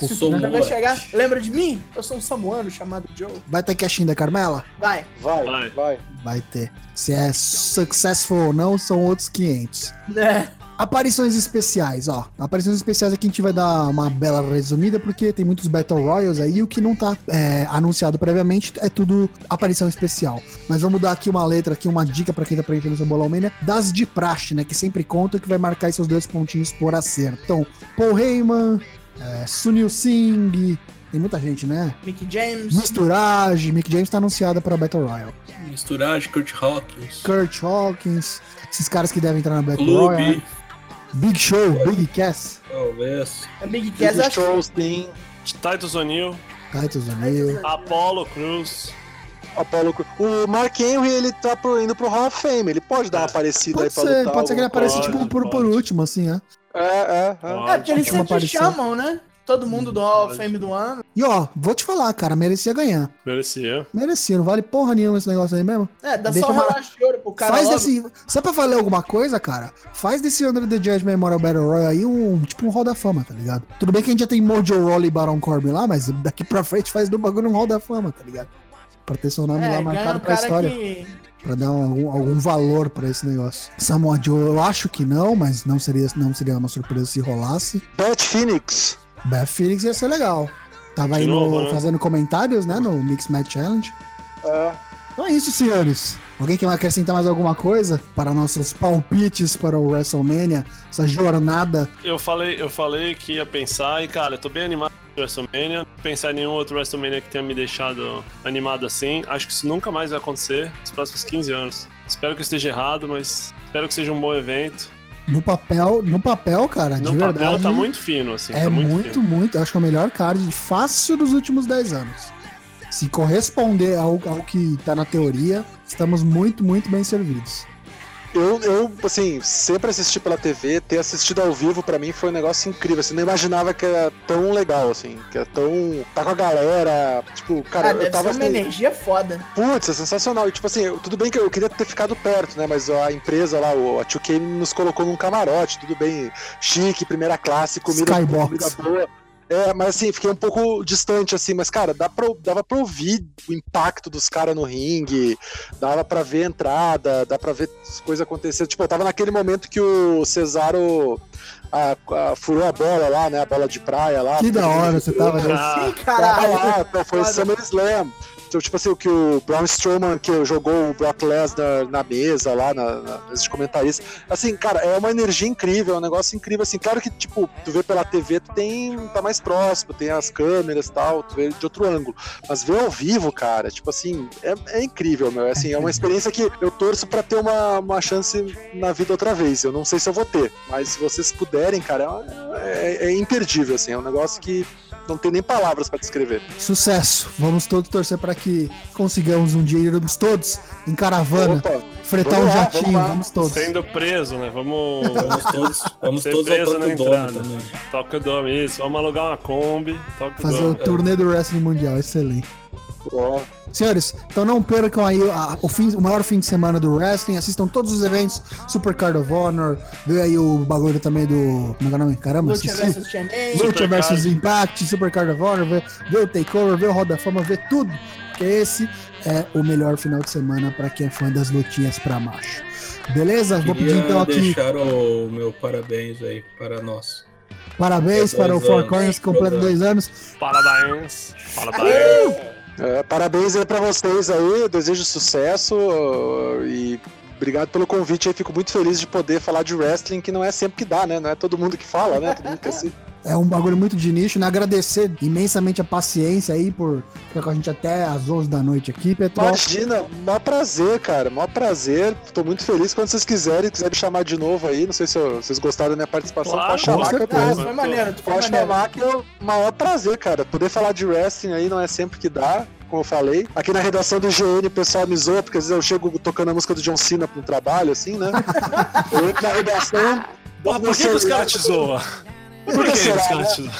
Sou vai chegar. Lembra de mim? Eu sou um samuano chamado Joe. Vai ter cashinho da Carmela? Vai. Vai, Vai. vai. Vai ter. Se é successful ou não, são outros 500. É. Aparições especiais, ó. Aparições especiais aqui a gente vai dar uma bela resumida, porque tem muitos Battle Royals aí, e o que não tá é, anunciado previamente é tudo aparição especial. Mas vamos dar aqui uma letra, aqui uma dica pra quem tá preenchendo seu bolão mania, das de praxe, né? Que sempre conta que vai marcar aí seus dois pontinhos por acerto. Então, Paul Heyman, é, Sunil Singh, tem muita gente, né? Mickey James. Misturage, Mick James tá anunciada pra Battle Royale. Misturagem, Kurt Hawkins. Kurt Hawkins, esses caras que devem entrar na Battle Royale. Clube, Big Show, Big Cass, talvez. A Big Cass, Big tem Titus O'Neill, Titus O'Neil. Apollo Cruz. Apollo... O Mark Henry, ele tá indo pro Hall of Fame, ele pode dar uma aparecida Pode aí pra ser, lutar. pode ser que ele apareça Pode, tipo por, por último, assim, né? É, é, é. É, porque eles sempre aparição. chamam, né? Todo mundo do Hall of Fame do ano. E ó, vou te falar, cara, merecia ganhar. Merecia. Merecia, não vale porra nenhuma esse negócio aí mesmo. É, dá Deixa só um uma- relaxo de ouro pro cara faz logo. desse. Se é pra valer alguma coisa, cara, faz desse Under the Judge Memorial Battle Royale aí um tipo um Hall da Fama, tá ligado? Tudo bem que a gente já tem Mojo Rawley e Baron Corbin lá, mas daqui pra frente faz do bagulho um Hall da Fama, tá ligado? Pra ter seu nome É, lá ganha marcado um pra cara história. que... Pra dar algum, algum valor pra esse negócio. Samoa Joe, eu acho que não, mas não seria, não seria uma surpresa se rolasse. Beth Phoenix. Beth Phoenix ia ser legal. Tava aí De no- novo, né? fazendo comentários, né, no Mix Match Challenge. É. Então é isso, senhores. Alguém quer acrescentar mais alguma coisa para nossos palpites para o WrestleMania? Essa jornada. Eu falei, eu falei que ia pensar e, cara, eu tô bem animado WrestleMania. Pensar em nenhum outro WrestleMania que tenha me deixado animado assim. Acho que isso nunca mais vai acontecer nos próximos 15 anos. Espero que eu esteja errado, mas espero que seja um bom evento. No papel, no papel, cara, No de papel verdade. tá muito fino, assim. é tá muito, muito, fino. muito, Acho que é o melhor card fácil dos últimos 10 anos. Se corresponder ao, ao que tá na teoria, estamos muito, muito bem servidos. Eu, eu, assim, sempre assisti pela TV, ter assistido ao vivo pra mim foi um negócio incrível, assim, não imaginava que era tão legal, assim, que é tão... tá com a galera, tipo, cara, Cara, eu deve tava ser uma assim, energia foda. putz, é sensacional, e tipo assim, eu- tudo bem que eu queria ter ficado perto, né, mas a empresa lá, o- a 2K nos colocou num camarote, tudo bem chique, primeira classe, comida, Skybox. comida boa. É, mas assim, fiquei um pouco distante, assim, mas, cara, dá pra, dava pra ouvir o impacto dos caras no ringue, dava pra ver a entrada, dá pra ver as coisas acontecendo. Tipo, eu tava naquele momento que o Cesaro a- a- furou a bola lá, né, a bola de praia lá. Que da hora você tava. né? Sim, Tava caralho. lá, foi o. SummerSlam. Então, tipo assim, o que o Braun Strowman que jogou o Brock Lesnar na mesa lá, na, na mesa de. Assim, cara, é uma energia incrível, é um negócio incrível, assim. Claro que, tipo, tu vê pela TV, tu tem, tá mais próximo, tem as câmeras e tal, tu vê de outro ângulo. Mas ver ao vivo, cara, tipo assim, é, é incrível, meu. É, assim, é uma experiência que eu torço pra ter uma, uma chance na vida outra vez. Eu não sei se eu vou ter, mas se vocês puderem, cara, é, é- é imperdível, assim. É um negócio que não tem nem palavras pra descrever. Sucesso. Vamos todos torcer para que consigamos um dia irmos todos em caravana, Opa, fretar um lá, jatinho, vamos vamos todos. Sendo preso, né? Vamos. Vamos todos, vamos todos preso na Dome entrada. Toca o Dome, isso. Vamos alugar uma Kombi. Toca o Fazer o turnê do Wrestling Mundial, excelente. Senhores, então não percam aí a- o, fim- o maior fim de semana do wrestling, assistam todos os eventos, Super Card of Honor, vê aí o bagulho também do. Como é que é o nome? Caramba, Lucha vs. Lucha Super vs Card. Impact, Super Card of Honor, vê, vê o Takeover, vê o Roda da Fama, vê tudo. Porque esse é o melhor final de semana pra quem é fã das lutinhas pra macho. Beleza? Vou pedir então aqui deixar o meu parabéns aí para nós. parabéns É, para o Four anos. Corners, que completa dois anos. Parabéns. Parabéns. é, parabéns aí pra vocês aí, eu desejo sucesso uh, e obrigado pelo convite aí, fico muito feliz de poder falar de wrestling, que não é sempre que dá, né? Não é todo mundo que fala, né? Todo mundo que assiste. É um bagulho muito de nicho, né? Agradecer imensamente a paciência aí por ficar com a gente até às 11 da noite aqui, Petro. Imagina, maior prazer, cara, maior prazer. Tô muito feliz quando vocês quiserem, quiserem me chamar de novo aí. Não sei se eu- vocês gostaram da minha participação, Claro, pode chamar que eu. Ah, tu foi maneiro, tu foi Pode maneiro. chamar que é o maior prazer, cara. Poder falar de wrestling aí não é sempre que dá, como eu falei. Aqui na redação do IGN o pessoal me zoa, porque às vezes eu chego tocando a música do John Cena pro trabalho, assim, né? Eu entro na redação. Porra, por que, que os caras te zoam? Por que, que os será, caras né? te zoam?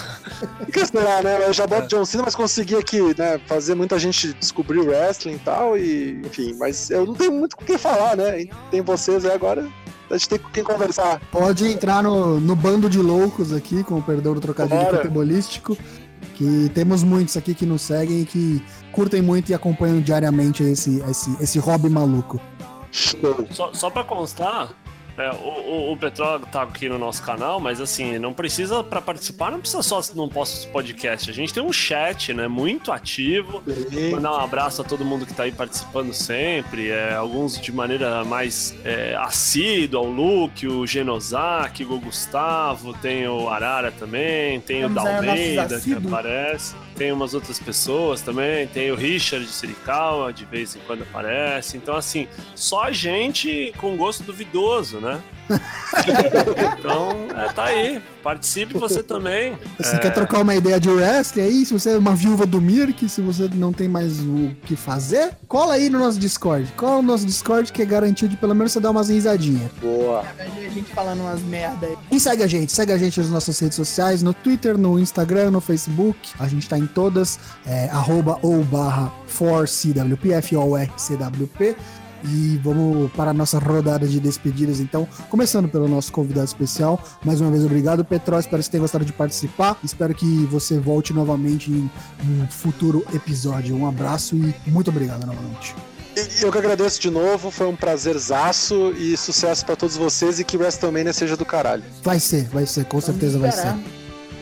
Por que será, né? Eu já boto John Cena, mas consegui aqui, né, fazer muita gente descobrir o wrestling e tal, e enfim, mas eu não tenho muito com o que falar, né? Tem vocês aí agora, a gente tem com quem conversar. Pode entrar no, no bando de loucos aqui, com o perdão do trocadilho futebolístico. Que temos muitos aqui que nos seguem e que curtem muito e acompanham diariamente esse, esse, esse hobby maluco. Show. Só, só pra constar, é, o, o, o Petró tá aqui no nosso canal, mas assim, não precisa, pra participar, não precisa só no nosso podcast. A gente tem um chat, né, muito ativo. Mandar um abraço a todo mundo que tá aí participando sempre, é, alguns de maneira mais é, assídua, o Luke, o Genosaki, o Gustavo, tem o Arara também, tem Temos o nossos Dalmeida que assíduos. aparece, tem umas outras pessoas também, tem o Richard de Sirikawa, de vez em quando aparece. Então, assim, só gente com gosto duvidoso, né? Então, é, tá aí. Participe você também. Se É, quer trocar uma ideia de wrestling aí, se você é uma viúva do Mirk, se você não tem mais o que fazer, cola aí no nosso Discord. Cola no nosso Discord que é garantido de pelo menos você dar umas risadinhas. Boa. A gente falando umas merda aí. E segue a gente, segue a gente nas nossas redes sociais, no Twitter, no Instagram, no Facebook. A gente tá em todas, é, arroba ou barra forcwp, F-O-R-C-W-P. E vamos para a nossa rodada de despedidas, então, começando pelo nosso convidado especial. Mais uma vez, obrigado, Petró. Espero que você tenha gostado de participar. Espero que você volte novamente em um futuro episódio. Um abraço e muito obrigado novamente. Eu que agradeço de novo, foi um prazerzaço e sucesso pra todos vocês e que WrestleMania seja do caralho. Vai ser, vai ser, com Vamos certeza vai ser.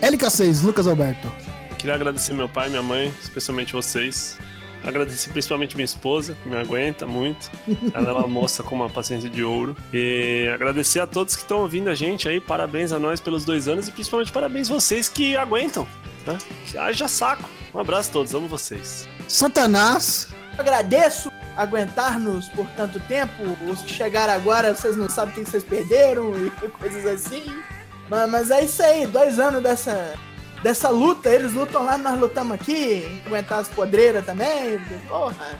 LK6, Lucas Alberto. Queria agradecer meu pai, minha mãe, especialmente vocês. Agradecer principalmente minha esposa, que me aguenta muito. Ela é uma moça com uma paciência de ouro. E agradecer a todos que estão ouvindo a gente aí. Parabéns a nós pelos dois anos e principalmente parabéns vocês que aguentam. Né? Haja saco. Um abraço a todos, amo vocês. Satanás. Agradeço aguentar-nos por tanto tempo. Os que chegaram agora, vocês não sabem quem vocês perderam e coisas assim. Mas, mas é isso aí, dois anos dessa, dessa luta. Eles lutam lá, nós lutamos aqui. Aguentar as podreiras também. Porra.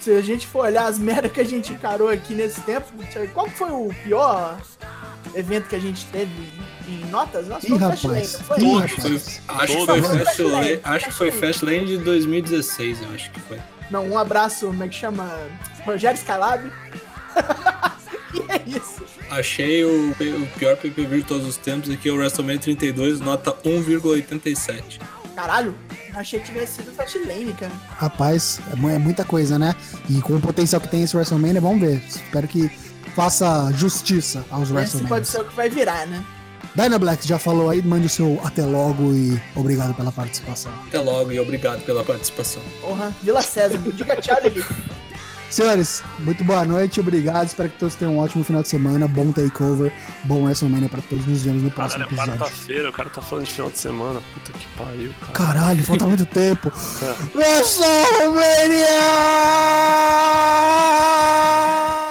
Se a gente for olhar as merdas que a gente encarou aqui nesse tempo, qual foi o pior evento que a gente teve em notas? Nossa, Ih, rapaz. Fastlane, foi? Ih, Acho que foi, rapaz. acho que foi. Fastlane, acho que foi Fastlane de 2016, eu acho que foi. Não, um abraço, como é que chama? Rogério Skylab. é isso. Achei o, o pior PPV de todos os tempos aqui, é o WrestleMania 32, nota 1,87. Caralho, achei que tivesse sido Fastlane, cara. Rapaz, é é muita coisa, né? E com o potencial que tem esse WrestleMania, vamos ver. Espero que faça justiça aos Esse WrestleMania. pode ser o que vai virar, né? Dyna Black já falou aí, mande o seu até logo e obrigado pela participação. Até logo e obrigado pela participação. Porra, Vila César, diga tchau. Senhores, muito boa noite, obrigado. Espero que todos tenham um ótimo final de semana, bom takeover, bom WrestleMania pra todos. Nos vemos no próximo Caralho, episódio. quarta-feira, o cara tá falando de final de semana. Puta que pariu, cara. Caralho, falta muito tempo. É. WrestleMania!